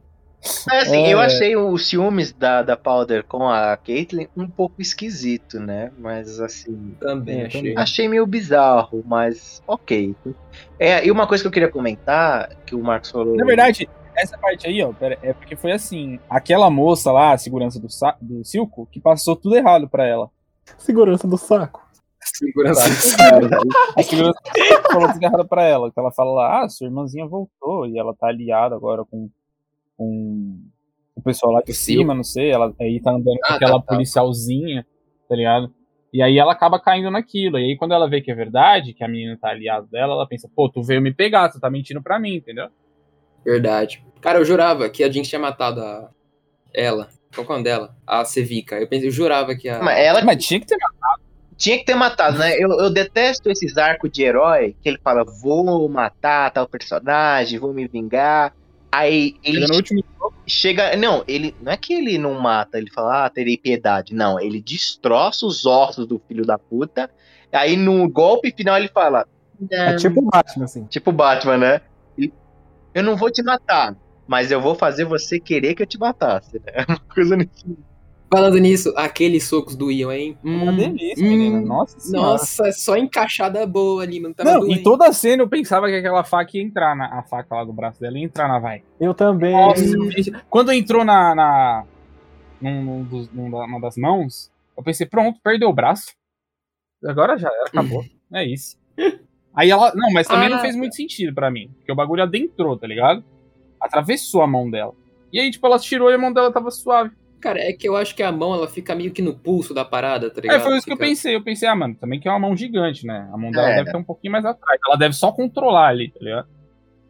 É, assim, É. eu achei os ciúmes da, da Powder com a Caitlyn um pouco esquisito, né? Mas assim. Também achei. Achei meio bizarro, mas ok. É, e uma coisa que eu queria comentar, que o Marcos falou. Na verdade, essa parte aí, ó, pera, é porque foi assim, aquela moça lá, a segurança do, sa- do Silco, que passou tudo errado pra ela. Segurança do saco. Segurança. <laughs> A segurança falou tudo errado pra ela, que ela fala lá, ah, sua irmãzinha voltou e ela tá aliada agora com, com o pessoal lá de cima, não sei, ela aí tá andando com Ah, aquela tá, tá. policialzinha, tá ligado? E aí ela acaba caindo naquilo. E aí quando ela vê que é verdade, que a menina tá aliada dela, ela pensa, pô, tu veio me pegar, tu tá mentindo pra mim, entendeu? Verdade. Cara, eu jurava que a Jinx tinha matado a... ela. Qual é o nome dela? A Sevica. Eu, pensei, eu jurava que a... Mas ela Mas tinha que ter tinha que ter matado, né? Eu, eu detesto esses arcos de herói que ele fala, vou matar tal personagem, vou me vingar. Aí ele Chega no último chega. Não, ele. Não é que ele não mata, ele fala, ah, terei piedade. Não, ele destroça os ossos do filho da puta. Aí no golpe final ele fala. É tipo o Batman, assim. Tipo Batman, né? Eu não vou te matar, mas eu vou fazer você querer que eu te matasse. Né? <laughs> Uma coisa nesse Falando nisso, aqueles socos do Ian, hein? Uma Hum, delícia, hum, menina. Nossa senhora. Nossa, é só encaixada boa ali, mano. Tava Não, doendo. em toda a cena eu pensava que aquela faca ia entrar na a faca lá do braço dela ia entrar na vai. Eu também. Nossa, pensei- quando entrou na, na num, num dos- numa numa das mãos, eu pensei, pronto, perdeu o braço. Agora já era, acabou. <laughs> É isso. Aí ela, não, mas também não Ah. fez muito sentido pra mim, porque o bagulho adentrou, tá ligado? Atravessou a mão dela. E aí, tipo, ela tirou e a mão dela tava suave. Cara, é que eu acho que a mão, ela fica meio que no pulso da parada, tá ligado? É, foi isso que eu Fica- pensei. Eu pensei, ah, mano, também que é uma mão gigante, né? A mão dela É. deve ter um pouquinho mais atrás. Ela deve só controlar ali, tá ligado?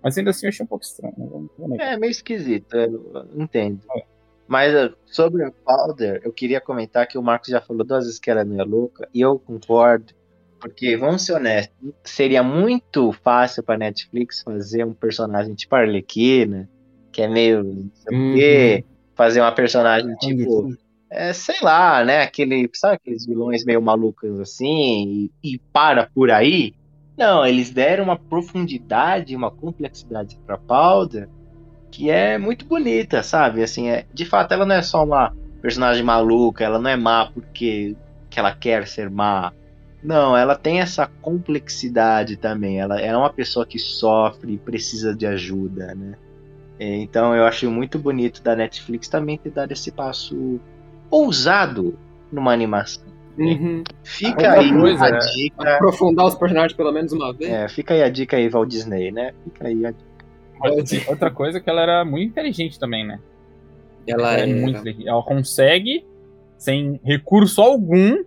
Mas ainda assim eu achei um pouco estranho. né? É meio esquisito, eu entendo. É. Mas uh, sobre a Powder, eu queria comentar que o Marcos já falou duas vezes que ela não é louca, e eu concordo, porque, vamos ser honestos, seria muito fácil pra Netflix fazer um personagem tipo Arlequina, que é meio. não sei o Uhum. quê, fazer uma personagem tipo. É, sei lá, né? Aquele, sabe aqueles vilões meio malucos assim, e, e para por aí? Não, eles deram uma profundidade, uma complexidade pra Powder que é muito bonita, sabe? Assim, é, de fato, ela não é só uma personagem maluca, ela não é má porque que ela quer ser má. Não, ela tem essa complexidade também. Ela, ela é uma pessoa que sofre e precisa de ajuda, né? É, Então eu acho muito bonito da Netflix também ter dado esse passo ousado numa animação. Uhum. Fica Outra aí coisa, a né? dica. Aprofundar os personagens pelo menos uma vez. É, fica aí a dica aí, Walt Disney, né? Fica aí a dica. Outra coisa é que ela era muito inteligente também, né? Ela Ela é é muito inteligente. Ela consegue, sem recurso algum,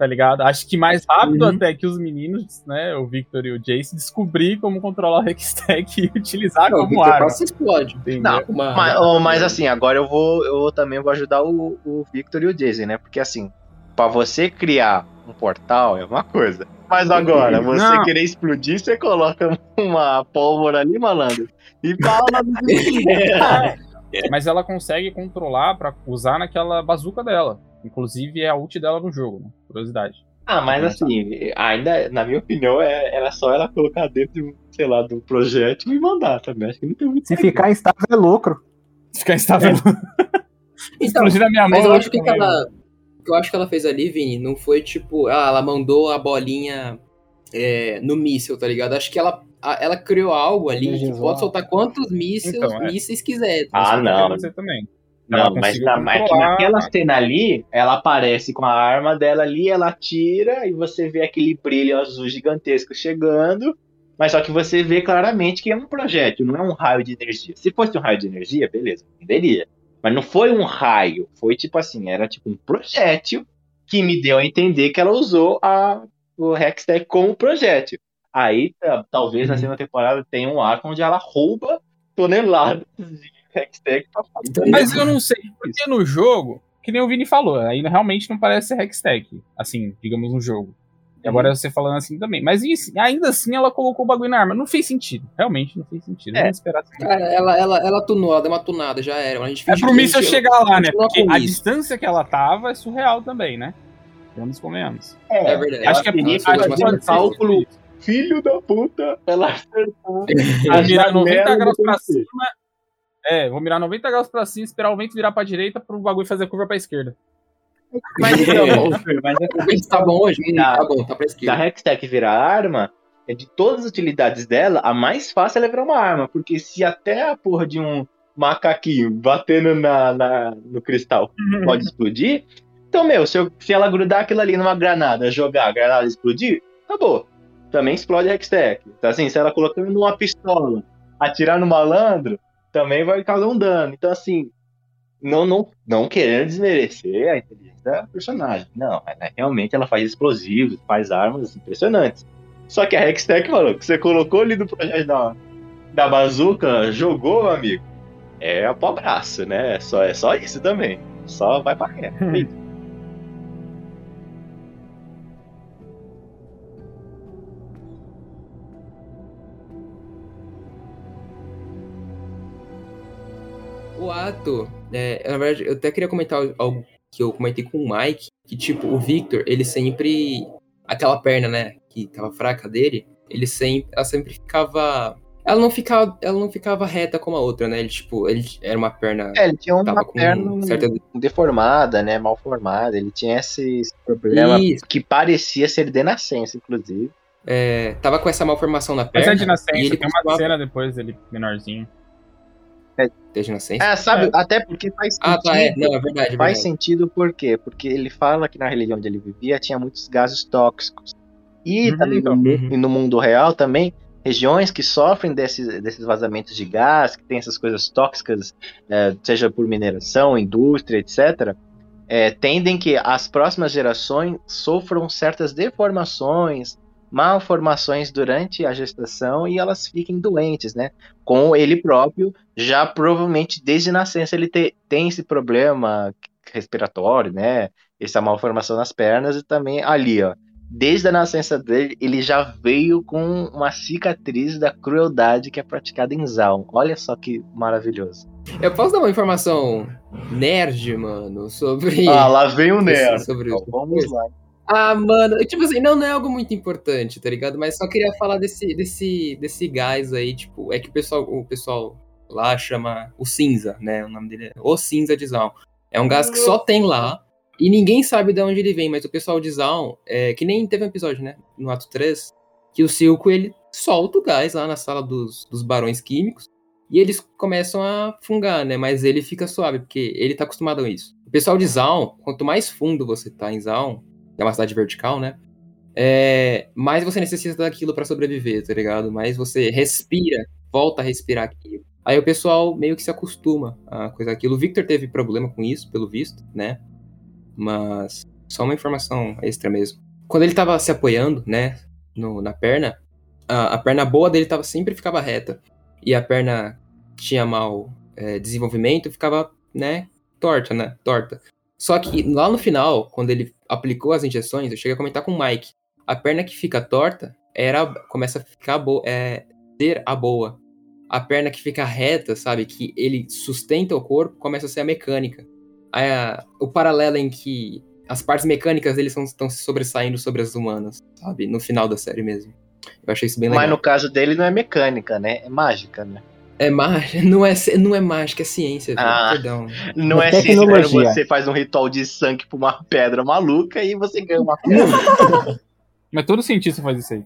tá ligado? Acho que mais rápido Uhum. até que os meninos, né? O Victor e o Jace, descobrir como controlar o Hextech <laughs> e utilizar Não, como Victor arma. quase explode. entendeu? Não, Mas, oh, mas assim, agora eu vou, eu também vou ajudar o, o Victor e o Jason, né? Porque assim, pra você criar um portal é uma coisa. Mas agora, você Não. querer explodir, você coloca <laughs> uma pólvora ali, malandro. E fala do <laughs> Mas ela consegue controlar pra usar naquela bazuca dela. Inclusive é a ult dela no jogo, né? Curiosidade. Ah, mas assim, ainda, na minha opinião, é, era só ela colocar dentro, sei lá, do projétil e mandar também. Acho que não tem muito Se ficar instável é lucro. Ficar instável. <laughs> Então, Explodir na minha mão. mas eu acho que, também, ela, o que eu acho que ela fez ali, Vini, não foi tipo, ah, ela mandou a bolinha é, no míssil, tá ligado? Acho que ela, a- ela criou algo ali que Energizou. pode soltar quantos mísseis, Então, é. mísseis quiser. Ah, Isso não. dizer também. Não, mas, na, é que naquela cena ali, ela aparece com a arma dela ali, ela atira e você vê aquele brilho azul gigantesco chegando. Mas só que você vê claramente que é um projétil, não é um raio de energia. Se fosse um raio de energia, beleza, entenderia. Mas não foi um raio, foi tipo assim, era tipo um projétil que me deu a entender que ela usou a, o Hextech como projétil. Aí, ta- talvez na segunda temporada tenha um arco onde ela rouba toneladas de Hextech pra fazer. Mas eu não sei, porque no jogo, que nem o Vini falou, ainda realmente não parece ser Hextech, assim, digamos, no jogo. E agora você falando assim também. Mas isso- ainda assim ela colocou o bagulho na arma. Não fez sentido. Realmente não fez sentido. É. Esperar. assim. Cara, ela, ela, ela tunou, ela deu uma tunada, já era. A gente É pro a míssil chegar lá, né? Porque com a isso. distância que ela tava é surreal também, né? Vamos convenhamos. É verdade. Acho que é Ela que um pode ser cálculo. isso. Filho da puta, ela <laughs> acertou. Vou mirar 90 graus pra cima. É, vou mirar 90 graus pra cima, esperar o vento virar pra direita pro bagulho fazer a curva pra esquerda. Mas, <laughs> então, mas O vento tá bom hoje? Hum, Tá. tá bom, tá pra se a esquerda. Hextech virar arma, é de todas as utilidades dela, a mais fácil é levar uma arma. Porque se até a porra de um macaquinho batendo na, na- no cristal <laughs> pode explodir, então, meu, se, eu- se ela grudar aquilo ali numa granada, jogar a granada explodir, acabou. Também explode a Hextech. Então, assim, se ela colocando numa pistola, atirar no malandro, também vai causar um dano. Então, assim, não, não, não querendo desmerecer a inteligência da personagem. Não, ela, realmente ela faz explosivos, faz armas impressionantes. Só que a Hextech, que você colocou ali no projeto da, da bazuca, jogou, amigo, é a né? É só, é só isso também. Só vai pra ré. <laughs> O ato, é, na verdade, eu até queria comentar algo que eu comentei com o Mike, que tipo, o Victor, ele sempre. Aquela perna, né, que tava fraca dele, ele sempre. Ela sempre ficava. Ela não ficava, ela não ficava reta como a outra, né? Ele, tipo, ele era uma perna. É, ele tinha uma perna certa. deformada, né? Mal formada. Ele tinha esse problema Isso. que parecia ser de nascença, inclusive. É, tava com essa malformação na Essa perna. é de e nascença, ele tem uma cena depois dele menorzinho. Desde nascença? É, sabe? Até porque faz sentido. ah, tá, é. Não, é verdade. é Faz verdade. sentido por quê? Porque ele fala que na religião onde ele vivia tinha muitos gases tóxicos. E Uhum, também no, mu- Uhum. e no mundo real também, regiões que sofrem desses, desses vazamentos de gás, que tem essas coisas tóxicas, é, seja por mineração, indústria, etc., é, tendem que as próximas gerações sofram certas deformações, malformações durante a gestação e elas fiquem doentes, né? Com ele próprio, já provavelmente desde nascença ele te- tem esse problema respiratório, né? Essa malformação nas pernas e também ali, ó. Desde a nascença dele, ele já veio com uma cicatriz da crueldade que é praticada em Zaun. Olha só que maravilhoso. Eu posso dar uma informação nerd, mano, sobre. Ah, lá vem o <laughs> nerd. Sobre Então, vamos lá. Ah, mano, tipo assim, não, não é algo muito importante, tá ligado? Mas só queria falar desse, desse, desse gás aí, tipo, é que o pessoal, o pessoal lá chama o cinza, né? O nome dele é o cinza de Zaun. É um gás que só tem lá e ninguém sabe de onde ele vem, mas o pessoal de Zaun, é, que nem teve um episódio, né? No ato 3, que o Silco ele solta o gás lá na sala dos, dos barões químicos e eles começam a fungar, né? Mas ele fica suave, porque ele tá acostumado a isso. O pessoal de Zaun, quanto mais fundo você tá em Zaun, é uma cidade vertical, né? É, mais você necessita daquilo pra sobreviver, tá ligado? Mais você respira, volta a respirar aquilo. Aí o pessoal meio que se acostuma a coisa aquilo. O Victor teve problema com isso, pelo visto, né? Mas só uma informação extra mesmo. Quando ele tava se apoiando, né, no- na perna, a, a perna boa dele tava, sempre ficava reta. E a perna tinha mau é, desenvolvimento ficava, né, torta, né? Torta. Só que lá no final, quando ele aplicou as injeções, eu cheguei a comentar com o Mike. A perna que fica torta era começa a ficar boa, é, ser a boa. A perna que fica reta, sabe, que ele sustenta o corpo, começa a ser a mecânica. A- o paralelo em que as partes mecânicas deles estão se sobressaindo sobre as humanas, sabe, no final da série mesmo. Eu achei isso bem legal. Mas no caso dele não é mecânica, né? É mágica, né? É mágica, <laughs> não é, não é mágica, é ciência, Ah. perdão. Não É é ciência quando tecnologia. você faz um ritual de sangue pra uma pedra maluca e você ganha uma pedra. <laughs> Mas todo cientista faz isso aí.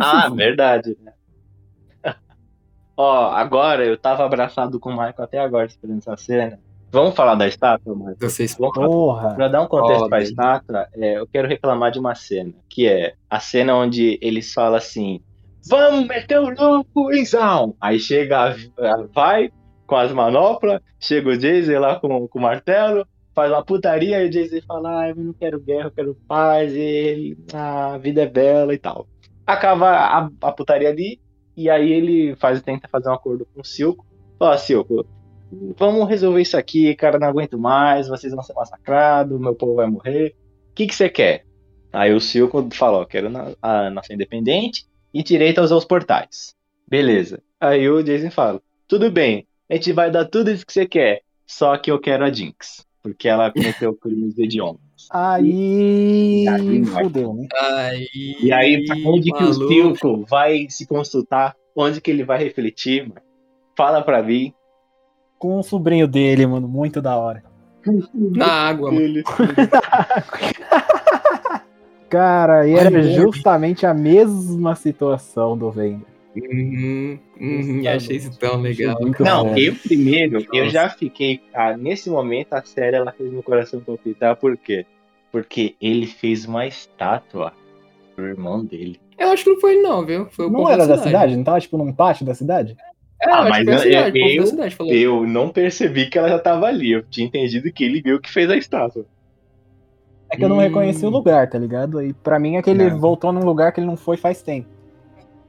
ah, verdade. né? <laughs> Ó, agora eu tava abraçado com o Michael até agora esperando essa cena. Vamos falar da estátua, Michael? Vocês Vamos Porra. Pra dar um contexto Ó, pra estátua, é, eu quero reclamar de uma cena, que é a cena onde eles falam assim: Vamos meter o louco em Zaun! Aí chega, vai com as manoplas, chega o Jay-Z lá com, com o martelo, faz uma putaria, e o Jay-Z fala: Ah, eu não quero guerra, eu quero paz, e ah, a vida é bela e tal. Acaba a, a putaria ali, e aí ele faz, tenta fazer um acordo com o Silco. Fala, Silco, vamos resolver isso aqui, cara, não aguento mais, vocês vão ser massacrados, meu povo vai morrer. O que que você quer? Aí o Silco fala, ó, quero na, a nação independente e direito aos, aos portais. Beleza. Aí o Jason fala, tudo bem, a gente vai dar tudo isso que você quer, só que eu quero a Jinx, porque ela cometeu crimes hediondos. Aí. E aí, Fudeu, né? Aí, E aí, pra onde que o maluco. Silco vai se consultar? Onde que ele vai refletir, mano? Fala pra mim. Com o sobrinho dele, mano. Muito da hora. Na água, mano. <laughs> Cara, e Ai, era Lorde. justamente a mesma situação do Vender. Uhum, uhum, achei isso tão legal. Muito Não, bom. eu primeiro, eu Nossa. já fiquei. Ah, nesse momento a série ela fez meu coração palpitar, por quê? Porque ele fez uma estátua pro irmão dele. Eu acho que não foi ele não, viu? Foi o Não povo era da cidade? Não tava tipo num pátio da cidade? É, Ah, eu mas eu- cidade, eu- cidade. Eu não percebi que ela já tava ali. Eu tinha entendido que ele viu que fez a estátua. É que eu não Hum. reconheci o lugar, tá ligado? E pra mim é que ele Não. voltou num lugar que ele não foi faz tempo.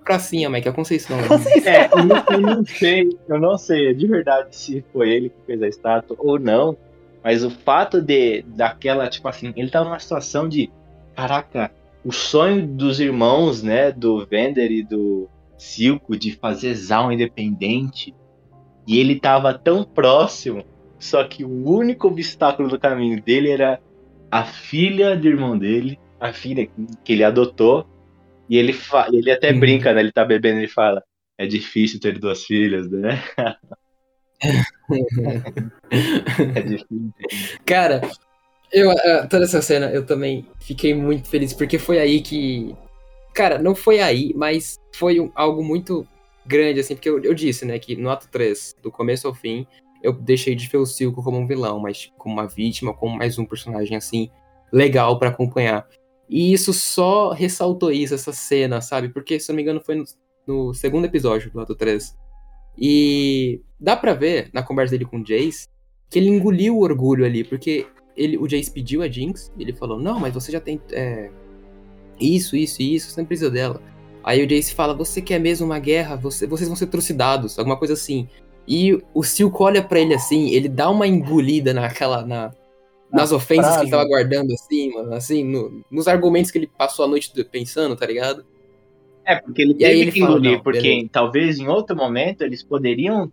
Pracinha, Mike, é <laughs> Conceição. É, eu não, eu não sei, eu não sei de verdade se foi ele que fez a estátua ou não, mas o fato de daquela, tipo assim, ele tava numa situação de, caraca, o sonho dos irmãos, né, do Vender e do Silco de fazer Zaun independente, e ele tava tão próximo, só que o único obstáculo do caminho dele era a filha do irmão dele, a filha que ele adotou, e ele, ele até Uhum. brinca, né? Ele tá bebendo e fala: é difícil ter duas filhas, né? <laughs> é difícil. Cara, eu, ah, toda essa cena eu também fiquei muito feliz, porque foi aí que. Cara, não foi aí, mas foi um- algo muito grande, assim, porque eu, eu disse, né, que no ato 3, do começo ao fim, eu deixei de ver o Silco como um vilão, mas como uma vítima, como mais um personagem, assim, legal pra acompanhar. E isso só ressaltou isso, essa cena, sabe? Porque, se eu não me engano, foi no, no segundo episódio do ato 3. E dá pra ver, na conversa dele com o Jace, que ele engoliu o orgulho ali, porque ele, o Jace pediu a Jinx, ele falou, não, mas você já tem é, isso, isso e isso, você não precisa dela. Aí o Jace fala, você quer mesmo uma guerra? Você, vocês vão ser trucidados, alguma coisa assim. E o Silco olha pra ele assim, ele dá uma engolida naquela, na, nas ofensas que frase. ele tava guardando assim, mano, assim, no- nos argumentos que ele passou a noite pensando, tá ligado? É, porque ele E teve ele que fala, engolir, não, porque beleza. talvez em outro momento eles poderiam,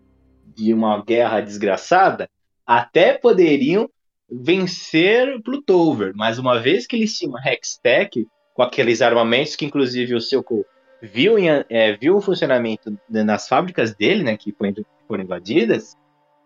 de uma guerra desgraçada, até poderiam vencer Plutover. Mas uma vez que eles tinham uma Hextech, com aqueles armamentos que inclusive o Silco viu, em, é, viu o funcionamento nas fábricas dele, né, que foram, foram invadidas,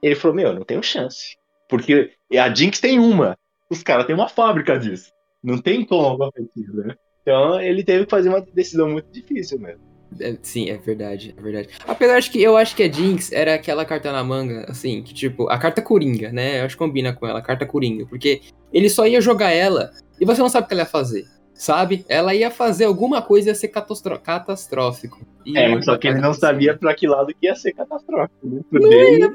ele falou, meu, não tenho chance. Porque a Jinx tem uma, os caras têm uma fábrica disso. Não tem como competir, né? Então ele teve que fazer uma decisão muito difícil mesmo. É, sim, é verdade, é verdade. Apesar de que eu acho que a Jinx era aquela carta na manga, assim, que tipo, a carta coringa, né? Eu acho que combina com ela, a carta coringa, porque ele só ia jogar ela e você não sabe o que ela ia fazer, sabe? Ela ia fazer alguma coisa e ia ser catastro- catastrófico. E- É, mas só que ele não sabia pra que lado que ia ser catastrófico. Né? Não dele, ia,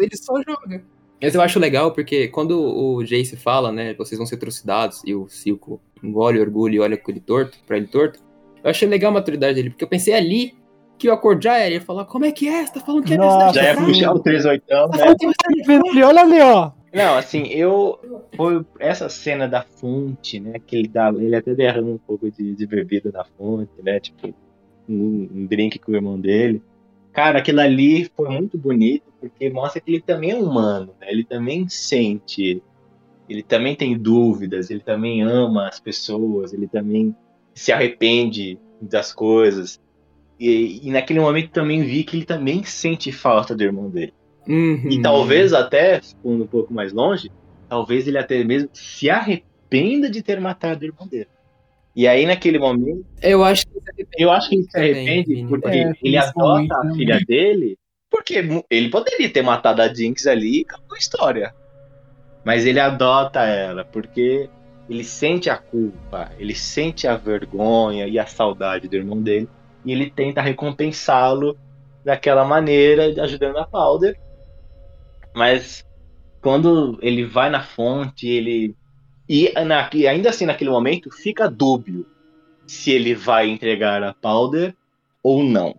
ele só joga. Mas eu acho legal porque quando o Jace fala, né, vocês vão ser trucidados, e o Silco engole o orgulho e olha com ele torto, pra ele torto, eu achei legal a maturidade dele, porque eu pensei ali que o acordo já era, ele ia falar, como é que é? Você tá falando que é Nossa, necessidade já ia fraca?" puxar o 38, Tá né? tá ali, olha ali, ó. Não, assim, eu. Foi essa cena da fonte, né? Que ele dá. Ele até derrama um pouco de, de bebida na fonte, né? Tipo, um, um drink com o irmão dele. Cara, aquilo ali foi muito bonito, porque mostra que ele também é humano, né? Ele também sente. Ele também tem dúvidas, ele também ama as pessoas, ele também se arrepende das coisas. E, e naquele momento também vi que ele também sente falta do irmão dele. Uhum. E talvez até, indo um pouco mais longe, talvez ele até mesmo se arrependa de ter matado o irmão dele. E aí, naquele momento, Eu acho que eu acho que ele se Também, arrepende Vini. porque É, ele adota a filha dele, porque ele poderia ter matado a Jinx ali e acabou a história. Mas ele adota ela, porque ele sente a culpa, ele sente a vergonha e a saudade do irmão dele, e ele tenta recompensá-lo daquela maneira, ajudando a Powder. Mas quando ele vai na fonte, ele. E, na- e ainda assim, naquele momento, fica dúbio se ele vai entregar a Powder ou não.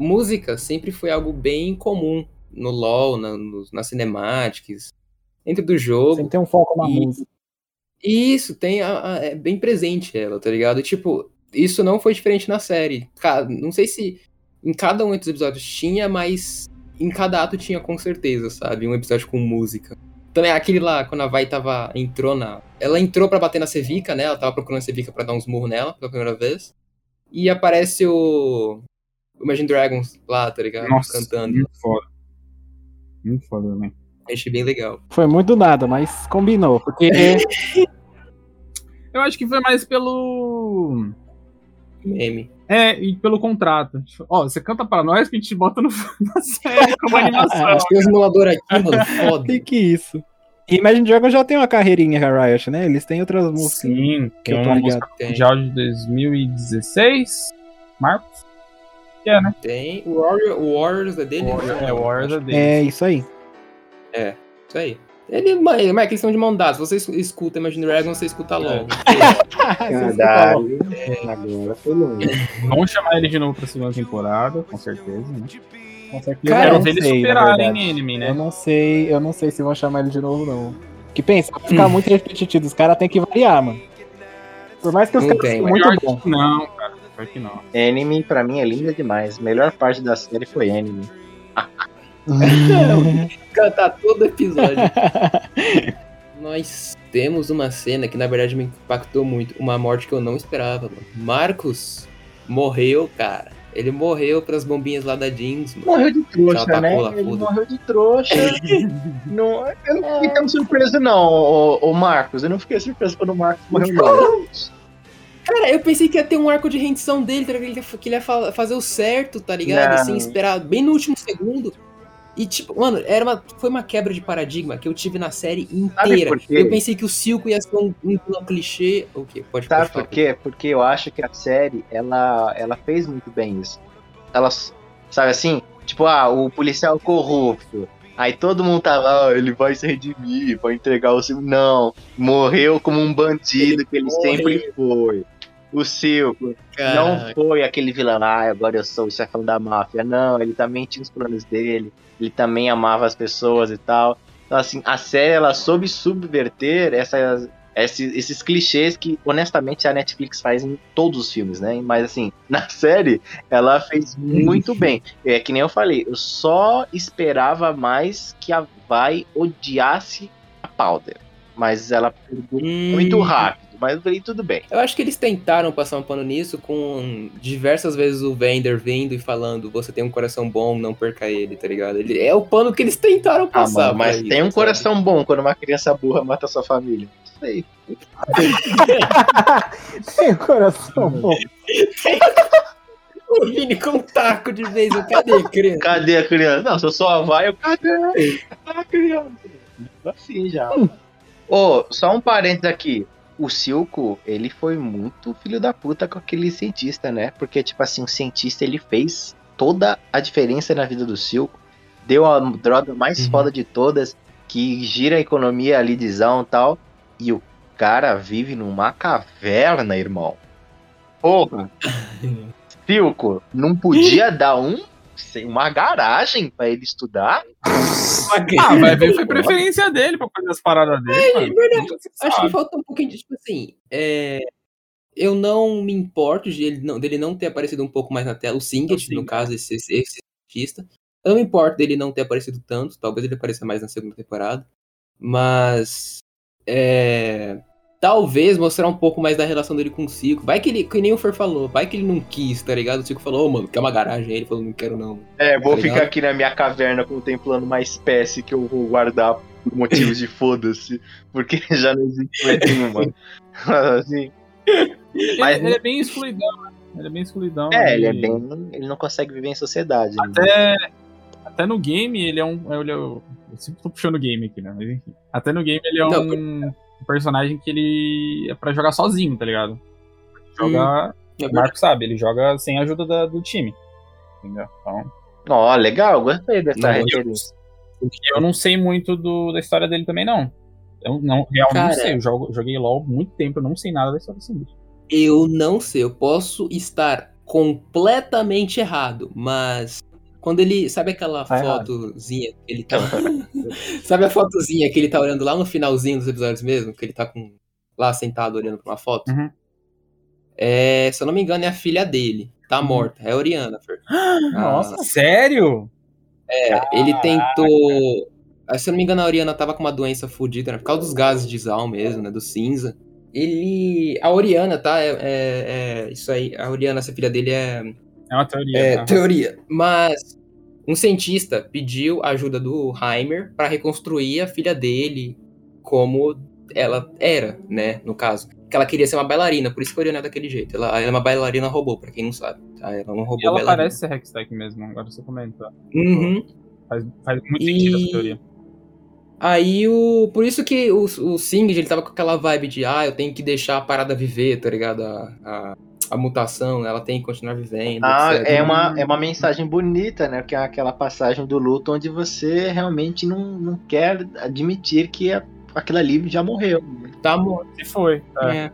Música sempre foi algo bem comum no LoL, na, no, nas cinemáticas, dentro do jogo. Sempre tem um foco na E- música. E isso tem a- a- é bem presente ela, tá ligado? Tipo, isso não foi diferente na série. Não sei se em cada um dos episódios tinha, mas em cada ato tinha com certeza, sabe? Um episódio com música. Também aquele lá, quando a Vai tava, entrou na... Ela entrou pra bater na Sevica, né? Ela tava procurando a Sevica pra dar uns murros nela pela primeira vez. E aparece o... Imagine Dragons lá, tá ligado? Nossa, Cantando. muito foda. Muito foda também. Achei bem legal. Foi muito do nada, mas combinou. Porque <laughs> Eu acho que foi mais pelo. Meme. É, e pelo contrato. Ó, você canta pra nós que a gente bota no, <laughs> na série como <laughs> animação. Tem um emulador aqui, mano, foda. que que isso? E Imagine Dragons já tem uma carreirinha, a Riot, né? Eles têm outras músicas. Sim, que tem eu tô uma ligado. música áudio de 2016. Marcos? É, né? Tem. O Warrior, o Warriors é dele? É, o Warriors é dele. É isso aí. Isso aí. Ele, mas mas é questão de mão dada. Se você es- escuta Imagine Dragons, você escuta <laughs> logo. Caralho. Agora foi longe. Vamos chamar ele de novo pra segunda temporada, com certeza, né? Com certeza. Eu eu quero não ver eles sei, superarem anime, Eu né? não sei, eu não sei se vão chamar ele de novo, não. Que pensa, vai ficar muito repetitivo. Os caras têm que variar, mano. Por mais que os caras muito que não, que não. Anime, pra mim, é linda demais. Melhor parte da série foi anime. Cantar todo episódio. <laughs> Nós temos uma cena que na verdade me impactou muito. Uma morte que eu não esperava, mano. Marcos morreu, cara. Ele morreu pras bombinhas lá da Jeans, mano. Morreu de trouxa, tá né? Ele foda. morreu de trouxa. <laughs> não, eu não fiquei tão surpreso, não, ô, ô Marcos. Eu não fiquei surpreso quando o Marcos morreu. Cara, eu pensei que ia ter um arco de rendição dele, tá? Que ele ia- fazer o certo, tá ligado? Não. Sem esperar bem no último segundo. E, tipo, mano, era uma, foi uma quebra de paradigma que eu tive na série inteira. Eu pensei que o Silco ia ser um, um, um clichê. O quê? Pode, Sabe pode falar. por quê? Porque eu acho que a série, ela, ela fez muito bem isso. Ela, sabe assim? Tipo, ah, o policial corrupto. Aí todo mundo tava, ah, ele vai se redimir, vai entregar o seu. Não, morreu como um bandido que ele morreu. sempre foi. O Silco não foi aquele vilão, ah, agora eu sou o chefão da máfia. Não, ele também tinha os planos dele, ele também amava as pessoas e tal. Então, assim, a série, ela soube subverter essas, esses, esses clichês que, honestamente, a Netflix faz em todos os filmes, né? Mas, assim, <laughs> na série, ela fez muito bem. É que nem eu falei, eu só esperava mais que a Vai odiasse a Powder. Mas ela perdoou Hum. muito rápido. Mas eu falei, tudo bem. Eu acho que eles tentaram passar um pano nisso com diversas vezes o Vender vindo e falando: você tem um coração bom, não perca ele, tá ligado? Ele, é o pano que eles tentaram Ah, passar. mano, mas tem isso, um sabe? coração bom quando uma criança burra mata sua família. Aí. <laughs> Tem coração bom. O Vini com um taco de vez, cadê a criança? Cadê a criança? Não, se eu sou a vai, eu cadê a criança? Assim já. Ô, só um parênteses aqui. O Silco, ele foi muito filho da puta com aquele cientista, né? Porque, tipo assim, o cientista, ele fez toda a diferença na vida do Silco. Deu a droga mais Uhum. foda de todas, que gira a economia ali de zão e tal. E o cara vive numa caverna, irmão. Porra. <laughs> Silco, não podia dar um sei, uma garagem pra ele estudar? Ah, vai ver, foi preferência dele pra fazer as paradas dele. mano. verdade. Acho que sabe. falta um pouquinho de, tipo assim, é, eu não me importo de ele não, dele não ter aparecido um pouco mais na tela, o Singed, O no caso, esse, esse, esse artista. Eu não me importo dele não ter aparecido tanto, talvez ele apareça mais na segunda temporada, mas é, talvez mostrar um pouco mais da relação dele com o Cico. Vai que ele, que nem o Fer falou, vai que ele não quis, tá ligado? O Cico falou, ô mano, quer uma garagem? Aí ele falou, não quero não. É, vou Tá ligado? ficar aqui na minha caverna contemplando uma espécie que eu vou guardar por motivos de <laughs> foda-se, porque <laughs> já não existe mais nenhuma. assim, Ele, Mas- ele é bem excluidão, né? Ele é bem excluidão. é, ele é bem. Ele não consegue viver em sociedade. né? Até, no game, ele é um. Ele é, eu sempre tô puxando o game aqui, né? Mas enfim. Até no game, ele é Não, um, personagem que ele é pra jogar sozinho, tá ligado? Jogar. É o Marco sabe, ele joga sem a ajuda da- do time. Entendeu? Então. Ó, legal, gostei dessa Não, eu- referência. Eu não sei muito do, da história dele também, não. Eu não, real, não Cara. sei. Eu jogo, joguei LOL há muito tempo, eu não sei nada da história desse bicho. Eu não sei, eu posso estar completamente errado, mas quando ele. Sabe aquela Tá errado. fotozinha que ele tá. <laughs> sabe a fotozinha que ele tá olhando lá no finalzinho dos episódios mesmo? Que ele tá com. lá sentado olhando pra uma foto? Uhum. É, se eu não me engano, é a filha dele. tá morta. É a Oriana. <gasps> Nossa, sério? É, ele tentou. ah, Se eu não me engano, a Oriana tava com uma doença fodida, né? Por causa dos gases de Zal mesmo, né? Do cinza. Ele. A Oriana, tá? É, é- é- Isso aí. A Oriana, essa filha dele é. É uma teoria. É, tá? teoria. Mas um cientista pediu a ajuda do Heimer para reconstruir a filha dele como ela era, né? No caso. Que ela queria ser uma bailarina, por isso que Oriana é daquele jeito. Ela, ela é uma bailarina robô, pra quem não sabe. Tá? Ela não roubou E ela bailarina. parece ser Hextech mesmo, agora você comenta. Uhum. Faz, faz muito E- sentido essa teoria. Aí o. Por isso que o, o Singed, ele tava com aquela vibe de ah, eu tenho que deixar a parada viver, tá ligado? A, a, a mutação, ela tem que continuar vivendo. Ah, etc. é uma, é uma mensagem bonita, né? Que é aquela passagem do luto onde você realmente não, não quer admitir que a- aquilo ali já morreu. Tá morto. Se foi. É. É.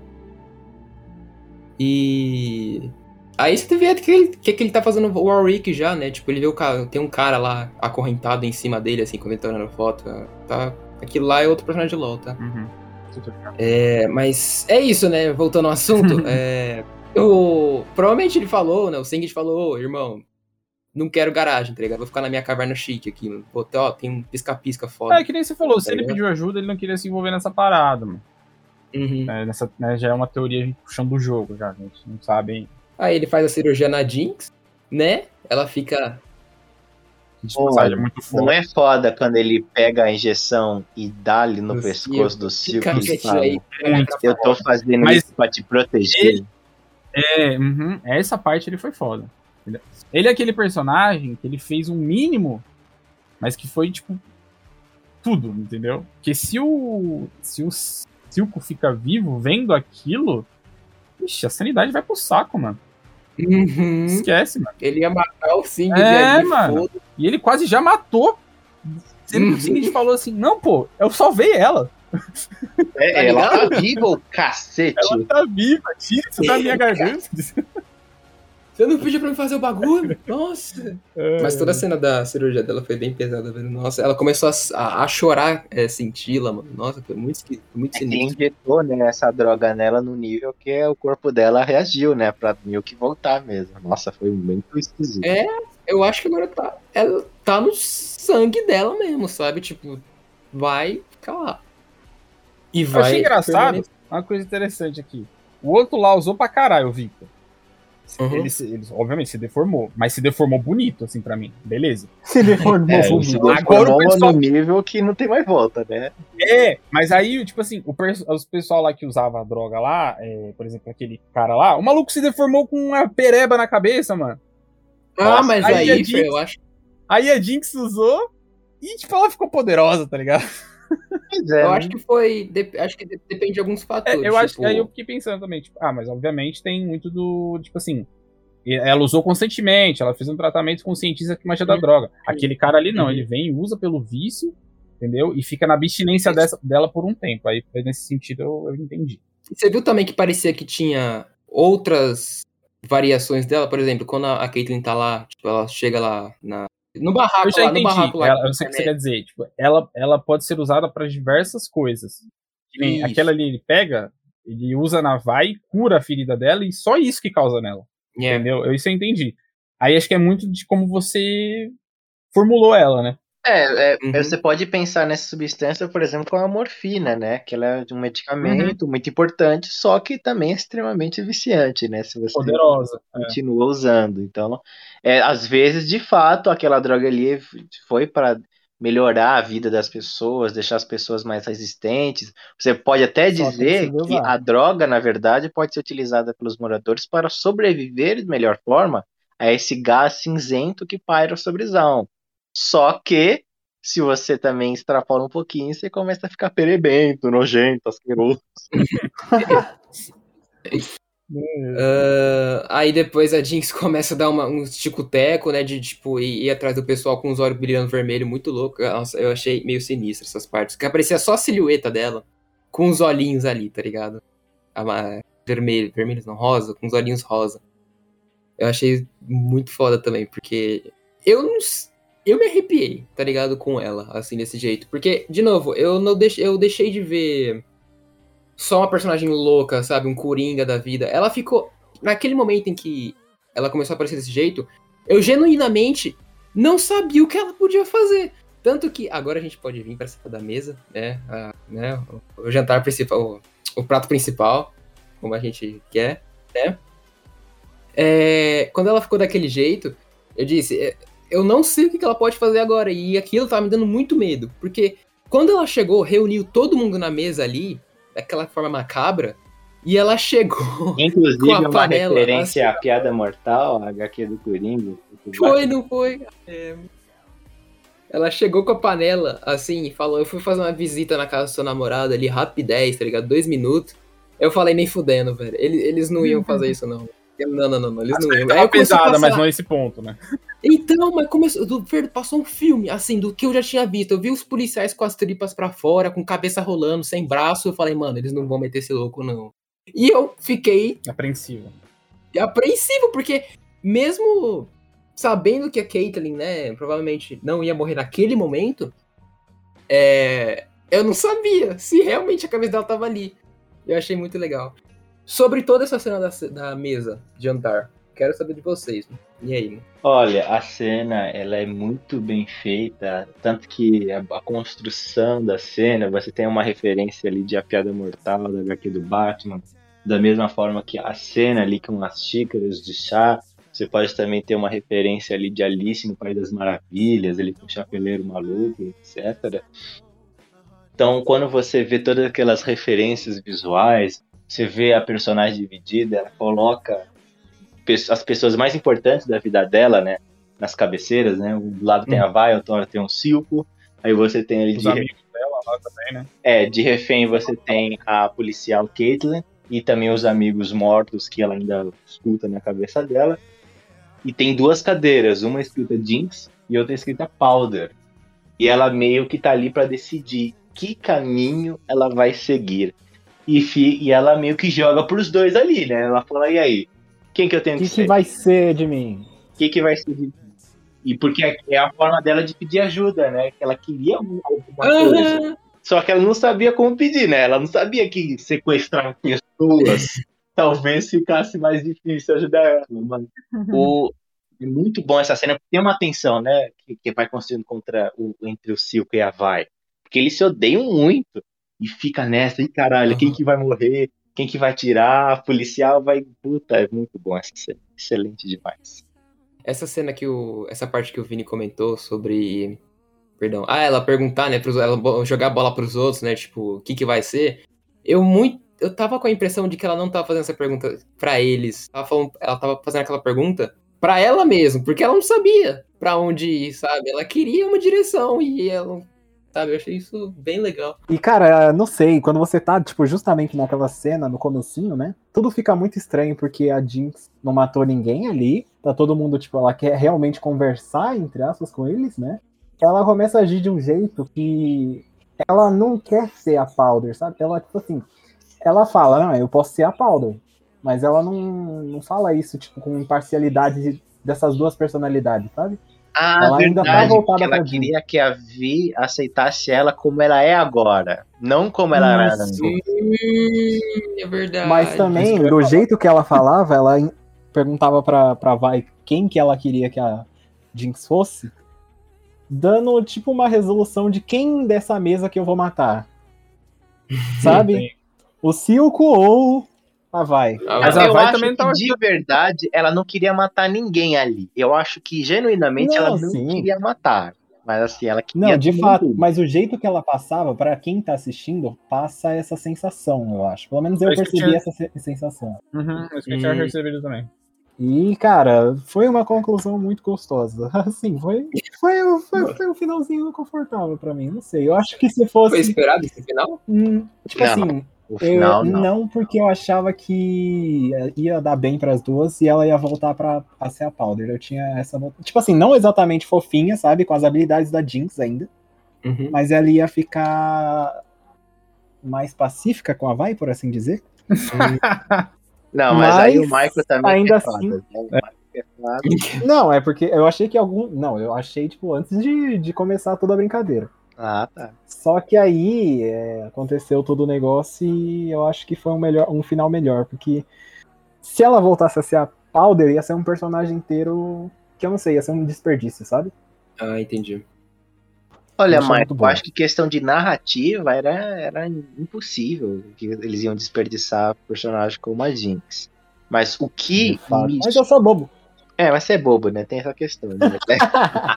E. Aí você vê que ele, que, que ele tá fazendo o Warwick já, né? Tipo, ele vê o cara. Tem um cara lá acorrentado em cima dele, assim, quando ele tá olhando a foto. Tá. Aquilo lá é outro personagem de LOL, tá? Uhum. É, mas é isso, né? Voltando ao assunto. <laughs> é, o, provavelmente ele falou, né? O Singed falou, "Ô, irmão, não quero garagem, tá ligado? Vou ficar na minha caverna chique aqui, mano. Pô, ó, tem um pisca-pisca foda. É, que nem você falou, se Tá ele ligado? pediu ajuda, ele não queria se envolver nessa parada, mano. Uhum. É, nessa, né, já é uma teoria a gente puxando do jogo, já, a gente não sabe hein? Aí ele faz a cirurgia na Jinx, né? Ela fica. Pô, é Não é foda quando ele pega a injeção e dá-lhe no Do pescoço do e fala, aí. Muito. eu tô fazendo Mas- isso pra te proteger. É, uhum, essa parte ele foi foda. Ele- é aquele personagem que ele fez um mínimo, mas que foi, tipo, tudo, entendeu? Porque se o. Se o Silco fica vivo vendo aquilo, ixi, a sanidade vai pro saco, mano. Uhum. Esquece, mano. Ele ia matar o Singed É, mano. foda. E ele quase já matou. Sendo que o Singed falou assim: não, pô, eu salvei ela. É, Tá ela ligado? tá viva, o cacete. Ela tá viva, tira isso da minha garganta. Você não pediu pra mim fazer o bagulho? Nossa. É. Mas toda a cena da cirurgia dela foi bem pesada, velho. Nossa, ela começou a, a- a chorar, é, senti-la, mano. Nossa, foi muito, muito É sinistro. injetou né, essa droga nela no nível que o corpo dela reagiu, né? Pra meio que voltar mesmo. Nossa, foi muito esquisito. É, eu acho que agora tá. Ela tá no sangue dela mesmo, sabe? Tipo, vai ficar lá. E Eu vai. achei engraçado uma coisa interessante aqui. O outro lá usou pra caralho o Victor. Uhum. Ele, ele, obviamente, se deformou. Mas se deformou bonito, assim, pra mim. Beleza. Se deformou É, se Agora o pessoal- no nível que não tem mais volta, né? É, mas aí, tipo assim, o pers- os pessoal lá que usava a droga lá, é, por exemplo, aquele cara lá, o maluco se deformou com uma pereba na cabeça, mano. Ah, Nossa, mas aí aí, Fer, Jinx- eu acho. Aí a Jinx usou e, tipo, ela ficou poderosa, tá ligado? Pois é, Eu né? acho que foi. dep- acho que de- depende de alguns É, fatores. eu acho tipo, que aí eu fiquei pensando também, tipo, ah, mas obviamente tem muito do, tipo assim, ela usou constantemente, ela fez um tratamento com o cientista que manja da Uhum. droga. Aquele cara ali não, Uhum. ele vem e usa pelo vício, entendeu? E fica na abstinência dessa, dela por um tempo. Aí, nesse sentido, eu, eu entendi. Você viu também que parecia que tinha outras variações dela? Por exemplo, quando a a Caitlyn tá lá, tipo, ela chega lá na. No barraco Eu já lá, no entendi. barraco lá. Ela, eu sei o que você quer dizer. Tipo, ela, ela pode ser usada para diversas coisas. Isso. aquela ali, ele pega, ele usa na vai, cura a ferida dela e só isso que causa nela. É. Entendeu? Eu, isso eu entendi. Aí acho que é muito de como você formulou ela, né? É, é, Uhum. você pode pensar nessa substância, por exemplo, como a morfina, né? Que ela é um medicamento muito importante, só que também é extremamente viciante, né? Se você Poderosa. É. continua usando. Então, é, às vezes, de fato, aquela droga ali foi para melhorar a vida das pessoas, deixar as pessoas mais resistentes. Você pode até Só que dizer que usar. a droga, na verdade, pode ser utilizada pelos moradores para sobreviver de melhor forma a esse gás cinzento que paira sobre Zão. Só que, se você também extrapola um pouquinho, você começa a ficar perebento, nojento, asqueroso. <laughs> Ah, aí depois a Jinx começa a dar uma, um tico-teco, né? De tipo, ir, ir atrás do pessoal com os olhos brilhando vermelho, muito louco. Nossa, eu achei meio sinistro essas partes. Que aparecia só a silhueta dela, com os olhinhos ali, tá ligado? Vermelho, vermelhos não, rosa, com os olhinhos rosa. Eu achei muito foda também, porque eu não. Eu me arrepiei, tá ligado? Com ela, assim, desse jeito. Porque, de novo, eu não deixei, eu deixei de ver só uma personagem louca, sabe? Um coringa da vida. Ela ficou. Naquele momento em que ela começou a aparecer desse jeito, eu genuinamente não sabia o que ela podia fazer. Tanto que agora a gente pode vir para cima da mesa, né? A- né? O, o jantar principal, o, o prato principal, como a gente quer, né? É, quando ela ficou daquele jeito, eu disse, é, eu não sei o que ela pode fazer agora. E aquilo tava me dando muito medo. Porque quando ela chegou, reuniu todo mundo na mesa ali, daquela forma macabra, e ela chegou. Inclusive, <laughs> Com a uma panela, referência à piada mortal, a HQ do Coringa. Foi, não foi? É. Ela chegou com a panela, assim, e falou: Eu fui fazer uma visita na casa do seu namorado ali, rapidez, tá ligado? Dois minutos. Eu falei, nem fudendo, velho. Eles, eles não iam fazer isso, não. Não, não, não, não, eles não iam. A pesada, mas não esse ponto, né? Então, mas começou, do, passou um filme, assim, do que eu já tinha visto. Eu vi os policiais com as tripas pra fora, com cabeça rolando, sem braço. Eu falei, mano, eles não vão meter esse louco, não. E eu fiquei Apreensivo. apreensivo, porque mesmo sabendo que a Caitlyn, né, provavelmente não ia morrer naquele momento, é, eu não sabia se realmente a cabeça dela tava ali. Eu achei muito legal. Sobre toda essa cena da, da mesa de jantar, quero saber de vocês. E aí? Olha, a cena ela é muito bem feita, tanto que a, a construção da cena, você tem uma referência ali de A Piada Mortal, da HQ do Batman, da mesma forma que a cena ali com as xícaras de chá, você pode também ter uma referência ali de Alice no País das Maravilhas, ele com o chapeleiro maluco, etc. Então, quando você vê todas aquelas referências visuais, você vê a personagem dividida, ela coloca as pessoas mais importantes da vida dela, né? Nas cabeceiras, né? Do lado tem a Vai, outra hora tem um Silco. Aí você tem ali Os de, amigos dela lá também, né? é, de refém você tem a policial Caitlyn e também os amigos mortos que ela ainda escuta na cabeça dela. E tem duas cadeiras, uma escrita Jinx e outra escrita Powder. E ela meio que tá ali pra decidir que caminho ela vai seguir. E, fi- e ela meio que joga pros dois ali, né? Ela fala, e aí? Quem que eu tenho O que, que, ser? que vai ser de mim? O que, que vai ser de mim? E porque é- é a forma dela de pedir ajuda, né? Que ela queria alguma coisa. Só que ela não sabia como pedir, né? Ela não sabia que sequestrar pessoas <laughs> talvez ficasse mais difícil ajudar ela. Mas o... É muito bom essa cena, porque tem uma tensão, né? Que, que vai construindo contra o, entre o Silco e a Vai. Porque eles se odeiam muito. E fica nessa, e caralho, quem que vai morrer? Quem que vai tirar? A policial vai. Puta, é muito bom essa cena. Excelente demais. Essa cena que o. Essa parte que o Vini comentou sobre. Perdão. Ah, ela perguntar, né? Pros, ela jogar a bola pros outros, né? Tipo, o que, que vai ser? Eu muito. Eu tava com a impressão de que ela não tava fazendo essa pergunta pra eles. Ela, falando, ela tava fazendo aquela pergunta pra ela mesmo, porque ela não sabia pra onde ir, sabe? Ela queria uma direção e ela. Sabe? Eu achei isso bem legal. E, cara, não sei, quando você tá, tipo, justamente naquela cena, no comecinho, né? Tudo fica muito estranho, porque a Jinx não matou ninguém ali. Tá todo mundo, tipo, ela quer realmente conversar, entre aspas, com eles, né? Ela começa a agir de um jeito que ela não quer ser a Powder, sabe? Ela, tipo assim, ela fala, não, eu posso ser a Powder. Mas ela não, não fala isso, tipo, com imparcialidade dessas duas personalidades, sabe? Ah, Ela ainda tá verdade, voltada porque ela queria que a Vi aceitasse ela como ela é agora, não como ela era antes. É verdade. Mas também, do falar. jeito que ela falava, ela perguntava pra, pra Vai quem que ela queria que a Jinx fosse, dando tipo uma resolução de quem dessa mesa que eu vou matar. <laughs> Sabe? o Silco ou a Vai. Ah, Mas a eu Vai acho também que tava- de verdade ela não queria matar ninguém ali. Eu acho que genuinamente Não, ela não sim. queria matar. Mas assim, ela queria. Não, de fato, mundo. mas o jeito que ela passava, pra quem tá assistindo, passa essa sensação, eu acho. Pelo menos eu que percebi tinha- essa se- sensação. Uhum, isso que eu tinha Hum. percebido também. E, cara, foi uma conclusão muito gostosa. <laughs> Assim, foi, foi, foi, foi um finalzinho confortável pra mim. Não sei. Eu acho que se Foi fosse. esperado esse final? hum, tipo Não, assim, O eu- final, não. não porque eu achava que ia dar bem pras duas e ela ia voltar pra, pra ser a Powder. Eu tinha essa. Tipo assim, não exatamente fofinha, sabe? Com as habilidades da Jinx ainda. Uhum. Mas ela ia ficar mais pacífica com a Vai, por assim dizer. <laughs> Não, mas, aí o Mas, Michael também ainda é foda, assim- né? É. Não, é porque eu achei que algum. Não, eu achei, tipo, antes de, de começar toda a brincadeira. Ah, tá. Só que aí é, aconteceu todo o negócio e eu acho que foi um, melhor, um final melhor, porque se ela voltasse a ser a Powder ia ser um personagem inteiro que eu não sei, ia ser um desperdício, sabe? Ah, entendi. Olha, mas muito eu acho que questão de narrativa era, era impossível que eles iam desperdiçar personagem como a Jinx. Mas o que. Me- Mas eu sou bobo. É, mas você é bobo, né? Tem essa questão. Né? <laughs>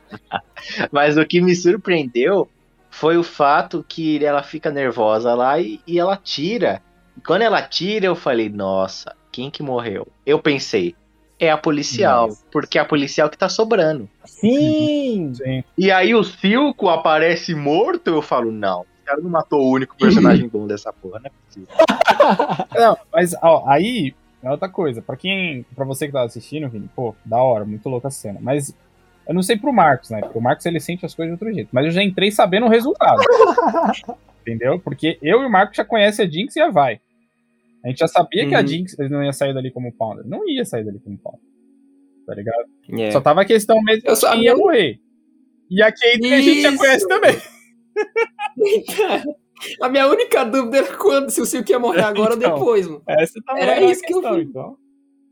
<laughs> mas o que me surpreendeu foi o fato que ela fica nervosa lá e, e ela tira. E quando ela tira, eu falei, nossa, quem que morreu? Eu pensei, é a policial, Nossa. porque é a policial que tá sobrando. Sim! <laughs> Sim. E aí o Silco aparece morto, eu falo, não, o cara não matou o único personagem bom dessa porra, né? <laughs> Não, mas ó, aí é outra coisa. Pra quem. para você que tá assistindo, Vini, pô, da hora, muito louca a cena. Mas eu não sei pro Marcos, né? Porque o Marcos ele sente as coisas de outro jeito. Mas eu já entrei sabendo o resultado. <laughs> entendeu? Porque eu e o Marcos já conhecem a Jinx e a Vai. A gente já sabia que a Uhum. Jinx não ia sair dali como Pounder. Não ia sair dali como Pounder. Tá ligado? É. Só tava a questão mesmo Eu de só- quem ia morrer. E a Kate a gente já conhece também. <laughs> A minha única dúvida era quando, se o Silk ia morrer <laughs> agora Então. ou depois, mano. Essa Era era a isso que eu questão, vi. então.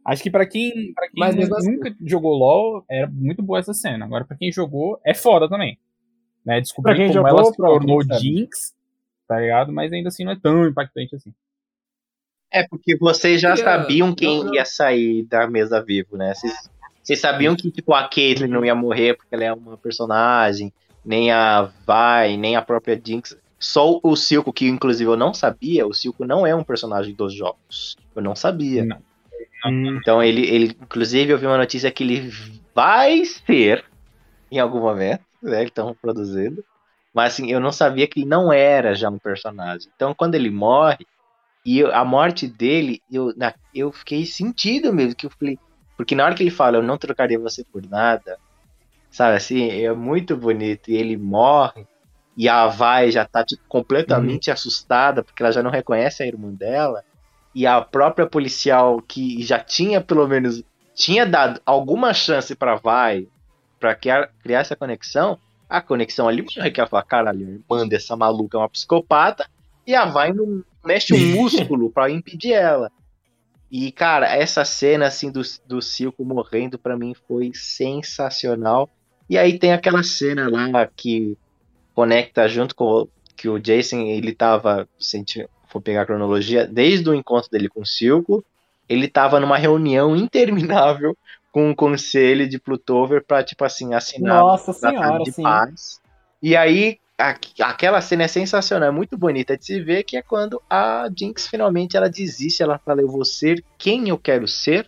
Acho que pra quem, pra quem Mas assim- nunca jogou LoL, era muito boa essa cena. Agora, pra quem jogou, é foda também. Né? Descobrir Pra quem como jogou, ela se tornou. Jinx, tá ligado? Mas ainda assim não é tão impactante assim. É porque vocês já Porque, sabiam quem não. ia sair da mesa vivo, né? Vocês, vocês sabiam que tipo a Caitlyn não ia morrer porque ela é uma personagem, nem a Vai, nem a própria Jinx. Só o Silco, que inclusive eu não sabia, o Silco não é um personagem dos jogos. Eu não sabia. Não. Então ele, ele, inclusive eu vi uma notícia que ele vai ser em algum momento, né? Que estão produzindo. Mas assim, eu não sabia que ele não era já um personagem. Então quando ele morre, e eu- a morte dele, eu, na- eu fiquei sentido mesmo, que eu falei. Porque na hora que ele fala, eu não trocaria você por nada, sabe assim, é muito bonito. E ele morre, e a Vai já tá tipo, completamente assustada, porque ela já não reconhece a irmã dela. E a própria policial que já tinha, pelo menos, tinha dado alguma chance pra Vai, pra criar, criar essa conexão, a conexão ali morre, que ela fala, caralho, a irmã dessa maluca é uma psicopata, e a Vai não mexe um <laughs> músculo pra impedir ela. E, cara, essa cena, assim, do, do Silco morrendo, pra mim, foi sensacional. E aí tem aquela cena lá que conecta junto com o- que o Jason, ele tava, se a gente for pegar a cronologia, desde o encontro dele com o Silco, ele tava numa reunião <laughs> interminável com o conselho de Plutover pra, tipo assim, assinar Nossa senhora, de sim. paz. E aí, aqu- aquela cena é sensacional, é muito bonita de se ver, que é quando a Jinx finalmente ela desiste, ela fala, eu vou ser quem eu quero ser,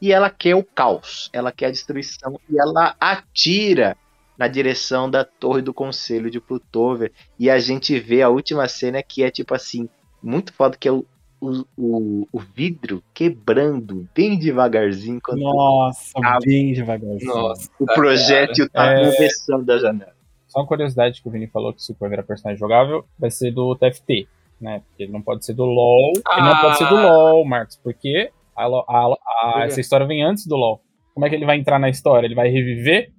e ela quer o caos, ela quer a destruição, e ela atira na direção da torre do conselho de Plutover, e a gente vê a última cena que é tipo assim, muito foda, que é o, o, o, o vidro quebrando bem devagarzinho, quando Nossa, Ah, bem devagarzinho. Nossa. o projétil tá É. atravessando da janela. Só uma curiosidade que o Vini falou que se o Silco virar personagem jogável, vai ser do TFT, né? Porque ele não pode ser do LoL. Ele não Ah. pode ser do LoL, Marcos, porque a a- a- essa história vem antes do LoL. Como é que ele vai entrar na história? Ele vai reviver?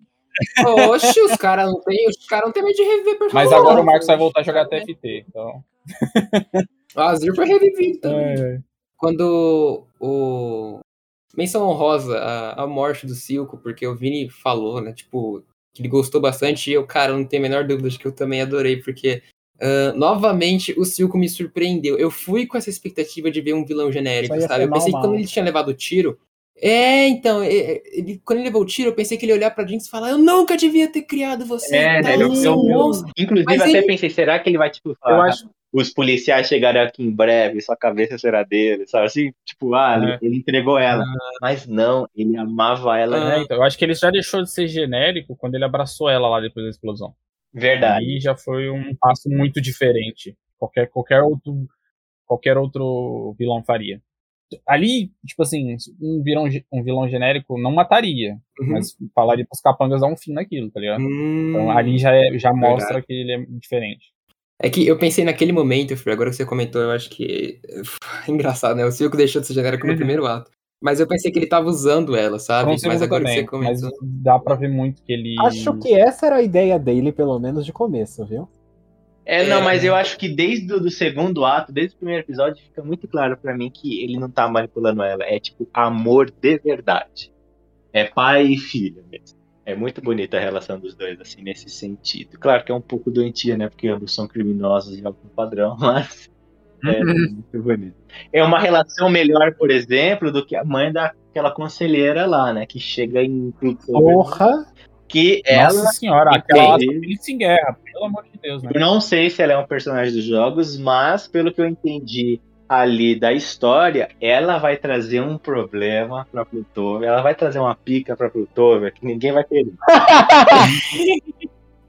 Oxe, os caras não tem, os caras não tem medo de reviver personagem. Mas agora o Marcos vai Oxe, voltar a jogar cara, TFT. Então. <laughs> O Azir foi revivido também. É, Quando o. Menção honrosa a, a morte do Silco, porque o Vini falou, né? Tipo, que ele gostou bastante e eu, cara, não tenho a menor dúvida de que eu também adorei, porque. ah, novamente, o Silco me surpreendeu. Eu fui com essa expectativa de ver um vilão genérico, sabe? Eu pensei mal, que quando ele tinha levado o tiro. É, então, é, é, ele, quando ele levou o tiro, eu pensei que ele ia olhar pra Jinx e falar: Eu nunca devia ter criado você. É, tá né, ele- aí, eu- moço." Inclusive, Mas até ele- pensei, será que ele vai, tipo, Eu falar, acho. Os policiais chegarão aqui em breve, sua cabeça será dele, sabe? Assim, tipo, ah, ele, É. ele entregou ela. Mas não, ele amava ela. Ah. É, então, eu acho que ele já deixou de ser genérico quando ele abraçou ela lá depois da explosão. Verdade. Aí já foi um passo muito diferente. Qualquer, qualquer outro qualquer outro vilão faria. Ali, tipo assim, um vilão, um vilão genérico não mataria, Uhum. mas falaria pros capangas dar um fim naquilo, tá ligado? Hum. Então ali já, é- já Verdade. mostra que ele é diferente. É que eu pensei naquele momento, Fred, agora que você comentou, eu acho que. <laughs> Engraçado, né? O Silco deixou de ser genérico no primeiro ato. Mas eu pensei que ele tava usando ela, sabe? Mas agora também, que você mas comentou. dá pra ver muito que ele... Acho que essa era a ideia dele, pelo menos de começo, viu? É, não, É. mas eu acho que desde o do segundo ato, desde o primeiro episódio, fica muito claro pra mim que ele não tá manipulando ela. É tipo amor de verdade. É pai e filha mesmo. É muito bonita a relação dos dois, assim, nesse sentido. Claro que é um pouco doentia, né? Porque ambos são criminosos de algum padrão, <laughs> mas é muito bonito. É uma relação melhor, por exemplo, do que a mãe daquela conselheira lá, né? Que chega em Porra! que ela Nossa senhora, aquela em guerra, pelo amor de Deus, né? Eu não sei se ela é um personagem dos jogos, mas pelo que eu entendi ali da história, ela vai trazer um problema pra Plutover. Ela vai trazer uma pica pra Plutover que ninguém vai querer. <laughs>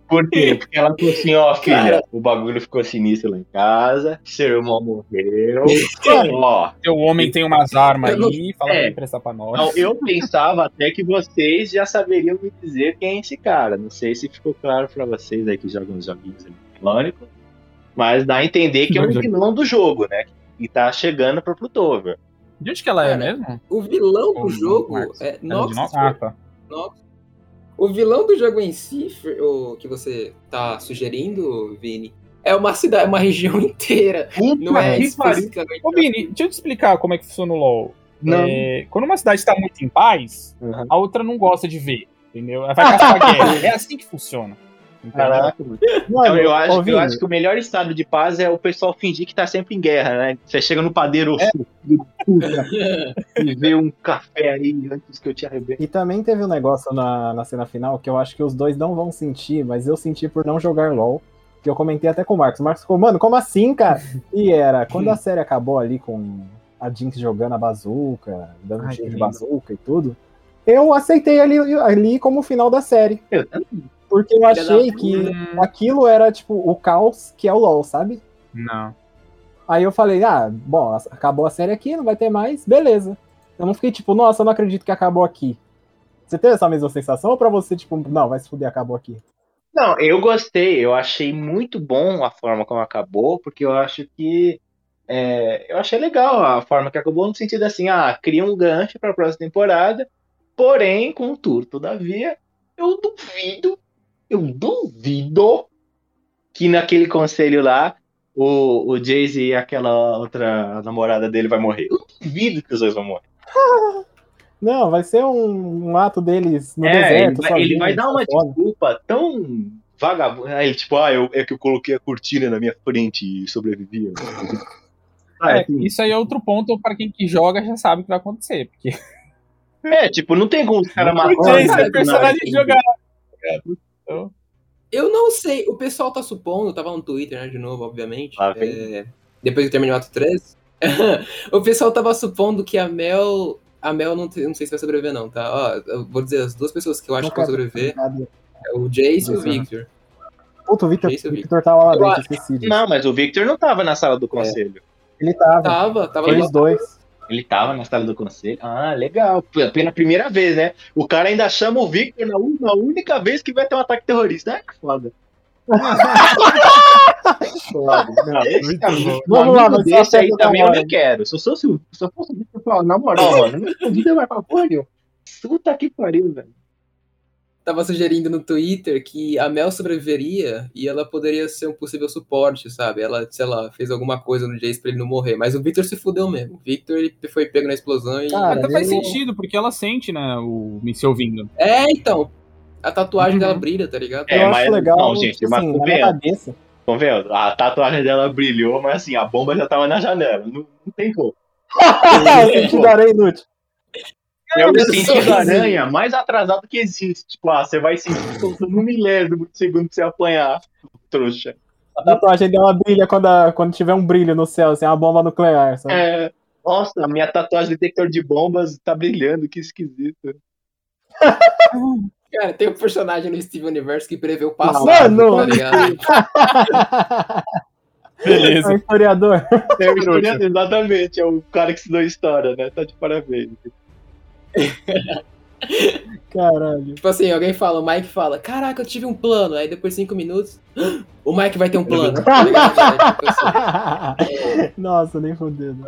Por quê? Porque ela falou assim, ó, filha, o bagulho ficou sinistro lá em casa, seu irmão morreu. <laughs> ó, Seu homem tem umas armas não- aí, fala É. pra emprestar pra nós. então, eu pensava até que vocês já saberiam me dizer quem é esse cara. Não sei se ficou claro pra vocês aí que jogam os joguinhos eletrônicos. Mas dá a entender que é um vilão do jogo, né? E tá chegando pro Plutover. De onde que ela é Cara, mesmo? O vilão do jogo Marcos, é é. Nox- Ah, tá. Noxus. O vilão do jogo em si, o que você tá sugerindo, Vini, é uma cidade, uma região <laughs> inteira. Não é especificamente. Ô, Vini, deixa eu te explicar como é que funciona o LoL. Não. É, quando uma cidade tá muito em paz, Uhum. a outra não gosta de ver, entendeu? Ela vai caçar a <laughs> guerra. É assim que funciona. Caraca, mano. Então, eu, acho, eu acho que o melhor estado de paz é o pessoal fingir que tá sempre em guerra, né? Você chega no padeiro É. puta, e vê um café aí antes que eu te arrebente. E também teve um negócio na, na cena final que eu acho que os dois não vão sentir, mas eu senti por não jogar LOL. Que eu comentei até com o Marcos. O Marcos ficou, mano, como assim, cara? E era, quando a série acabou ali com a Jinx jogando a bazuca, dando Ai, tiro de bazuca e tudo, eu aceitei ali, ali como o final da série. Eu também. Porque eu achei que Hum, aquilo era, tipo, o caos que é o LOL, sabe? não. Aí eu falei, ah, bom, acabou a série aqui, não vai ter mais, beleza. Eu não fiquei tipo, nossa, eu não acredito que acabou aqui. Você teve essa mesma sensação ou pra você, tipo, não, vai se fuder, acabou aqui? Não, eu gostei, eu achei muito bom a forma como acabou, porque eu acho que. é, eu achei legal a forma que acabou, no sentido assim, ah, cria um gancho pra próxima temporada, porém, contudo, todavia, eu duvido, eu duvido que naquele conselho lá o, o Jay-Z e aquela outra namorada dele vai morrer. Eu duvido que os dois vão morrer. <laughs> Não, vai ser um, um ato deles no É, ele deserto. vai, ele sozinho, vai dar uma foda. desculpa tão vagabunda. Aí, tipo, ah, eu, é que eu coloquei a cortina na minha frente e sobrevivi. <laughs> Ah, É, assim, isso aí é outro ponto pra quem que joga já sabe o que vai acontecer. Porque é, tipo, não tem como os <laughs> caras o matar. Jace cara, é personagem de jogar. Eu não sei, o pessoal tá supondo, tava no Twitter, né, de novo, obviamente. Vem. é, depois que terminou o ato 3. <laughs> o pessoal tava supondo que a Mel. A Mel não, não sei se vai sobreviver, não, tá? Ó, eu vou dizer, as duas pessoas que eu acho Não que vão sobreviver é o Jace e o. Victor. Puta, o Victor, Jace o Victor tava lá dentro. Não, mas o Victor não tava na sala do conselho. Ele tava, Tava, tava os dois. Ele tava na sala do conselho. Ah, legal. Pela primeira vez, né? O cara ainda chama o Victor na, un- na única vez que vai ter um ataque terrorista. Ah, que foda. Foda. <laughs> Não, esse Vamos lá, mas só desse aí também eu nem quero. Se eu fosse, o- se eu fosse na moral, mano, minha vida vai pra porra nenhuma. Puta que pariu, velho. Tava sugerindo no Twitter que a Mel sobreviveria e ela poderia ser um possível suporte, sabe? Ela, sei lá, fez alguma coisa no Jace pra ele não morrer. Mas o Victor se fudeu mesmo. O Victor ele foi pego na explosão e. Cara, Até faz eu- sentido, porque ela sente, né, o Missile vindo. É, então. A tatuagem Uhum. dela brilha, tá ligado? É, eu mas- legal, não, gente, mas assim, minha convenhamos. vendo? A tatuagem dela brilhou, mas assim, a bomba já tava na janela. Não, não tem como. o sentido da aranha inútil. É o sentido aranha mais atrasado que existe. Tipo, ah, você vai sentir faltando um milésimo de segundo pra você apanhar, trouxa. A tatuagem dela brilha quando, a- quando tiver um brilho no céu, assim, uma bomba nuclear, sabe? É, nossa, a minha tatuagem de detector de bombas tá brilhando, que esquisito. <laughs> Cara, tem um personagem no Steven Universe que prevê o passado, Mano! tá ligado? <laughs> É Beleza. um historiador. É, o historiador, exatamente, é o cara que estudou história, né? Tá de parabéns. <laughs> Caralho. Tipo assim, alguém fala, o Mike fala, caraca, eu tive um plano. Aí depois de cinco minutos, <gasps> o Mike vai ter um plano. <laughs> tá ligado? É, tipo assim. <laughs> Nossa, nem fodendo.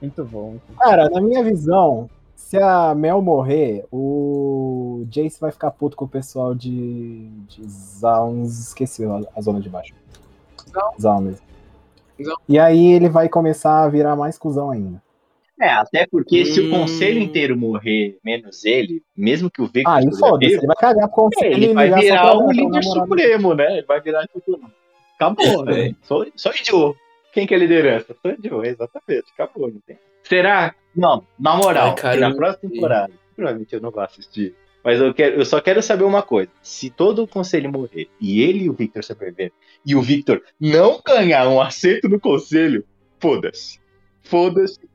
Muito bom. muito bom. Cara, na minha visão, se a Mel morrer, o Jace vai ficar puto com o pessoal de, de Zauns. Esqueci a, zona de baixo. Mesmo. Cusão. E aí ele vai começar a virar mais cuzão ainda. É, até porque se o Hum. conselho inteiro morrer, menos ele, mesmo que o Victor Ah, e foda-se, ele vai cagar com É, ele vai ligar só virar o líder supremo, né? Ele vai virar tipo. Acabou, velho. Sou, sou Joe. Quem que é liderança? Sou Joe, exatamente. Acabou, não tem. Será? Não, na moral, Ai, na próxima temporada, provavelmente eu não vou assistir. Mas eu, quero, eu só quero saber uma coisa. Se todo o conselho morrer e ele e o Victor sobreviver, e o Victor não ganhar um assento no conselho, foda-se. Foda-se.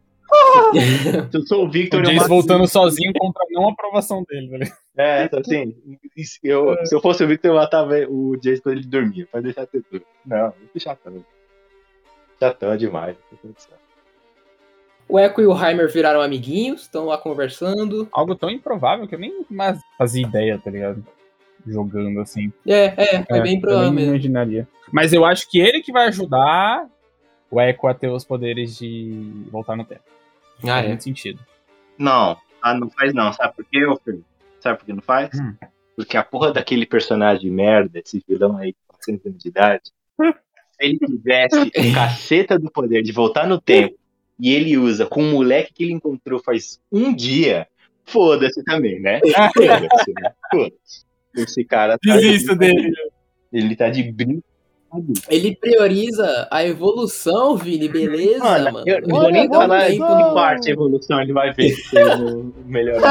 Se eu sou o Victor, O eu Jace mato- voltando sozinho contra a não aprovação dele, ligado? É, então, assim, se eu, se eu fosse o Victor, eu matava o Jace quando ele dormia, pra deixar ter tudo. Não, muito chatão. Chatão demais. tem condição. O Echo e o Heimer viraram amiguinhos, estão lá conversando. Algo tão improvável que eu nem mais fazia ideia, tá ligado? Jogando assim. É, é, é, bem eu provável nem mesmo. imaginaria. Mas eu acho que ele que vai ajudar o Echo a ter os poderes de voltar no tempo. Ah, Faz é. muito sentido. Não, ah, não faz não. Sabe por quê, ô Fer? Sabe por que não faz? Hum. Porque a porra daquele personagem de merda, esse vilão aí com 400 anos de idade, <laughs> se ele tivesse o caceta do poder de voltar no tempo e ele usa com um moleque que ele encontrou faz um dia, foda-se também, né? <laughs> Foda-se, né? Foda-se. Esse cara tá Desisto de dele. Ele tá de brincadeira. Ele prioriza a evolução, Vini, beleza, Mano, mano. eu não vou nem falar em parte a evolução ele vai ver se é o melhor.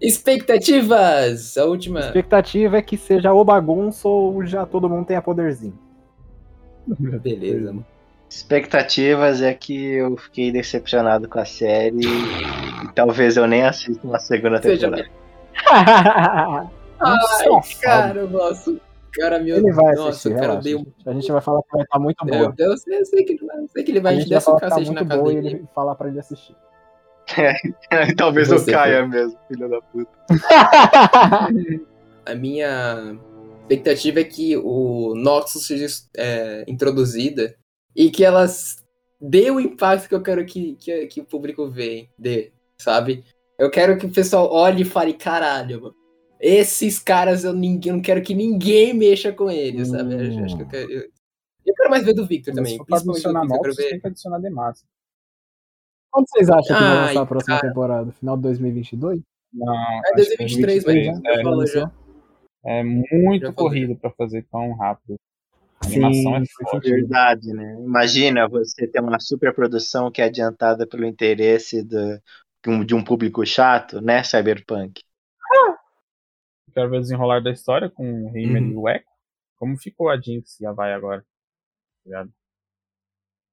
Expectativas! A última. A expectativa é que seja o bagunço ou já todo mundo tenha poderzinho. <laughs> Beleza, mano. Expectativas é que eu fiquei decepcionado com a série e talvez eu nem assista uma segunda Seja temporada. <laughs> Ai, Safado. cara, nossa. Cara, meu Ele vai Nossa, assistir, o cara deu um. A gente vai falar que vai estar muito Eu, boa. eu sei, eu sei que ele vai, eu sei que ele vai a te gente dar vai falar um que tá na muito casa boa e ele falar pra ele assistir. <laughs> talvez Você eu caia mesmo, filho da puta. A minha expectativa é que o Noxus seja é, introduzida e que elas dê o impacto que eu quero que, que, que o público vê, dê, sabe? Eu quero que o pessoal olhe e fale, caralho, mano. Esses caras eu, ninguém, eu não quero que ninguém mexa com eles, sabe? Eu, acho que eu quero. Eu, eu quero mais ver do Victor Mas também. se for Principalmente do adicionar Victor, eu quero novos, ver. tem que adicionar demais. Quando vocês acham que vai Ai, lançar a próxima cara. temporada? Final de 2022? Não, É acho que 2023, mas 2023, já é, falou já. É muito corrido pra fazer tão rápido. A animação é foda. sentido. Verdade, né? Imagina você ter uma super produção que é adiantada pelo interesse do- de um- de um público chato, né, Cyberpunk? Quero ver o desenrolar da história com o Heimer Uhum. e o Echo. Como ficou a Jinx e a Vai agora? Tá ligado?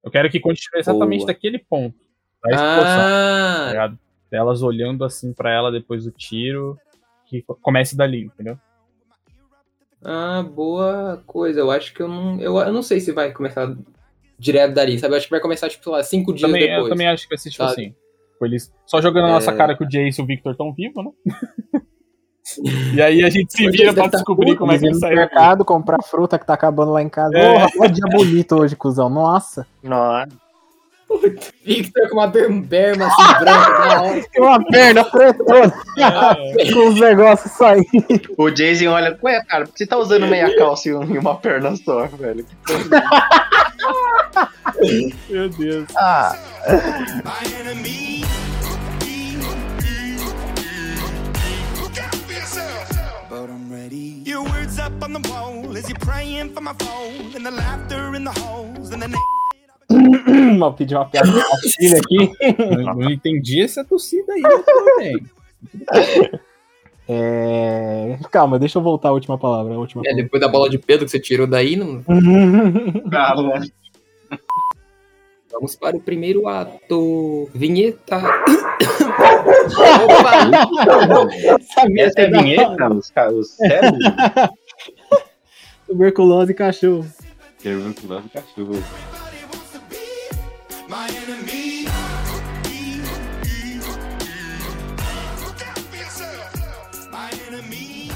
Eu quero que continue exatamente Boa. daquele ponto. Da explosão, tá Ah, ligado? Delas olhando assim pra ela depois do tiro. Que comece dali, entendeu? Ah, boa coisa. Eu acho que eu não. Eu, eu não sei se vai começar direto dali, sabe? Eu acho que vai começar, tipo, sei lá, cinco dias Também, depois. eu também acho que vai ser tipo sabe? assim. Tipo, eles só jogando na É. nossa cara que o Jace e o Victor estão vivos, né? <laughs> e aí a gente se vira pra tá descobrir como é que no saiu. mercado comprar fruta que tá acabando lá em casa. É. Porra, olha dia bonito hoje, cuzão. Nossa. Nossa. Victor com uma ber- berma assim, <laughs> branca, uma perna pretona É, com os negócios saindo. O Jason olha, ué, cara, por que você tá usando meia calça e um- e uma perna só, velho? meu Deus. Ah, My enemy. Look out for yourself. But I'm ready. Your words up on the wall as you're praying for my phone. And the laughter in the halls. And the name. <coughs> Mal pedi uma piada pra filha aqui. Eu não entendi essa torcida aí também. É... Calma, deixa eu voltar a última palavra. A última É, depois da bola de Pedro que você tirou daí, não... palavra. né? vamos para o primeiro ato. Vinheta. Opa! Essa é a vinheta, os, os? <laughs> Tuberculose e cachorro. Tuberculose cachorro. My enemy. My enemy.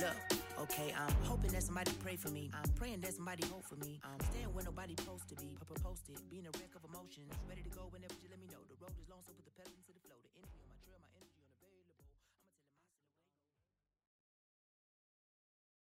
Look okay, I'm hoping that somebody pray for me. I'm praying that somebody hope for me. I'm staying where nobody supposed to be. Posted, being a wreck of emotions. Ready to go